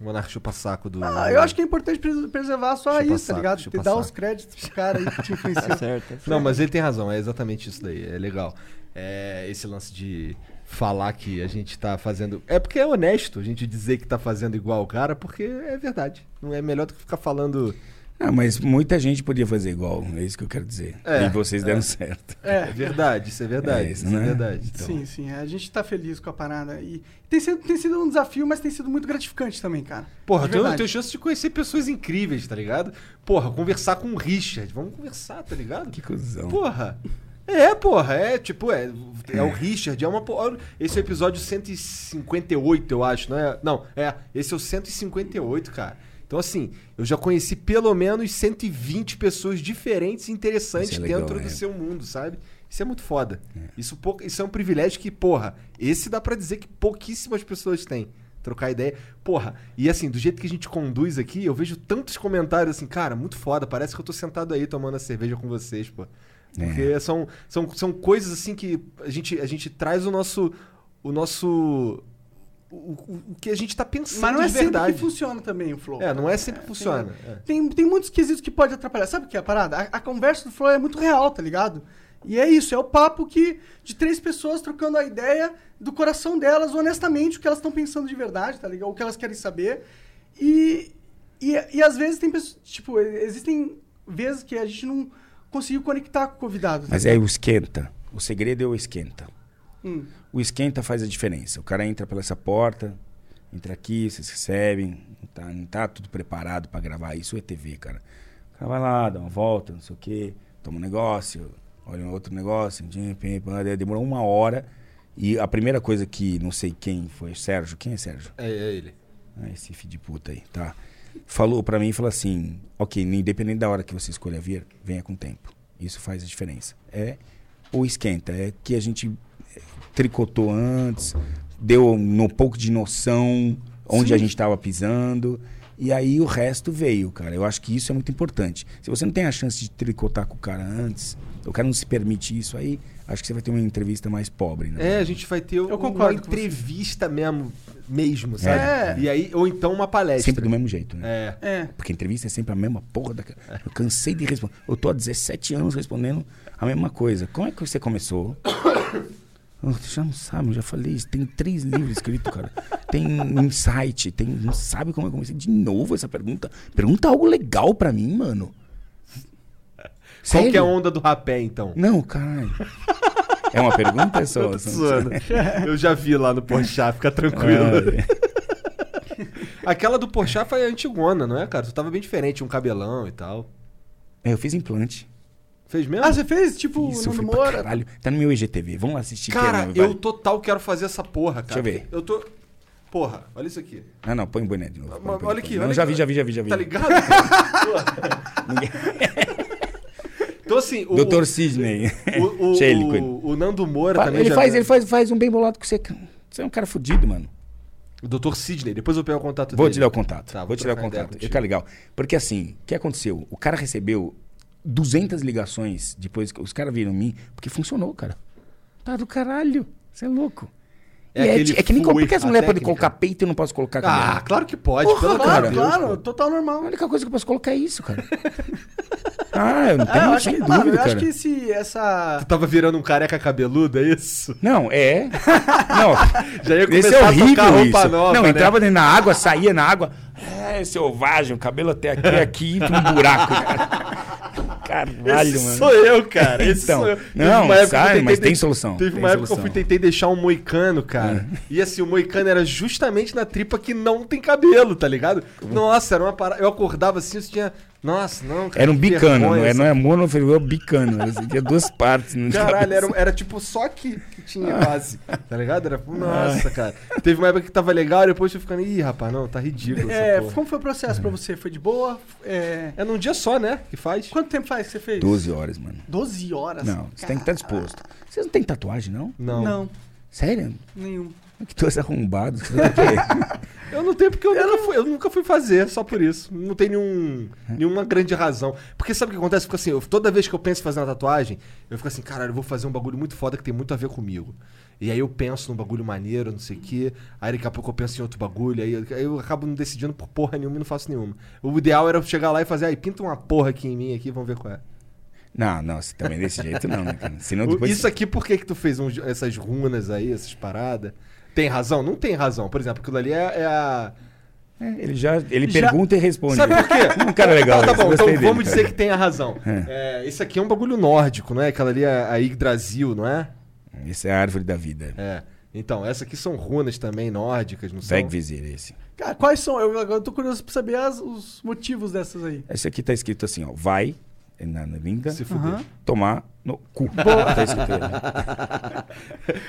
O Monarca chupa saco do. Ah, eu acho que é importante pres- preservar só Chupa isso, tá ligado? chupa Te dar saco. os créditos pro cara aí que te Tá influenciou. certo, tá certo. Não, mas ele tem razão, é exatamente isso daí, é legal. É esse lance de falar que a gente tá fazendo. É porque é honesto a gente dizer que tá fazendo igual o cara, porque é verdade. Não é melhor do que ficar falando. Ah, mas muita gente podia fazer igual. É isso que eu quero dizer. É, e vocês deram certo. É É, verdade, isso é verdade. É isso isso, é né? verdade. Então. Sim, sim. A gente tá feliz com a parada. E tem sido, tem sido um desafio, mas tem sido muito gratificante também, cara. Porra, De eu tenho, chance de conhecer pessoas incríveis, tá ligado? Porra, conversar com o Richard. Vamos conversar, tá ligado? Que cuzão. Porra. É, porra, é tipo, é, é o Richard, é uma porra. Esse é o episódio 158, eu acho, não é? Não, é, esse é o 158, cara. Então, assim, eu já conheci pelo menos 120 pessoas diferentes e interessantes Isso é legal, dentro é. do seu mundo, sabe? Isso é muito foda. Isso, pou- isso é um privilégio que, porra, esse dá pra dizer que pouquíssimas pessoas têm. Trocar ideia. Porra, e assim, do jeito que a gente conduz aqui, eu vejo tantos comentários assim, cara, muito foda. Parece que eu tô sentado aí tomando a cerveja com vocês, pô. É. Porque são, são, são coisas assim que a gente, a gente traz o nosso. O nosso. O, o, o que a gente tá pensando Mas não é de sempre verdade. que funciona também o flow. É, não é sempre que funciona. é. Tem, tem muitos quesitos que pode atrapalhar. Sabe o que é a parada? A, a conversa do flow é muito real, tá ligado? E é isso, é o papo que de três pessoas trocando a ideia do coração delas, honestamente, o que elas estão pensando de verdade, tá ligado? O que elas querem saber. E, e, e às vezes tem pessoas. Tipo, existem vezes que a gente não conseguiu conectar com o convidado. tá Mas é o esquenta. O segredo é o esquenta. Hum. O esquenta faz a diferença. O cara entra pela essa porta, entra aqui, vocês recebem, não tá, não tá tudo preparado pra gravar. Isso é TV, cara. O cara vai lá, dá uma volta, não sei o quê, toma um negócio, olha um outro negócio, demorou uma hora. E a primeira coisa que não sei quem foi, Sérgio, quem é Sérgio? É, é ele. Ah, esse filho de puta aí, tá? Falou pra mim, falou assim, ok, independente da hora que você escolha vir, venha com tempo. Isso faz a diferença. É o esquenta, é que a gente tricotou antes, deu um pouco de noção onde Sim. a gente estava pisando, e aí o resto veio, cara. Eu acho que isso é muito importante. Se você não tem a chance de tricotar com o cara antes, o cara não se permite isso aí, acho que você vai ter uma entrevista mais pobre, né? É, a gente vai ter uma com você. entrevista mesmo, mesmo, sabe? É. E aí, ou então uma palestra. Sempre do mesmo jeito, né? É. É. Porque entrevista é sempre a mesma porra. Da... Eu cansei de responder. Eu tô há 17 anos respondendo a mesma coisa. Como é que você começou? Você já não sabe, eu já falei isso. Tem três livros escritos, cara. Tem um site, tem. Não sabe como eu comecei de novo essa pergunta. Pergunta algo legal pra mim, mano. Qual que é a Sério? onda do rapé, então? Não, caralho. É uma pergunta é só? Eu zoando. Eu já vi lá no Porchat, fica tranquilo. Ah, Aquela do Porchat foi antigona, não é, cara? Tu tava bem diferente, um cabelão e tal. é, eu fiz implante. Fez mesmo? Ah, você fez tipo Isso, Nando Moura? caralho. Tá no meu IGTV. Vamos lá assistir. Cara, é, vai. eu total quero fazer essa porra, cara. Deixa eu ver. Eu tô. Porra, olha isso aqui. Não, não, põe o boné de novo. põe, põe, olha põe. aqui, Não, olha já aqui. vi, já vi, já vi, já vi. Tá ligado? Então, assim. O, Doutor Sidney. O, o, ele ele. o, o Nando Moura Fa- também. ele, já- faz, ele faz, faz um bem bolado com você. Você é um cara fudido, mano. O Dr. Sidney, depois eu pego o contato Vou dele. te dar o contato. Tá, vou, vou te dar o contato. contigo. Fica legal. Porque assim, o que aconteceu? O cara recebeu 200 ligações depois que os caras viram em mim, porque funcionou, cara. Tá do caralho. Você é louco. É E É, é que nem por que as a mulheres podem colocar peito e eu não posso colocar Ah, cabelo? claro que pode. Porra, pelo claro, de Deus, claro, pô. total normal. A única coisa que eu posso colocar é isso, cara. ah, eu não É, eu tenho acho sem que, dúvida, mano, eu cara. acho que se essa. Tu tava virando um careca cabeludo, é isso? Não, é. Não, Já ia Esse começar é a horrível tocar roupa isso. nova, não, né? entrava dentro da água, saía na água. É, selvagem, o cabelo até aqui, aqui, entra um buraco. Cara. Caralho, Esse mano. sou eu, cara. Esse Então, sou eu. não, tentei mas tem solução, Teve uma época que eu fui tentei deixar um moicano, cara. E assim, o moicano era justamente na tripa que não tem cabelo, tá ligado? Nossa, era uma parada. Eu acordava assim, eu tinha. Nossa, não, cara. Era um que bicano, vergonha, não é, essa não é monofilio, é bicano. Assim, tinha duas partes. No Caralho, era, era tipo só aqui que tinha quase. Tá ligado? Era, nossa, cara. Teve uma época que tava legal, depois eu ficando, ih, rapaz, não, tá ridículo. essa É, porra." como foi o processo pra você? Foi de boa? É... É num dia só, né? Que faz. Quanto tempo faz que você fez? 12 horas, mano. 12 horas? Não, você tem que estar disposto. Vocês não têm tatuagem, não? Não. Não, Sério? nenhum. Que dois arrombados. Você tá o quê? Eu não tenho porque eu, nunca, fui, eu nunca fui fazer, só por isso. Não tem nenhum, nenhuma grande razão. Porque sabe o que acontece? Fico assim, eu- toda vez que eu penso em fazer uma tatuagem, eu fico assim, caralho, eu vou fazer um bagulho muito foda que tem muito a ver comigo. E aí eu penso num bagulho maneiro, não sei o quê. Aí daqui a pouco eu penso em outro bagulho. Aí eu, aí eu acabo não decidindo por porra nenhuma e não faço nenhuma. O ideal era eu chegar lá e fazer, aí pinta uma porra aqui em mim aqui, vamos ver qual é. Não, não, também desse jeito não, né, cara? Senão depois... Isso aqui, por que que tu fez uns- essas runas aí, essas paradas? Tem razão? Não tem razão. Por exemplo, aquilo ali é, é a... É, ele já ele Já- pergunta e responde. Sabe por quê? Um cara legal. Tá, tá esse, bom, então dele, vamos cara. dizer que tem a razão. É, isso aqui é um bagulho nórdico, não é? Aquela ali é a Yggdrasil, não é? Esse é a árvore da vida. É. Então, essas aqui são runas também nórdicas, não são? Vegvizir, esse. Cara, quais são? Eu agora tô curioso pra saber as- os motivos dessas aí. Esse aqui tá escrito assim, ó. Vai, na, na linda, Se fuder. Aham. tomar no cu. Tá escrito aí.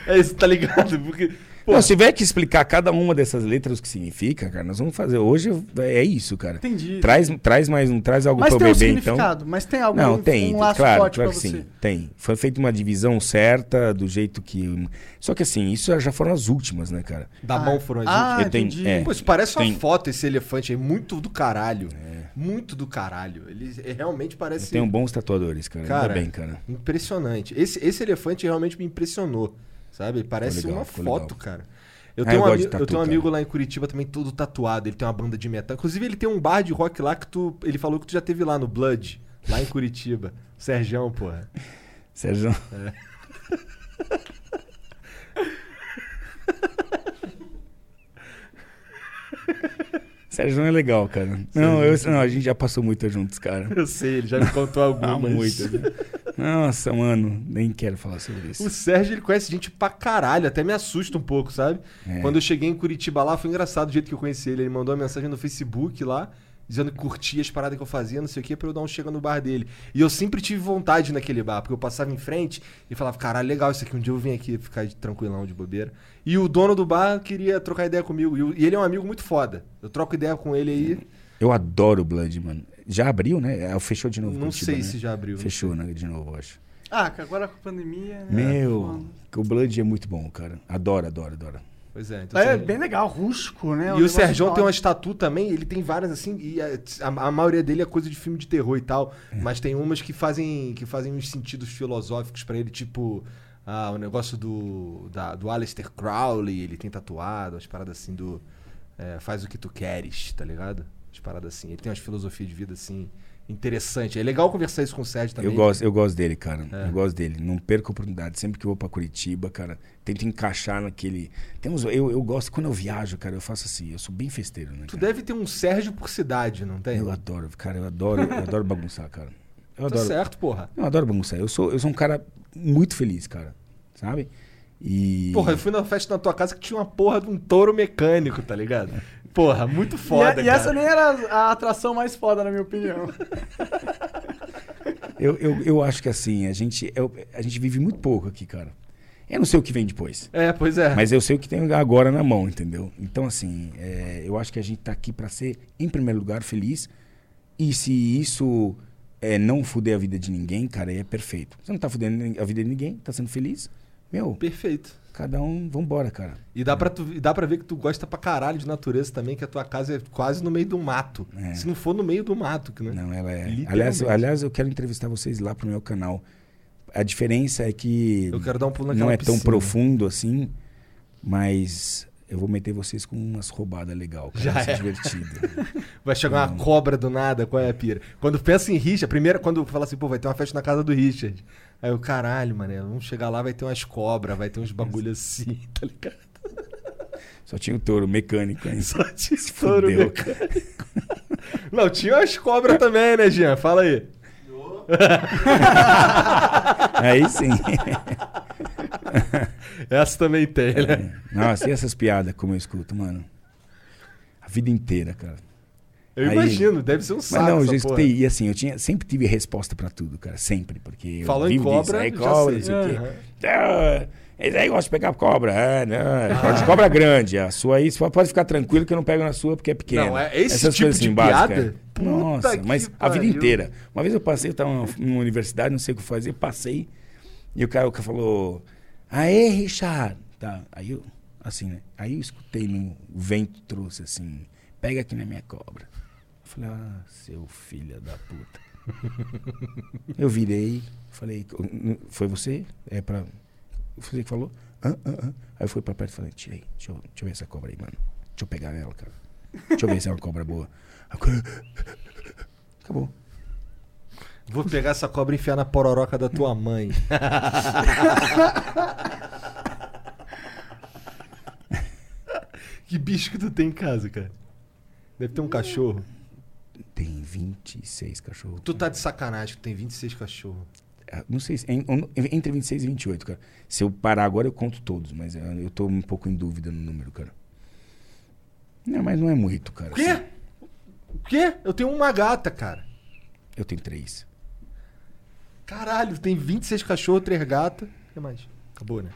É isso, tá ligado? Porque, pô, Não, se tiver que explicar cada uma dessas letras o que significa, cara, nós vamos fazer. Hoje é isso, cara. Entendi. Traz, traz mais um, traz algo Mas pra tem um beber, então. significado, mas tem algum Não, tem, um laço claro, forte claro pra que você. sim, tem. Foi feita uma divisão certa, do jeito que. Só que assim, isso já foram as últimas, né, cara? da mão foram as Ah, Eu tenho- entendi. é. Pô, isso parece uma Tem- foto, esse elefante aí, muito do caralho. Muito do caralho. Ele é- realmente parece... Tenho bons tatuadores, cara. Cara, Ainda bem, cara. Impressionante. Esse, esse elefante realmente me impressionou, sabe? Parece legal, uma foto, legal. cara. Eu Ah, tenho, eu um, ami- tatu, eu tenho um amigo lá em Curitiba também todo tatuado. Ele tem uma banda de metal. Inclusive, ele tem um bar de rock lá que tu. Ele falou que tu já teve lá no Blood, lá em Curitiba. Serjão, porra. Sérgio. Sérgio é legal, cara. Não, eu, não, a gente já passou muito juntos, cara. Eu sei, ele já me contou Ah, algumas. muito. né? Nossa, mano, nem quero falar sobre isso. O Sérgio, ele conhece gente pra caralho, até me assusta um pouco, sabe? É. Quando eu cheguei em Curitiba lá, foi engraçado o jeito que eu conheci ele. Ele mandou uma mensagem no Facebook lá, dizendo que curtia as paradas que eu fazia, não sei o que, pra eu dar um chega no bar dele. E eu sempre tive vontade naquele bar, porque eu passava em frente e falava, caralho, legal isso aqui, um dia eu vim aqui ficar de tranquilão, de bobeira. E o dono do bar queria trocar ideia comigo. E, e ele é um amigo muito foda. Eu troco ideia com ele aí, Eu adoro o Blood, mano. Já abriu, né? É, Fechou de novo. não Curitiba, sei né? se já abriu. Fechou, né? De novo, eu acho. Ah, agora com a pandemia. né? Meu, que o Blood é muito bom, cara. Adoro, adoro, adoro. Pois é, então É assim, bem legal, rústico, né? E o negócio Serjão tem uma estatu também, ele tem várias assim, e a, a- a maioria dele é coisa de filme de terror e tal. É. Mas tem umas que fazem que fazem uns sentidos filosóficos pra ele, tipo. Ah, o negócio do, da, do Aleister Crowley, ele tem tatuado, as paradas assim do. é, faz o que tu queres, tá ligado? As paradas assim. Ele tem umas filosofias de vida assim. Interessante. É legal conversar isso com o Sérgio também. Eu gosto, eu gosto dele, cara. É. Eu gosto dele. Não perco a oportunidade. Sempre que eu vou pra Curitiba, cara, tento encaixar naquele. Tem uns, eu, eu gosto, quando eu viajo, cara, eu faço assim. Eu sou bem festeiro, né? Tu cara? deve ter um Sérgio por cidade, não tem? Eu adoro, cara, eu adoro, eu adoro bagunçar, cara. Eu Tá adoro. certo, porra. Eu adoro bagunçar. Eu sou, eu sou um cara muito feliz, cara. Sabe? E. Porra, eu fui na festa na tua casa que tinha uma porra de um touro mecânico, tá ligado? Porra, muito foda, e, e cara. essa nem era a atração mais foda, na minha opinião. Eu, eu, eu acho que assim, a gente, eu- a gente vive muito pouco aqui, cara. Eu não sei o que vem depois. É, pois é. Mas eu sei o que tem agora na mão, entendeu? Então, assim, é, eu acho que a gente tá aqui pra ser, em primeiro lugar, feliz. E se isso é não fuder a vida de ninguém, cara, aí é perfeito. Você não tá fudendo a vida de ninguém, tá sendo feliz? Meu, Perfeito. cada um, vambora, cara. E dá pra, tu, e dá pra ver que tu gosta pra caralho de natureza também, que a tua casa é quase no meio do mato. É. Se não for no meio do mato, que, né? Não, ela é. Aliás, aliás, eu quero entrevistar vocês lá pro meu canal. A diferença é que Eu quero dar um pulo naquela não é tão piscina. profundo assim, mas eu vou meter vocês com umas roubadas legal, cara. Já Vai ser é. divertido. Vai chegar uma cobra do nada, qual é a pira? Quando pensa em Richard, primeiro, quando fala assim, pô, vai ter uma festa na casa do Richard. Aí eu, caralho, mané, vamos chegar lá, vai ter umas cobras, vai ter uns bagulho assim, tá ligado? Só tinha o touro mecânico ainda. Só tinha Se touro fudeu, mecânico. Não, tinha umas cobras também, né, Jean? Fala aí. Aí sim. Essa também tem, né? Nossa, e essas piadas como eu escuto, mano? A vida inteira, cara. Eu Aí- imagino, deve ser um saco Mas não, eu já escutei. porra. E assim, eu tinha, sempre tive resposta pra tudo, cara. Sempre. Porque Falou em disso. cobra, Aí já cobra, sei. não sei o Aham. quê. Ah, aí gosta de pegar cobra. Ah, não. Gosta de cobra grande. A sua aí, pode ficar tranquilo que eu não pego na sua porque é pequena. Não, é esse Essas tipo coisas de assim, piada? Puta Nossa, mas a vida pariu. inteira. Uma vez eu passei, eu tava numa, universidade, não sei o que fazer, passei. E o cara, o cara falou: Aê, Richard. Tá, aí eu, assim, né? Aí eu escutei no vento trouxe assim: Pega aqui na minha cobra. Eu falei: Ah, seu filho da puta. eu virei, falei: Foi você? É pra. Foi você que falou? Hã, hã, hã. Aí eu fui pra perto e falei: Tirei, deixa eu, deixa eu ver essa cobra aí, mano. Deixa eu pegar ela, cara. Deixa eu ver se é uma cobra boa. Acabou. Vou pegar essa cobra e enfiar na pororoca da tua mãe. que bicho que tu tem em casa, cara? Deve ter um cachorro. Tem 26 cachorros. Tu tá de sacanagem que tem 26 cachorros. Ah, Não sei, se- en- en- entre 26 e 28, cara. Se eu parar agora, eu conto todos, mas eh, eu tô um pouco em dúvida no número, cara. Não, mas não é muito, cara. O quê? assim. O quê? Eu tenho uma gata, cara. Eu tenho três. Caralho, tem 26 cachorros, 3 gatas. O que mais? Acabou, né?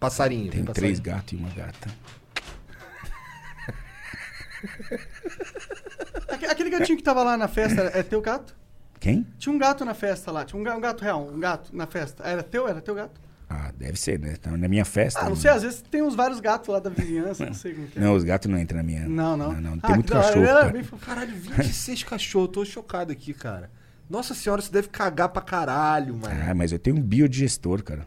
Passarinho. Tenho tem três passarinho. gatos e uma gata. Aque- Aquele gatinho que tava lá na festa, é teu gato? Quem? Tinha um gato na festa lá, tinha um ga- um gato real, um gato na festa. Era teu? Era teu gato? Ah, deve ser, né? Tá na minha festa. Ah, não sei, às vezes tem uns vários gatos lá da vizinhança, não sei como que é. Não, os gatos não entram na minha. Não, não. Não, Ah, Tem muito da hora, cachorro. cara. bem. Caralho, 26 cachorros. Tô chocado aqui, cara. Nossa senhora, você deve cagar pra caralho, mano. Ah, mas eu tenho um biodigestor, cara.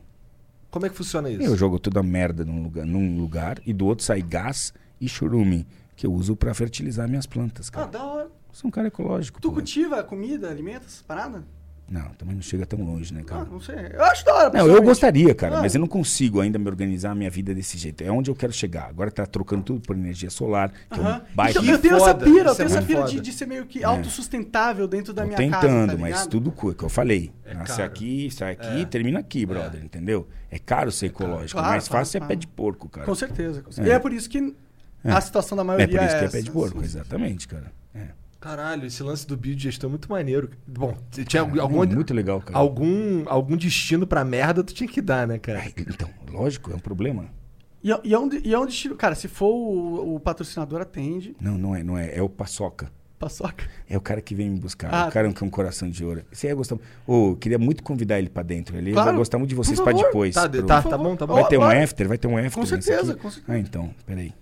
Como é que funciona isso? Eu jogo toda a merda num lugar, num lugar e do outro sai gás e churume, que eu uso pra fertilizar minhas plantas, Ah, cara. da hora. Sou um cara ecológico. Tu pô. cultiva comida, alimentos, parada? Não, também não chega tão longe, né, Ah, cara? não sei. Eu acho da hora. Não, eu gostaria, cara, Ah. mas eu não consigo ainda me organizar a minha vida desse jeito. É onde eu quero chegar. Agora tá trocando tudo por energia solar, que é Aham. um baita. Então, eu tenho essa foda, pira, eu é tenho essa muito pira de, de ser meio que autossustentável dentro da Tô minha tentando, casa, tá mas tudo cu- que eu falei. É Nasce caro. aqui, sai aqui, termina aqui, brother, entendeu? É caro ser ecológico. Claro, o mais claro, fácil é claro. pé de porco, cara. Com certeza. Com certeza. É. E é por isso que a situação da É maioria por isso que é essa, pé de porco, assim. exatamente, cara. É. Caralho, esse lance do biodigestão é muito maneiro. Bom, tinha Cara, algum, muito legal, cara. algum, algum destino pra merda, tu tinha que dar, né, cara? Ai, Então, lógico, é um problema. E, é- e é um, e é um destino... Cara, se for o, o patrocinador, atende. Não, não é, não é. É o paçoca. Paçoca. É o cara que vem me buscar. Ah, o cara que é um coração de ouro. Você ia gostar. Ô, eu queria muito convidar ele pra dentro. Ele Claro, vai gostar muito de vocês pra depois. Tá, pro- tá, tá bom, tá bom. Vai ter um after? Vai ter um after? Com certeza, com certeza. Ah, então, peraí.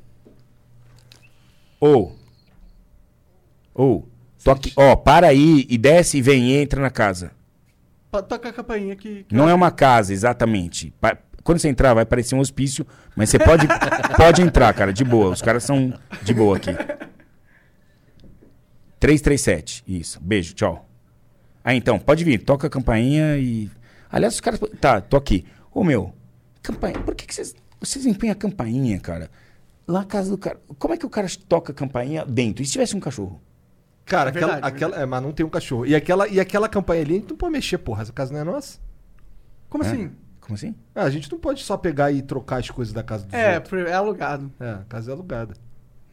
Ô. Ô. Toque. Ó, para aí e desce e vem e entra na casa. Pa- Toca a campainha que... que Não é uma casa, exatamente. Pa- quando você entrar, vai parecer um hospício, mas você pode, pode entrar, cara, de boa. Os caras são de boa aqui. 337, isso. Beijo, tchau. Ah, então, pode vir, toca a campainha e. Aliás, os caras. Tá, tô aqui. Ô meu, campainha. Por que, que vocês. Vocês empenham a campainha, cara? Lá na casa do cara. Como é que o cara toca a campainha dentro? E se tivesse um cachorro? Cara, É aquela, verdade, aquela, é, mas não tem um cachorro. E aquela, e aquela campanha ali, a gente não pode mexer, porra. Essa casa não é nossa. Como É? assim? Como assim? Ah, a gente não pode só pegar e trocar as coisas da casa dos É, outros. é alugado. É, a casa é alugada.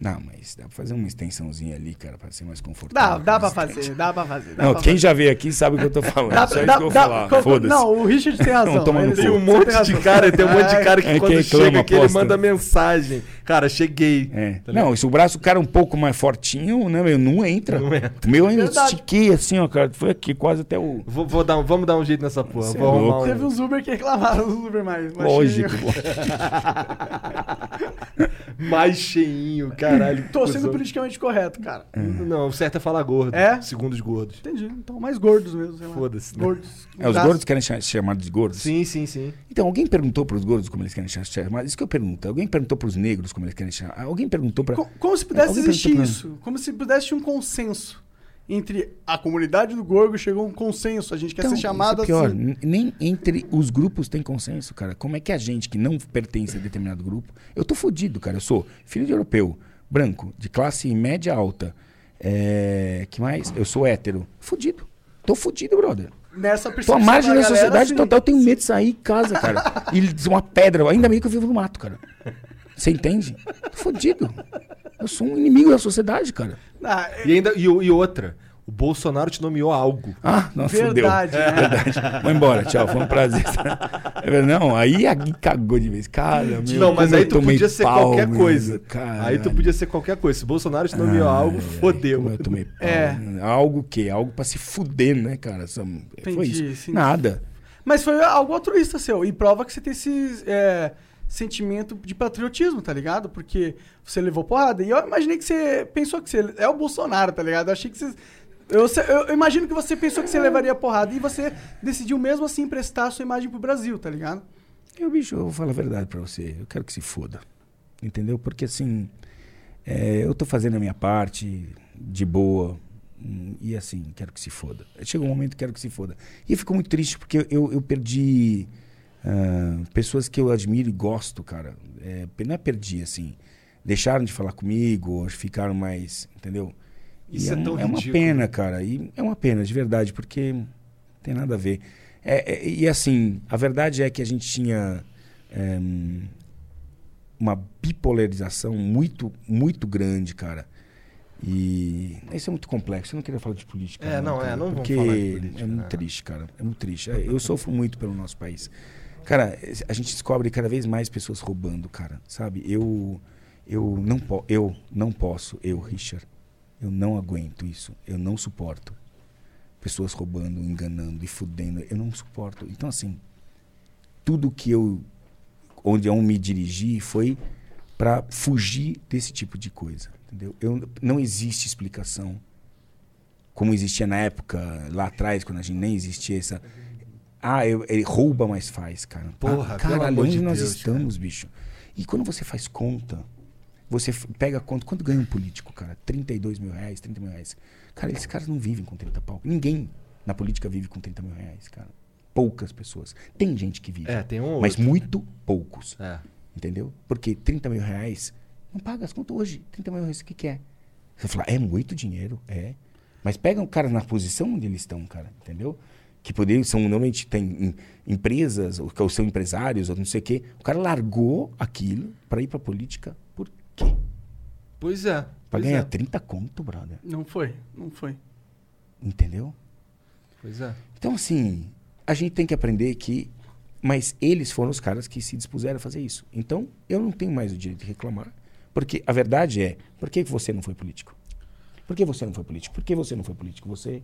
Não, mas dá pra fazer uma extensãozinha ali, cara, pra ser mais confortável. Dá, dá pra fazer, dá pra fazer. dá Não, pra quem fazer. já veio aqui sabe o que eu tô falando. Dá- Só isso dá- que eu vou falar. co- Foda-se. Não, o Richard tem razão. Não. Tem um você monte tem de razão. cara, tem um monte de cara que É que quando reclama, chega aqui, ele manda mensagem. Cara, cheguei. É. Tá não, se o braço do cara é um pouco mais fortinho, né, meu, não entra. Não entra. O meu ainda Verdade. estiquei assim, ó, cara. Foi aqui quase até o. Vou, vou dar, vamos dar um jeito nessa porra. Cê é Vou louco. um- Teve uns Uber que reclamaram dos Uber mais. mais Lógico. mais cheinho, caralho. Tô sendo politicamente correto, cara. Não, o certo é falar gordo. É? Segundo os gordos. Entendi. Então, mais gordos mesmo, sei lá. Foda-se, né? Gordos. É, os gordos querem ser chamados de gordos? Sim, sim, sim. Então, alguém perguntou pros gordos como eles querem ser chamados? Isso que eu pergunto. Alguém perguntou pros negros como eles querem ser chamados? Alguém perguntou pra. Co- Como se pudesse Alguém existir isso. Como se pudesse um consenso. Entre a comunidade do Gorgo chegou um consenso. A gente quer Então, ser chamado isso é pior, assim. nem entre os grupos tem consenso, cara. Como é que a gente que não pertence a determinado grupo. Eu tô fudido, cara. Eu sou filho de europeu, branco, de classe média alta. É, que mais? Eu sou hétero. Fudido. Tô fudido, brother. Nessa Tô à margem da galera, sociedade assim, total. Eu tenho medo de sair de casa, cara. E uma pedra. Ainda bem que eu vivo no mato, cara. Você entende? Tô fudido. Eu sou um inimigo da sociedade, cara. Ah, E ainda e, e outra, o Bolsonaro te nomeou algo. Ah, não, fudeu. verdade, né? Verdade. Vou embora, tchau, foi um prazer. É Não, aí a Gui cagou de vez. Cara, meu, não, mas aí tu podia ser pau, qualquer coisa. caralho. Aí tu podia ser qualquer coisa. Se o Bolsonaro te nomeou Ai, algo, fodeu. eu tomei pau. É. Algo o quê? Algo pra se fuder, né, cara? Só- Foi Entendi, isso. entendi. Nada. Mas foi algo altruísta seu. E prova que você tem esse é, sentimento de patriotismo, tá ligado? Porque você levou porrada. E eu imaginei que você pensou que você é o Bolsonaro, tá ligado? Eu achei que você. Eu, eu- imagino que você pensou que você levaria porrada e você decidiu mesmo assim emprestar a sua imagem pro Brasil, tá ligado? Eu, bicho, eu vou falar a verdade pra você. Eu quero que se foda. Entendeu? Porque assim, é, eu tô fazendo a minha parte de boa. hum, E assim, quero que se foda. Chega um momento que quero que se foda. E eu fico muito triste porque eu, eu perdi ah, pessoas que eu admiro e gosto, cara. É, não é perdi, assim. Deixaram de falar comigo, ficaram mais. Entendeu? Isso E é um- tão uma pena, cara. E é uma pena, de verdade, porque não tem nada a ver. É, é, e assim, a verdade é que a gente tinha é, uma bipolarização muito, muito grande, cara. E isso é muito complexo. Eu não queria falar de política. É, não, cara, é, não vamos porque falar de política, É muito né? triste, cara. É muito triste. É, Eu sofro muito pelo nosso país. Cara, a gente descobre cada vez mais pessoas roubando, cara. Sabe? Eu, eu não eu não posso, eu, Richard. Eu não aguento isso. Eu não suporto. Pessoas roubando, enganando e fudendo. Eu não suporto. Então, assim, tudo que eu. Onde eu me dirigi foi para fugir desse tipo de coisa. Entendeu? Eu, não existe explicação. Como existia na época, lá atrás, quando a gente nem existia essa. Ah, eu- ele rouba, mas faz, cara. Porra, ah, caralho, onde de nós Deus, estamos, bicho? E quando você faz conta, você pega conta. Quanto ganha um político, cara? 32 mil reais, 30 mil reais. Cara, esses caras não vivem com 30 pau. Ninguém na política vive com 30 mil reais, cara. Poucas pessoas. Tem gente que vive. É, tem um ou Mas outro. muito poucos. É. Entendeu? Porque 30 mil reais não paga as contas hoje. 30 mil reais, o que, que é? Você fala, é muito dinheiro, é. Mas pega o cara na posição onde eles estão, cara, entendeu? Que poderiam, são, normalmente tem em- empresas, ou, ou são empresários, ou não sei o quê. O cara largou aquilo para ir pra política. Por quê? Pois é. Pra Pois ganhar é. 30 conto, brother. Não foi, não foi. Entendeu? Pois é. Então, assim, a gente tem que aprender que. Mas eles foram os caras que se dispuseram a fazer isso. Então, eu não tenho mais o direito de reclamar. Porque a verdade é: por que que você não foi político? Por que você não foi político? Por que você não foi político? Você,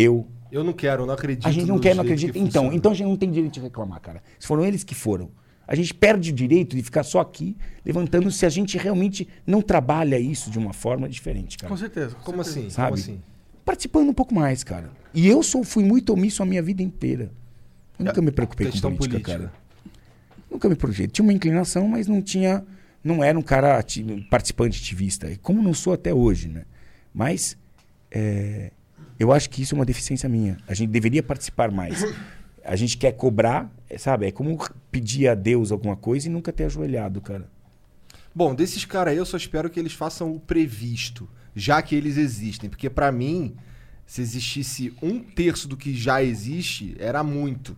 eu. Eu não quero, eu não acredito. A gente não quer, não acredita. que Então, funciona. então a gente não tem direito de reclamar, cara. Se foram eles que foram. A gente perde o direito de ficar só aqui levantando se a gente realmente não trabalha isso de uma forma diferente, cara. Com certeza. com Como certeza. assim? Sabe? Como assim? Participando um pouco mais, cara. E eu sou, fui muito omisso a minha vida inteira. Eu nunca me preocupei com política, política. cara. Nunca me projetei. Tinha uma inclinação, mas não tinha. Não era um cara ati- participante ativista. E Como não sou até hoje, né? Mas é, eu acho que isso é uma deficiência minha. A gente deveria participar mais. A gente quer cobrar, sabe? É como pedir a Deus alguma coisa e nunca ter ajoelhado, cara. Bom, desses caras aí eu só espero que eles façam o previsto, já que eles existem. Porque pra mim, se existisse um terço do que já existe, era muito.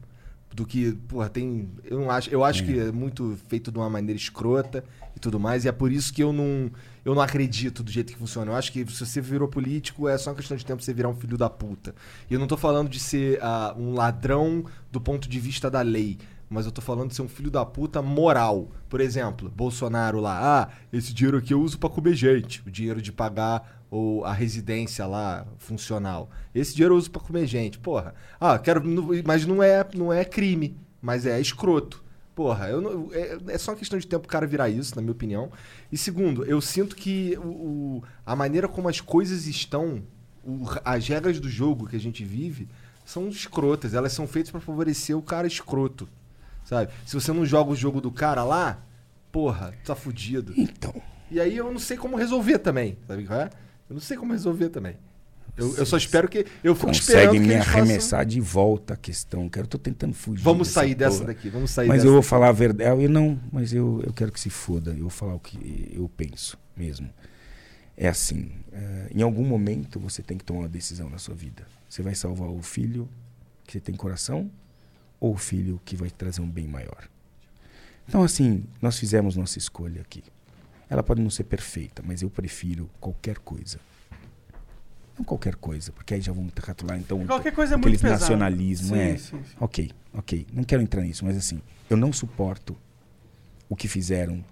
Do que, porra, tem. Eu não acho. Eu acho que é muito feito de uma maneira escrota e tudo mais. E é por isso que eu não. Eu não acredito do jeito que funciona. Eu acho que se você virou político, é só uma questão de tempo você virar um filho da puta. E eu não tô falando de ser ah, um ladrão do ponto de vista da lei. Mas eu tô falando de ser um filho da puta moral. Por exemplo, Bolsonaro lá, ah, esse dinheiro aqui eu uso pra comer gente. O dinheiro de pagar ou a residência lá funcional. Esse dinheiro eu uso pra comer gente. Porra. Ah, quero. Mas não é, não é crime. Mas é escroto. Porra, eu não- é, é só questão de tempo o cara virar isso, na minha opinião. E segundo, eu sinto que o, o- a maneira como as coisas estão, o- as regras do jogo que a gente vive, são escrotas. Elas são feitas pra favorecer o cara escroto. Sabe? Se você não joga o jogo do cara lá, porra, tu tá fudido. Então. E aí eu não sei como resolver também, sabe qual é? Eu não sei como resolver também. Eu, eu só espero que. Eu fico Consegue me façam- arremessar de volta a questão, cara. Eu tô tentando fugir. Vamos dessa sair dessa porra. daqui, vamos sair Mas dessa eu vou daqui. falar a verdade. Eu não, mas eu, eu quero que se foda. Eu vou falar o que eu penso mesmo. É assim: eh, em algum momento você tem que tomar uma decisão na sua vida. Você vai salvar o filho que você tem coração ou o filho que vai trazer um bem maior? Então, assim, nós fizemos nossa escolha aqui. Ela pode não ser perfeita, mas eu prefiro qualquer coisa. Não qualquer coisa, porque aí já vamos ratular então Qualquer coisa é muito aqueles pesado. nacionalismo, Sim, é. sim, sim. Ok, ok. Não quero entrar nisso, mas assim, eu não suporto o que fizeram.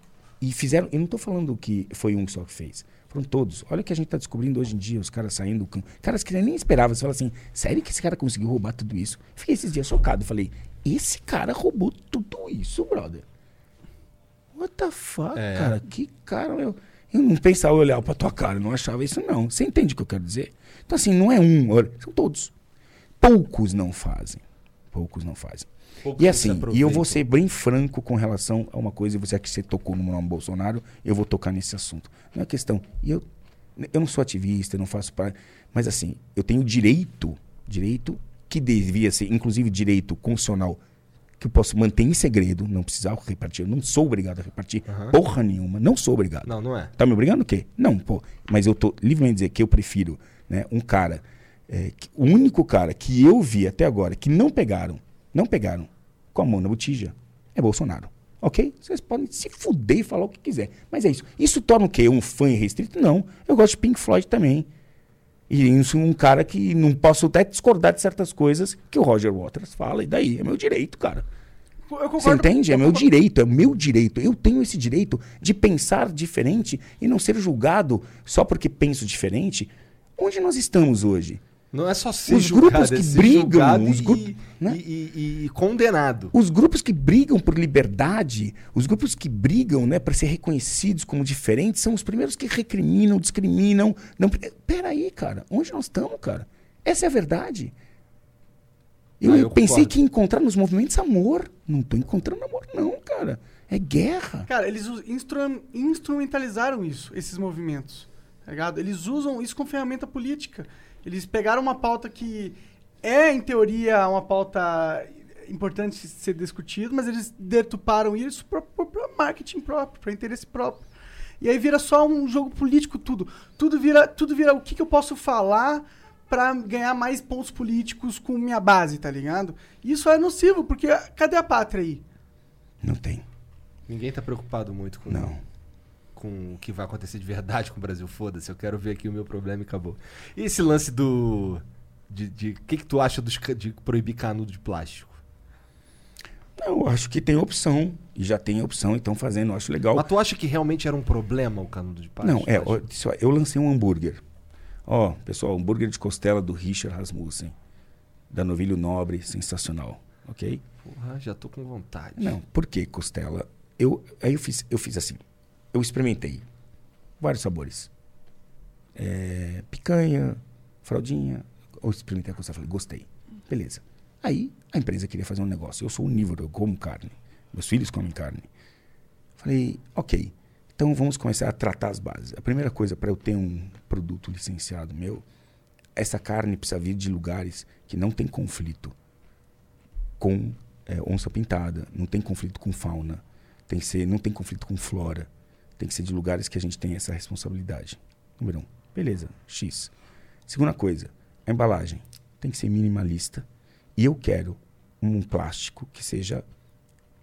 E fizeram. Eu não tô falando que foi um só que fez. Foram todos. Olha o que a gente tá descobrindo hoje em dia, os caras saindo. com- Caras que nem esperavam. Você fala assim, sério que esse cara conseguiu roubar tudo isso? Fiquei esses dias chocado. Falei, esse cara roubou tudo isso, brother. What the fuck, É. cara? Que cara, meu. Eu não pensava olhar pra tua cara, não achava isso, não. Você entende o que eu quero dizer? Então, assim, não é um, olha, são todos. Poucos não fazem. Poucos não fazem. Poucos E assim, e eu vou ser bem franco com relação a uma coisa, e você que você tocou no nome Bolsonaro, eu vou tocar nesse assunto. Não é questão. Eu, eu não sou ativista, eu não faço parte. Mas assim, eu tenho direito, direito que devia ser, inclusive direito constitucional, que eu posso manter em segredo, não precisar repartir. Eu não sou obrigado a repartir Aham. porra nenhuma, não sou obrigado. Não, não é. Tá me obrigando o quê? Não, pô. Mas eu tô livremente dizer que eu prefiro né, um cara. é, que- o único cara que eu vi até agora que não pegaram, não pegaram com a mão na botija é Bolsonaro. Ok? Vocês podem se fuder e falar o que quiser. Mas é isso. Isso torna o quê? Um fã restrito? Não. Eu gosto de Pink Floyd também. E isso um cara que não posso até discordar de certas coisas que o Roger Waters fala. E daí? É meu direito, cara. Concordo, Você entende? É eu meu direito, é meu direito. Eu tenho esse direito de pensar diferente e não ser julgado só porque penso diferente. Onde nós estamos hoje? Não é só ser Os julgado, grupos é que ser brigam, os e, grupos, né? e- e- e condenado. Os grupos que brigam por liberdade, os grupos que brigam né, para ser reconhecidos como diferentes, são os primeiros que recriminam, discriminam. Não... Peraí, cara, onde nós estamos, cara? Essa é a verdade. Eu, Ah, eu pensei concordo. que ia encontrar nos movimentos amor. Não tô encontrando amor, não, cara. É guerra. Cara, eles instru- instrumentalizaram isso, esses movimentos. Tá ligado? Eles usam isso como ferramenta política. Eles pegaram uma pauta que é, em teoria, uma pauta importante de ser discutido, mas eles deturparam isso para marketing próprio, para interesse próprio. E aí vira só um jogo político tudo. Tudo vira, tudo vira o que, que eu posso falar pra ganhar mais pontos políticos com minha base, tá ligado? Isso é nocivo, porque cadê a pátria aí? Não tem. Ninguém tá preocupado muito com, Não. Com o que vai acontecer de verdade com o Brasil. Foda-se, eu quero ver aqui o meu problema e acabou. E esse lance do. De. de- O que, que tu acha dos, de proibir canudo de plástico? Não, eu acho que tem opção. E já tem opção, e estão fazendo, eu acho legal. Mas tu acha que realmente era um problema o canudo de plástico? Não, é, ó, eu lancei um hambúrguer. Ó, pessoal, hambúrguer de costela do Richard Rasmussen. Da Novilho Nobre, sensacional. Ok? Porra, já tô com vontade. Não, por que costela? Eu, aí eu fiz, eu fiz assim. Eu experimentei vários sabores. É, picanha, fraldinha. Eu experimentei a costela, falei, gostei. Beleza. Aí a empresa queria fazer um negócio. Eu sou onívoro, eu como carne. Meus filhos comem carne. Falei, ok. Então vamos começar a tratar as bases. A primeira coisa para eu ter um produto licenciado meu, essa carne precisa vir de lugares que não tem conflito com é, onça pintada, não tem conflito com fauna, tem ser, não tem conflito com flora, tem que ser de lugares que a gente tem essa responsabilidade. Número um, beleza, X. Segunda coisa, a embalagem tem que ser minimalista e eu quero um plástico que seja,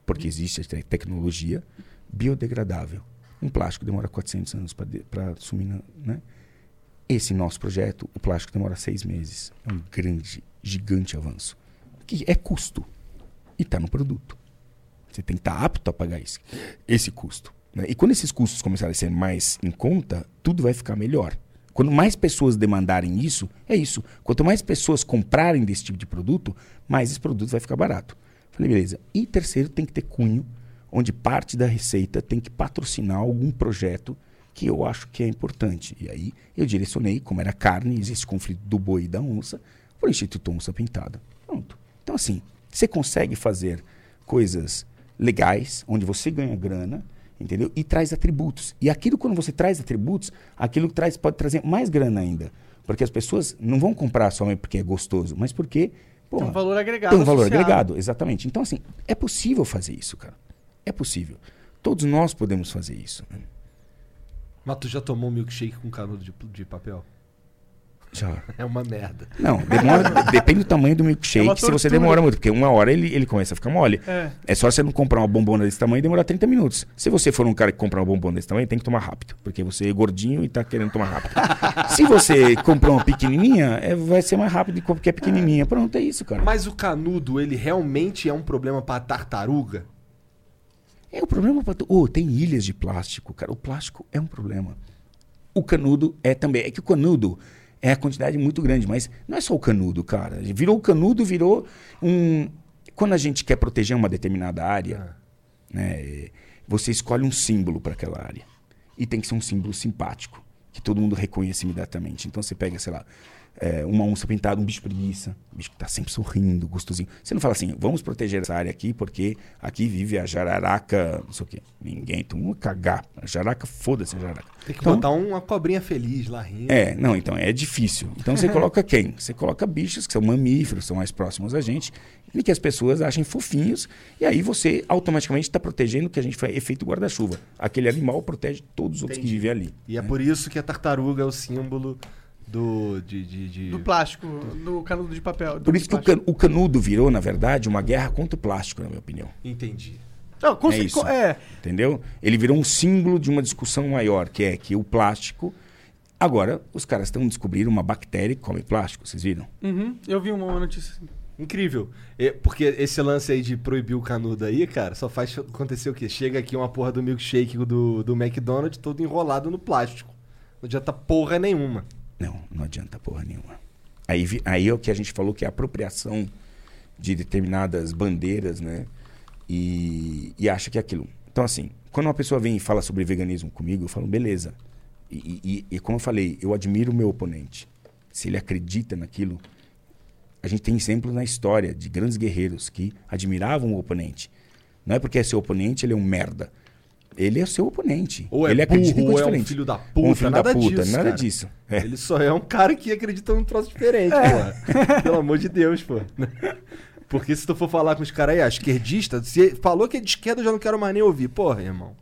porque existe a te- tecnologia, biodegradável. Um plástico demora 400 anos para sumir, né? Esse nosso projeto, o plástico demora seis meses. É um grande, gigante avanço. Que é custo. E está no produto. Você tem que estar apto a pagar esse, esse custo. Né? E quando esses custos começarem a ser mais em conta, tudo vai ficar melhor. Quando mais pessoas demandarem isso, é isso. Quanto mais pessoas comprarem desse tipo de produto, mais esse produto vai ficar barato. Falei, beleza. E terceiro, tem que ter cunho, onde parte da receita tem que patrocinar algum projeto que eu acho que é importante. E aí eu direcionei, como era carne, existe conflito do boi e da onça, para o Instituto Onça Pintada. Pronto. Então, assim, você consegue fazer coisas legais, onde você ganha grana, entendeu? E traz atributos. E aquilo, quando você traz atributos, aquilo que traz, pode trazer mais grana ainda. Porque as pessoas não vão comprar somente porque é gostoso, mas porque. Tem porra, um valor agregado. tem um valor associado. agregado, exatamente. Então, assim, é possível fazer isso, cara. É possível. Todos nós podemos fazer isso. né? Mas tu já tomou um milkshake com canudo de, de papel? Já. É uma merda. Não, demora, depende do tamanho do É milkshake, uma se você demora muito, porque uma hora ele, ele começa a ficar mole. É. É só você não comprar uma bombona desse tamanho e demorar 30 minutos. Se você for um cara que comprar uma bombona desse tamanho, tem que tomar rápido, porque você é gordinho e tá querendo tomar rápido. Se você comprar uma pequenininha, é, vai ser mais rápido do que a pequenininha. Pronto, é isso, cara. Mas o canudo, ele realmente é um problema pra tartaruga? É o problema para oh, tem ilhas de plástico, cara. O plástico é um problema. O canudo é também. É que o canudo é a quantidade muito grande, mas não é só o canudo, cara. Virou o canudo, virou um. Quando a gente quer proteger uma determinada área, né, é, você escolhe um símbolo para aquela área. E tem que ser um símbolo simpático, que todo mundo reconheça imediatamente. Então você pega, sei lá, é, uma onça pintada, um bicho preguiça, um bicho que tá sempre sorrindo, gostosinho. Você não fala assim, vamos proteger essa área aqui, porque aqui vive a jararaca, não sei o quê. Ninguém, todo mundo cagar. A jararaca, foda-se a jararaca. Tem que Então- botar uma cobrinha feliz lá rindo. é, não, então é difícil. Então você coloca quem? Você coloca bichos que são mamíferos, são mais próximos a gente, e que as pessoas achem fofinhos, e aí você automaticamente está protegendo o que a gente faz efeito guarda-chuva. Aquele animal protege todos os outros que Entendi. vivem ali. E é né? por isso que a tartaruga é o símbolo do. de. de, de- Do plástico, do canudo de papel. do Por isso que o, can- o canudo virou, na verdade, uma guerra contra o plástico, na minha opinião. Entendi. Não, com É isso. com- é, Entendeu? Ele virou um símbolo de uma discussão maior, que é que o plástico. Agora, os caras estão descobrindo uma bactéria que come plástico, vocês viram? uhum, eu vi uma notícia assim. Incrível. É, porque esse lance aí de proibir o canudo aí, cara, só faz acontecer o quê? Chega aqui uma porra do milkshake do, do McDonald's todo enrolado no plástico. Não adianta porra nenhuma. Não, não adianta porra nenhuma. Aí, aí é o que a gente falou que é a apropriação de determinadas bandeiras, né? E, e acha que é aquilo. Então, assim, quando uma pessoa vem e fala sobre veganismo comigo, eu falo, beleza. E, e- e como eu falei, eu admiro o meu oponente. Se ele acredita naquilo, a gente tem exemplos na história de grandes guerreiros que admiravam o oponente. Não é porque é seu oponente, ele é um merda. Ele é seu oponente. Ou é ele acredita em burro, ou coisa é um diferente. filho da Ou puta, um filho nada da puta, disso, nada cara. disso. É. Ele só é um cara que acredita num troço diferente, porra. Pelo amor de Deus, pô. Porque se tu for falar com os caras aí, ah, esquerdista, se falou que é de esquerda, eu já não quero mais nem ouvir. Porra, irmão.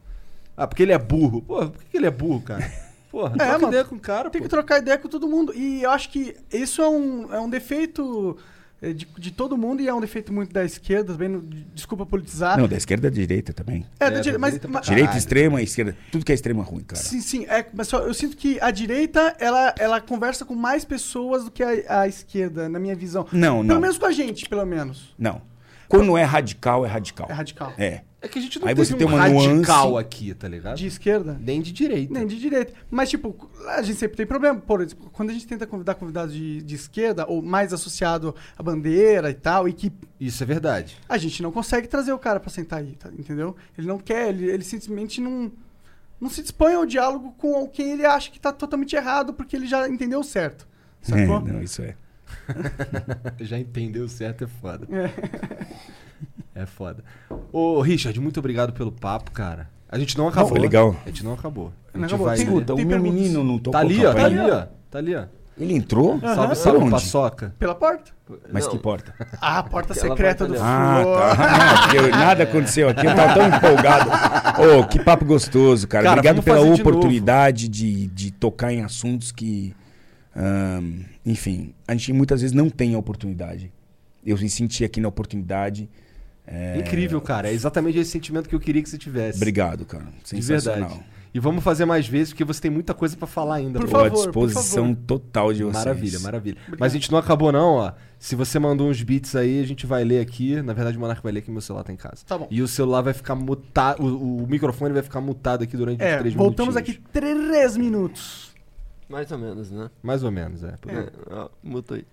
Ah, porque ele é burro. Porra, por que ele é burro, cara? Porra, troca mano, ideia com o cara, Tem pô. que trocar ideia com todo mundo. E eu acho que isso é um, é um defeito é, de, de todo mundo e é um defeito muito da esquerda, de- desculpa politizar. Não, da esquerda e da direita também. é, É, da da direita, mas, mas-. Direita, extrema, esquerda. Tudo que é extremo é ruim, cara. Sim, sim. É, mas só, eu sinto que a direita, ela, ela conversa com mais pessoas do que a, a esquerda, na minha visão. Não, Pelo não. menos com a gente, pelo menos. Não. Quando é radical, é radical. É radical. É. É que a gente não Aí teve você um tem uma radical nuance aqui, tá ligado? De esquerda? Nem de direita. Nem de direita. Mas, tipo, a gente sempre tem problema. Por exemplo, quando a gente tenta convidar convidados de, de esquerda, ou mais associado à bandeira e tal, e que Isso é verdade. a gente não consegue trazer o cara pra sentar aí, tá? entendeu? Ele não quer, ele, ele simplesmente não, não se dispõe ao diálogo com quem ele acha que tá totalmente errado, porque ele já entendeu certo. É, Sacou? não, isso é. Já entendeu certo, é foda. É. É foda. Ô, Richard, muito obrigado pelo papo, cara. A gente não acabou. foi legal. A gente não acabou. A Não gente acabou. vai. Tem- Escuta, o meu perguntas? menino não tocou Tá ali, ó. Tá ali, ó. Tá ali, ó. Ele entrou? Salve, Por salve, onde? paçoca. Pela porta? Mas Não. que porta? Ah, a porta Aquela secreta porta do ó. Ah, tá. Não, nada aconteceu aqui. Eu tava tão empolgado. Ô, que papo gostoso, cara. Cara, Obrigado pela de oportunidade de, de tocar em assuntos que, ahn, enfim, a gente muitas vezes não tem a oportunidade. Eu me senti aqui na oportunidade. É, Incrível, cara. É exatamente esse sentimento que eu queria que você tivesse. Obrigado, cara. De Sensacional. verdade. E vamos fazer mais vezes, porque você tem muita coisa pra falar ainda. Por pô. Tô à favor, por disposição favor. total de vocês. Maravilha, maravilha. Mas a gente não acabou, não, ó. Se você mandou uns beats aí, a gente vai ler aqui. Na verdade, o Monark vai ler que meu celular tá em casa. Tá bom. E o celular vai ficar mutado. O, o microfone vai ficar mutado aqui durante É, uns três voltamos minutinhos. aqui três minutos. Mais ou menos, né? Mais ou menos, é. por. É. ó, mutou aí.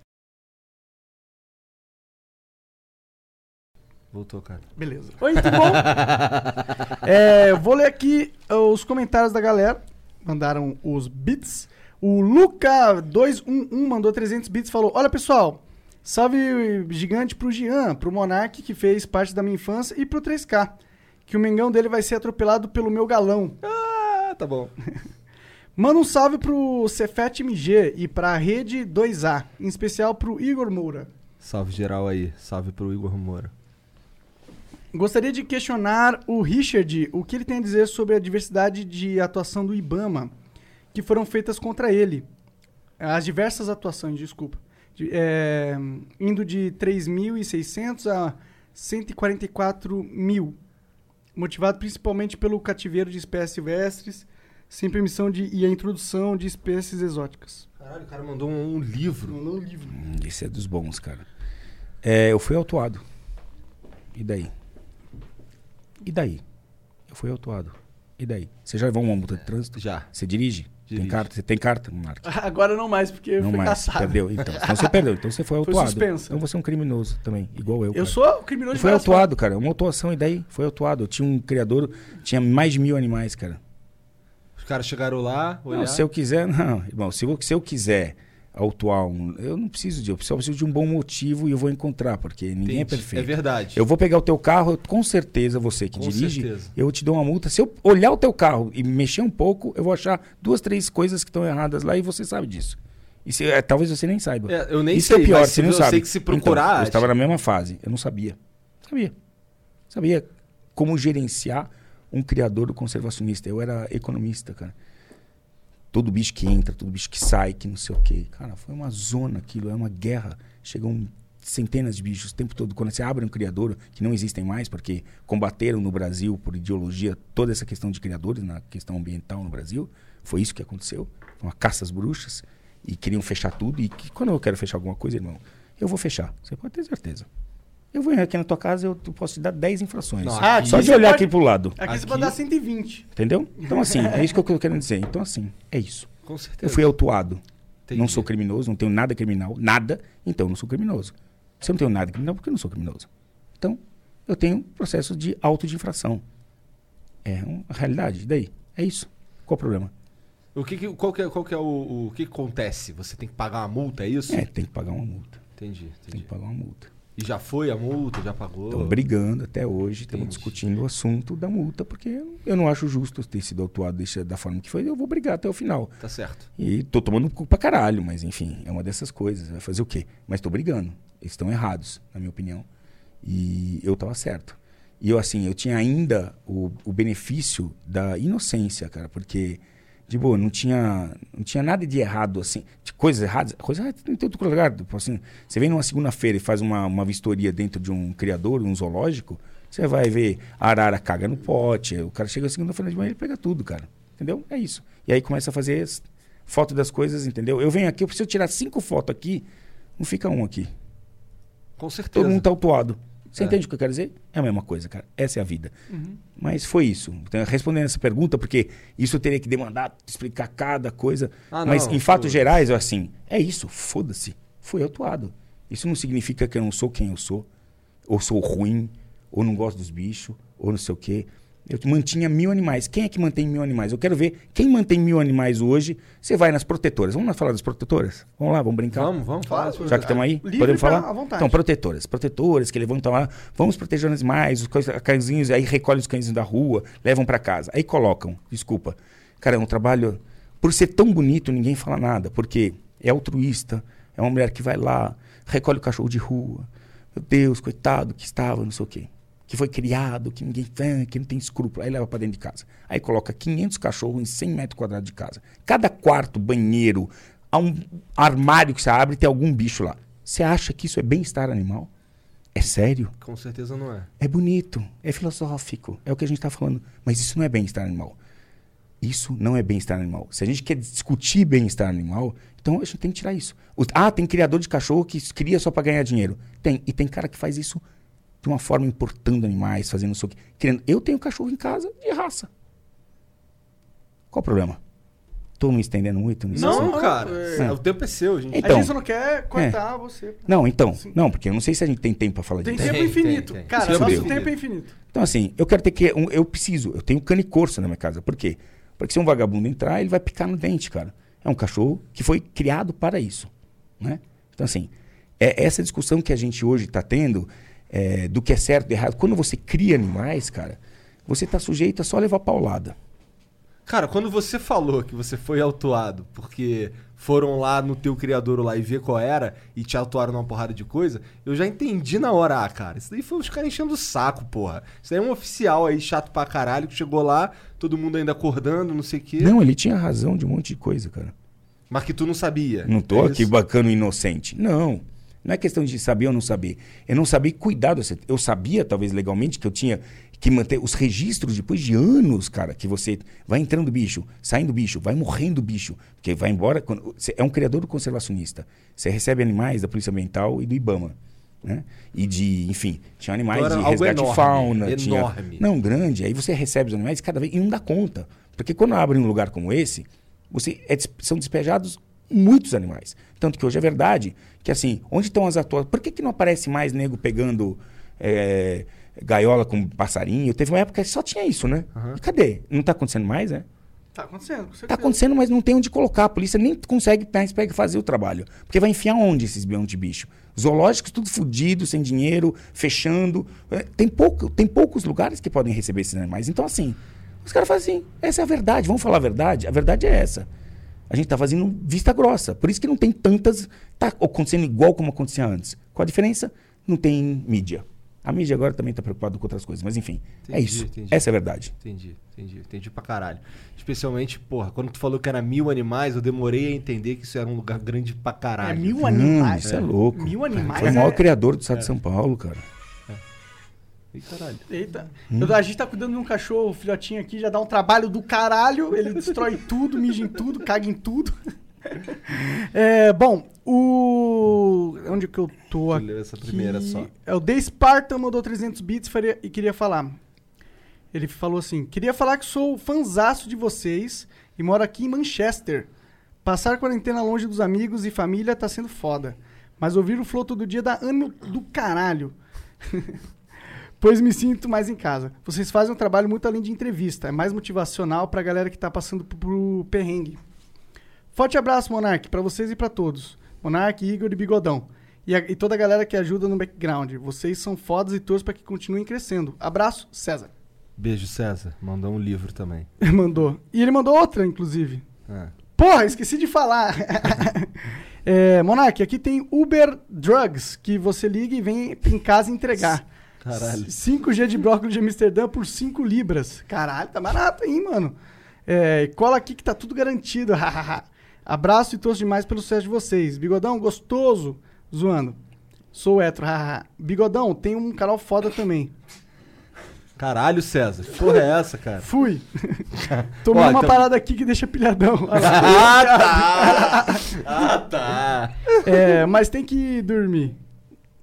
Voltou, cara. Beleza. Oi, tudo bom? É, vou ler aqui os comentários da galera. Mandaram os bits. O Luca211 mandou 300 bits e falou: Olha pessoal, salve gigante pro Jean, pro Monark que fez parte da minha infância e pro 3K. Que o Mengão dele vai ser atropelado pelo meu galão. Ah, tá bom. Manda um salve pro Cefet MG e pra Rede 2A, em especial pro Igor Moura. Salve geral aí. Salve pro Igor Moura. Gostaria de questionar o Richard o que ele tem a dizer sobre a diversidade de atuação do Ibama que foram feitas contra ele. As diversas atuações, desculpa. De- é, indo de 3.600 a 144 mil. Motivado principalmente pelo cativeiro de espécies silvestres, sem permissão de, e a introdução de espécies exóticas. Caralho, o cara mandou um, um livro. Mandou um livro. Hum, Esse é dos bons, cara. É, eu fui autuado. E daí? E daí? Eu fui autuado. E daí? Você já levou uma multa de trânsito? Já. Você dirige? Tem Dirige. carta? Você tem carta, Monark? Agora não mais, porque eu Não fui mais. caçado. Perdeu. Então, então você perdeu. Então você foi Foi autuado. suspenso. Então você é um criminoso também, igual eu. Eu cara. sou criminoso Eu de várias autuado, cara. Uma autuação e daí? Foi autuado. Eu tinha um criador, tinha mais de mil animais, cara. Os caras chegaram lá, olharam. Não, se eu quiser, não, irmão. Se eu, se eu quiser autuar um. Eu não preciso de. Eu só preciso de um bom motivo e eu vou encontrar, porque ninguém é Entendi. perfeito. É verdade. Eu vou pegar o teu carro, eu- com certeza você que Com dirige, certeza. eu te dou uma multa. Se eu olhar o teu carro e mexer um pouco, eu vou achar duas, três coisas que estão erradas lá e você sabe disso. E se- é, talvez você nem saiba. É, eu nem Isso sei, é pior, você não eu sabe. sei que se procurar... Então, eu estava na mesma fase, eu não sabia. Sabia. Sabia como gerenciar um criador conservacionista. Eu era economista, cara. Todo bicho que entra, todo bicho que sai, que não sei o quê. Cara, foi uma zona aquilo, é uma guerra. Chegam centenas de bichos o tempo todo. Quando você abre um criador, que não existem mais, porque combateram no Brasil, por ideologia, toda essa questão de criadores, na questão ambiental no Brasil. Foi isso que aconteceu. Uma caça às bruxas. E queriam fechar tudo. E que, quando eu quero fechar alguma coisa, irmão, eu vou fechar. Você pode ter certeza. Eu vou aqui na tua casa, eu posso te dar 10 infrações. Não, Ah, Só de você olhar pode- aqui pro lado. Aqui, você Aqui- pode dar 120. Entendeu? Então, assim, é isso que eu tô querendo dizer. Então, assim, é isso. Com Eu certeza. fui autuado. Entendi. Não sou criminoso, não tenho nada criminal. Nada, então eu não sou criminoso. Se eu não tenho nada criminal, por que eu não sou criminoso? Então, eu tenho processo de auto de infração. É uma realidade. E daí? É isso. Qual o problema? O que, que- qual que é, qual que é o, o que, acontece? Você tem que pagar uma multa, é isso? É, tem que pagar uma multa. Entendi, Tem entendi. que pagar uma multa. E já foi a multa, já pagou? Estamos brigando até hoje, estamos Entendi. discutindo o assunto da multa, porque eu não acho justo ter sido autuado desse- da forma que foi. Eu vou brigar até o final. Tá certo. E tô tomando cu pra caralho, mas enfim, é uma dessas coisas. Vai fazer o quê? Mas tô brigando. Eles estão errados, na minha opinião. E eu tava certo. E eu, assim, eu tinha ainda o, o benefício da inocência, cara, porque, de boa, não tinha, não tinha nada de errado, assim, de coisas erradas. Coisas erradas tem em todo lugar. Tipo Assim, você vem numa segunda-feira e faz uma, uma vistoria dentro de um criador, um zoológico, você vai ver a arara caga no pote, o cara chega segunda-feira de manhã e pega tudo, cara. Entendeu? É isso. E aí começa a fazer foto das coisas, entendeu? Eu venho aqui, eu preciso tirar cinco fotos aqui, não fica um aqui. Com certeza. Todo mundo tá autuado. Você É. entende o que eu quero dizer? É a mesma coisa, cara. Essa é a vida. Mas foi isso. Então, respondendo essa pergunta, porque isso eu teria que demandar, explicar cada coisa. Ah, Mas não, em fatos foda-se. gerais, eu assim, é isso, foda-se. Fui autuado. Isso não significa que eu não sou quem eu sou, ou sou ruim, ou não gosto dos bichos, ou não sei o quê. Eu mantinha mil animais. Quem é que mantém mil animais? Eu quero ver quem mantém mil animais hoje. Você vai nas protetoras. Vamos lá falar das protetoras? Vamos lá, vamos brincar? Vamos, vamos falar. Já que estamos aí, Livre podemos pra- falar? à vontade. Então, protetoras. Protetoras que levantam lá, vamos proteger os animais, os cãezinhos, aí recolhem os cãezinhos da rua, levam para casa. Aí colocam, desculpa. Cara, é um trabalho. Por ser tão bonito, ninguém fala nada, porque é altruísta, é uma mulher que vai lá, recolhe o cachorro de rua. Meu Deus, coitado que estava, não sei o quê. Que foi criado, que ninguém ah, que não tem escrúpulo. Aí leva para dentro de casa. Aí coloca 500 cachorros em 100 metros quadrados de casa. Cada quarto, banheiro, há um armário que você abre tem algum bicho lá. Você acha que isso é bem-estar animal? É sério? Com certeza não é. É bonito, é filosófico, é o que a gente está falando. Mas isso não é bem-estar animal. Isso não é bem-estar animal. Se a gente quer discutir bem-estar animal, então a gente tem que tirar isso. Ah, tem criador de cachorro que cria só para ganhar dinheiro. Tem. E tem cara que faz isso de uma forma importando animais, fazendo isso aqui. Criando. Eu tenho cachorro em casa de raça. Qual o problema? Tô me estendendo muito nisso? Não, Não, cara. é. O tempo é seu, gente. Então. a gente só não quer cortar você. Não, então. Sim. Não, porque eu não sei se a gente tem tempo para falar Tem disso. tempo Tem, infinito. tem, tem. Cara, Isso nosso deu. tempo é infinito. Então, assim, eu quero ter que. um- eu preciso, eu tenho canicorso na minha casa. Por quê? Porque se um vagabundo entrar, ele vai picar no dente, cara. É um cachorro que foi criado para isso. Né? Então, assim, é essa discussão que a gente hoje está tendo é, do que é certo e errado. Quando você cria animais, cara, você está sujeito a só levar paulada. Cara, quando você falou que você foi autuado porque foram lá no teu criador lá e ver qual era e te autuaram numa porrada de coisa, eu já entendi na hora, ah, cara. Isso daí foi os caras enchendo o saco, porra. Isso daí é um oficial aí chato pra caralho que chegou lá, todo mundo ainda acordando, não sei o quê. Não, ele tinha razão de um monte de coisa, cara. Mas que tu não sabia. Não tô É aqui isso? bacana inocente. Não. Não é questão de saber ou não saber. Eu não sabia cuidar do Eu sabia, talvez legalmente, que eu tinha que manter os registros depois de anos, cara, que você vai entrando bicho, saindo bicho, vai morrendo bicho, porque vai embora. Quando, é um criador conservacionista. Você recebe animais da Polícia Ambiental e do IBAMA. Né? E de, enfim, tinha animais Então de resgate de enorme, fauna. Tinha, enorme. não, grande. Aí você recebe os animais cada vez e não dá conta. Porque quando abre um lugar como esse, você é são despejados muitos animais. Tanto que hoje é verdade que, assim, onde estão as atuações? Por que, que não aparece mais nego pegando é, gaiola com passarinho? Teve uma época que só tinha isso, né? E cadê? Não está acontecendo mais, né? Tá acontecendo, com Tá acontecendo, mas não tem onde colocar. A polícia nem consegue mais pega fazer o trabalho. Porque vai enfiar onde esses de bicho? Zoológicos tudo fudido, sem dinheiro, fechando. É, Tem, pouco, tem poucos lugares que podem receber esses animais. Então, assim, os caras fazem assim, essa é a verdade. Vamos falar a verdade? A verdade é essa. A gente tá fazendo vista grossa. Por isso que não tem tantas. Tá acontecendo igual como acontecia antes. Qual a diferença? Não tem mídia. A mídia agora também tá preocupada com outras coisas. Mas enfim, é Entendi, isso. entendi. Essa é a verdade. Entendi, entendi. Entendi pra caralho. Especialmente, porra, quando tu falou que era mil animais, eu demorei a entender que isso era um lugar grande pra É caralho. mil Não, animais. isso é louco. Mil animais. Foi o maior é- criador do estado de São Paulo, cara. Ih, caralho. Eita. Hum. Eu- a gente tá cuidando de um cachorro, filhotinho aqui, já dá um trabalho do caralho. Ele destrói tudo, mija em tudo, caga em tudo. É, bom, o. Onde que eu tô aqui? essa primeira só. É o The Spartan mandou 300 bits e queria falar. Ele falou assim: Queria falar que sou fanzaço de vocês e moro aqui em Manchester. Passar quarentena longe dos amigos e família tá sendo foda. Mas ouvir o flow todo dia dá ânimo do caralho. pois me sinto mais em casa. Vocês fazem um trabalho muito além de entrevista. É mais motivacional pra galera que tá passando pro, perrengue. Forte abraço, Monark, pra vocês e pra todos. Monark, Igor e Bigodão. E, a- e toda a galera que ajuda no background. Vocês são fodas e torço pra que continuem crescendo. Abraço, César. Beijo, César. Mandou um livro também. Mandou. E ele mandou outra, inclusive. Ah. Porra, esqueci de falar. é, Monark, aqui tem Uber Drugs, que você liga e vem em casa entregar. Caralho. 5G de brócolis de Amsterdã por 5 libras. Caralho, tá barato, hein, mano? É, cola aqui que tá tudo garantido. Abraço e torço demais pelo sucesso de vocês. Bigodão, gostoso. Zoando. Sou hétero. Bigodão, tem um canal foda também. Caralho, César. Que porra é essa, cara? Fui. Tomei Ó, uma então- parada aqui que deixa pilhadão. Ah, tá! Ah, tá! É, mas tem que dormir.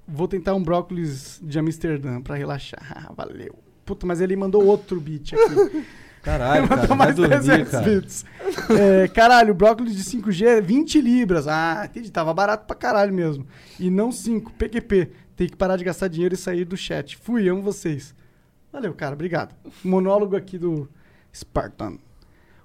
Vou tentar um brócolis de Amsterdã pra relaxar. Valeu. Puta, mas ele mandou outro beat aqui. Caralho, cara. mandou mais dormir, 300 cara. bits. É, caralho, brócolis de 5G é 20 libras. Ah, entendi. Tava barato pra caralho mesmo. E não 5. PQP. Tem que parar de gastar dinheiro e sair do chat. Fui, amo vocês. Valeu, cara, obrigado. Monólogo aqui do Spartan.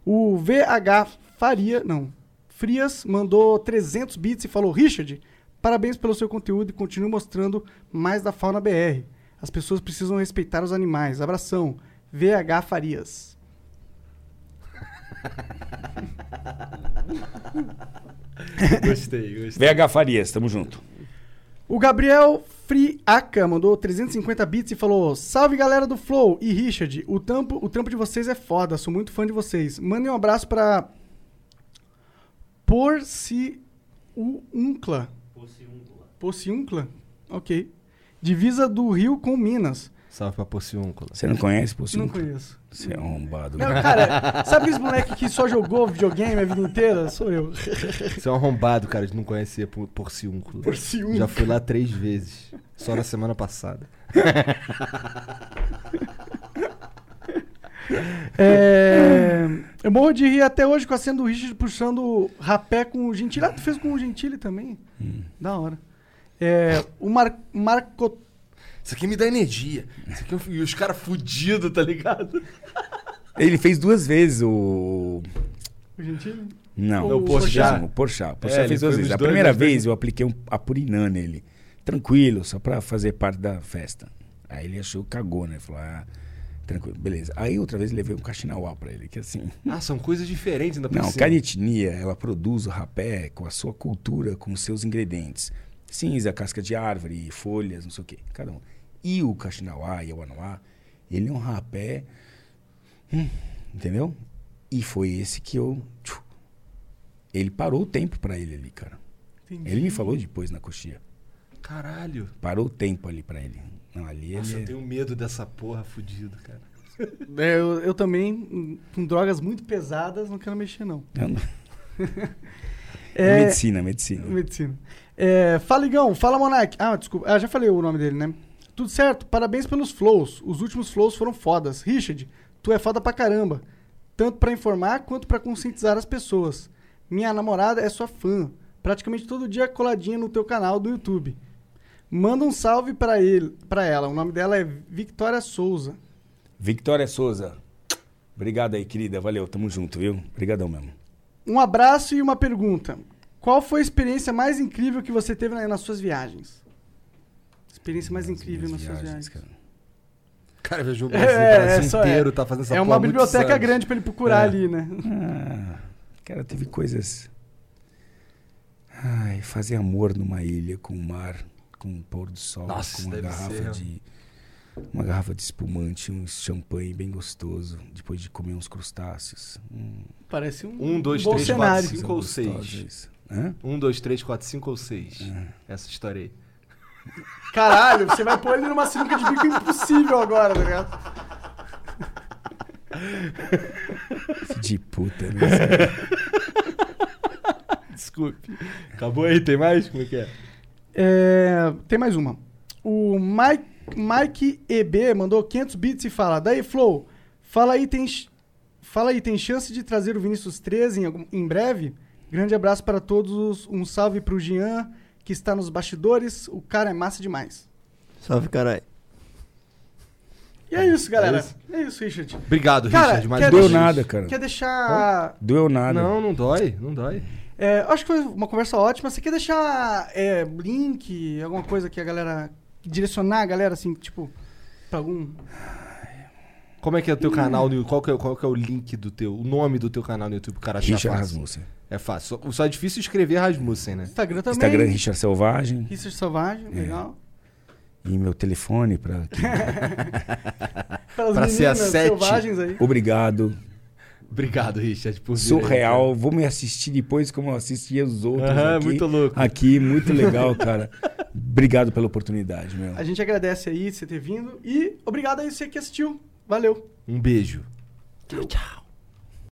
O VH Faria, não, Frias mandou 300 bits e falou: Richard, parabéns pelo seu conteúdo e continue mostrando mais da fauna BR. As pessoas precisam respeitar os animais. Abração. VH Farias. Gostei, gostei. VH Farias, tamo junto. O Gabriel Friaca mandou 350 bits e falou: Salve galera do Flow e Richard, o trampo, o trampo de vocês é foda, sou muito fã de vocês. Mandem um abraço pra Porciúncla. Porciúncla? Ok. Divisa do Rio com Minas. Salve pra Pociúncula. Você não conhece, pô? Não conheço. Você é um arrombado. Não, cara, sabe aqueles moleque que só jogou videogame a vida inteira? Sou eu. Você é um arrombado, cara, de não conhecer por, Porciúncula. Porciúncula. Já fui lá três vezes. Só na semana passada. É, eu morro de rir até hoje com a cena do Richard puxando rapé com o Gentili. Ah, tu fez com o Gentili também? Da hora. É, o Mar Marco... Isso aqui me dá energia. Isso aqui é um- e os caras fudidos, tá ligado? Ele fez duas vezes o. O Gentili? Não, O o Porchat. O Porchat. O É, Porchat ele fez duas vezes. A dois, primeira vez eu apliquei um apurinã nele. Tranquilo, só pra fazer parte da festa. Aí ele achou, cagou, né? Falou, ah, tranquilo, beleza. Aí outra vez levei um caxinauá pra ele, que assim. Ah, são coisas diferentes ainda Não, cada etnia, ela produz o rapé com a sua cultura, com os seus ingredientes. Cinza, casca de árvore, folhas, não sei o quê, cada um. E o caxinauá e o anuá, ele é um rapé, hum, entendeu? E foi esse que eu... ele parou o tempo pra ele ali, cara. Entendi. Ele me falou depois na coxinha. Caralho. Parou o tempo ali pra ele. Não, ali Nossa, ele... eu tenho medo dessa porra fudido, cara. É, eu, eu também, com drogas muito pesadas, não quero mexer, não. Eu não- É, Medicina, medicina. Medicina. É, fala, Igão. Fala, Monark. Ah, desculpa. Ah, já falei o nome dele, né? Tudo certo. Parabéns pelos flows. Os últimos flows foram fodas. Richard, tu é foda pra caramba. Tanto pra informar quanto pra conscientizar as pessoas. Minha namorada é sua fã. Praticamente todo dia coladinha no teu canal do YouTube. Manda um salve pra, ele, pra ela. O nome dela é Victoria Souza. Victoria Souza. Obrigado aí, querida. Valeu, tamo junto, viu? Obrigadão mesmo. Um abraço e uma pergunta. Qual foi a experiência mais incrível que você teve na- nas suas viagens? Experiência mais incrível nas suas viagens. cara. O cara viajou o É, Brasil, é, o Brasil só é. inteiro, tá fazendo essa É uma biblioteca grande pra ele procurar É. ali, né? Ah, cara, teve coisas. Ai, fazer amor numa ilha com o mar, com o pôr do sol, Nossa, com uma garrafa ser. de. Uma garrafa de espumante, um champanhe bem gostoso, depois de comer uns crustáceos. Hum, Parece um, Um, dois, bom três, quatro, cinco ou seis. Hã? Um, dois, três, quatro, cinco ou seis. Essa história aí. Caralho, você vai pôr ele numa sinuca de bico impossível agora, tá ligado? De puta, né? Desculpe. Acabou aí, tem mais? Como é que é? É, tem mais uma. O Mike, Mike EB mandou 500 bits e fala: Daí, Flow, fala aí, tem, fala aí, tem chance de trazer o Vinícius 13 em, em breve? Grande abraço para todos. Um salve pro Jean, que está nos bastidores. O cara é massa demais. Salve, caralho. E é isso, galera. É isso? É isso, Richard. Obrigado, Cara, Richard. Uma Deu deixar- nada, cara. Quer deixar. Doeu nada. Não, não dói, não dói. É, acho que foi uma conversa ótima. Você quer deixar é, link, alguma coisa que a galera. direcionar a galera, assim, tipo, pra algum. Como é que é o teu canal no qual que é, qual que é o link do teu, o nome do teu canal no YouTube, o cara Richard? Rasmussen. É fácil. Só, só é difícil escrever Rasmussen, né? Instagram também. Instagram Richard Selvagem. Richard Selvagem, É. legal. E meu telefone para Pra ser a sete. selvagens aí. Obrigado. Obrigado, Richard, por vir aí, Surreal. Vou me assistir depois como eu assistia os outros Aham, aqui. muito louco. Aqui, muito legal, cara. Obrigado pela oportunidade, meu. A gente agradece aí você ter vindo. E obrigado aí você que assistiu. Valeu. Um beijo. Tchau, tchau.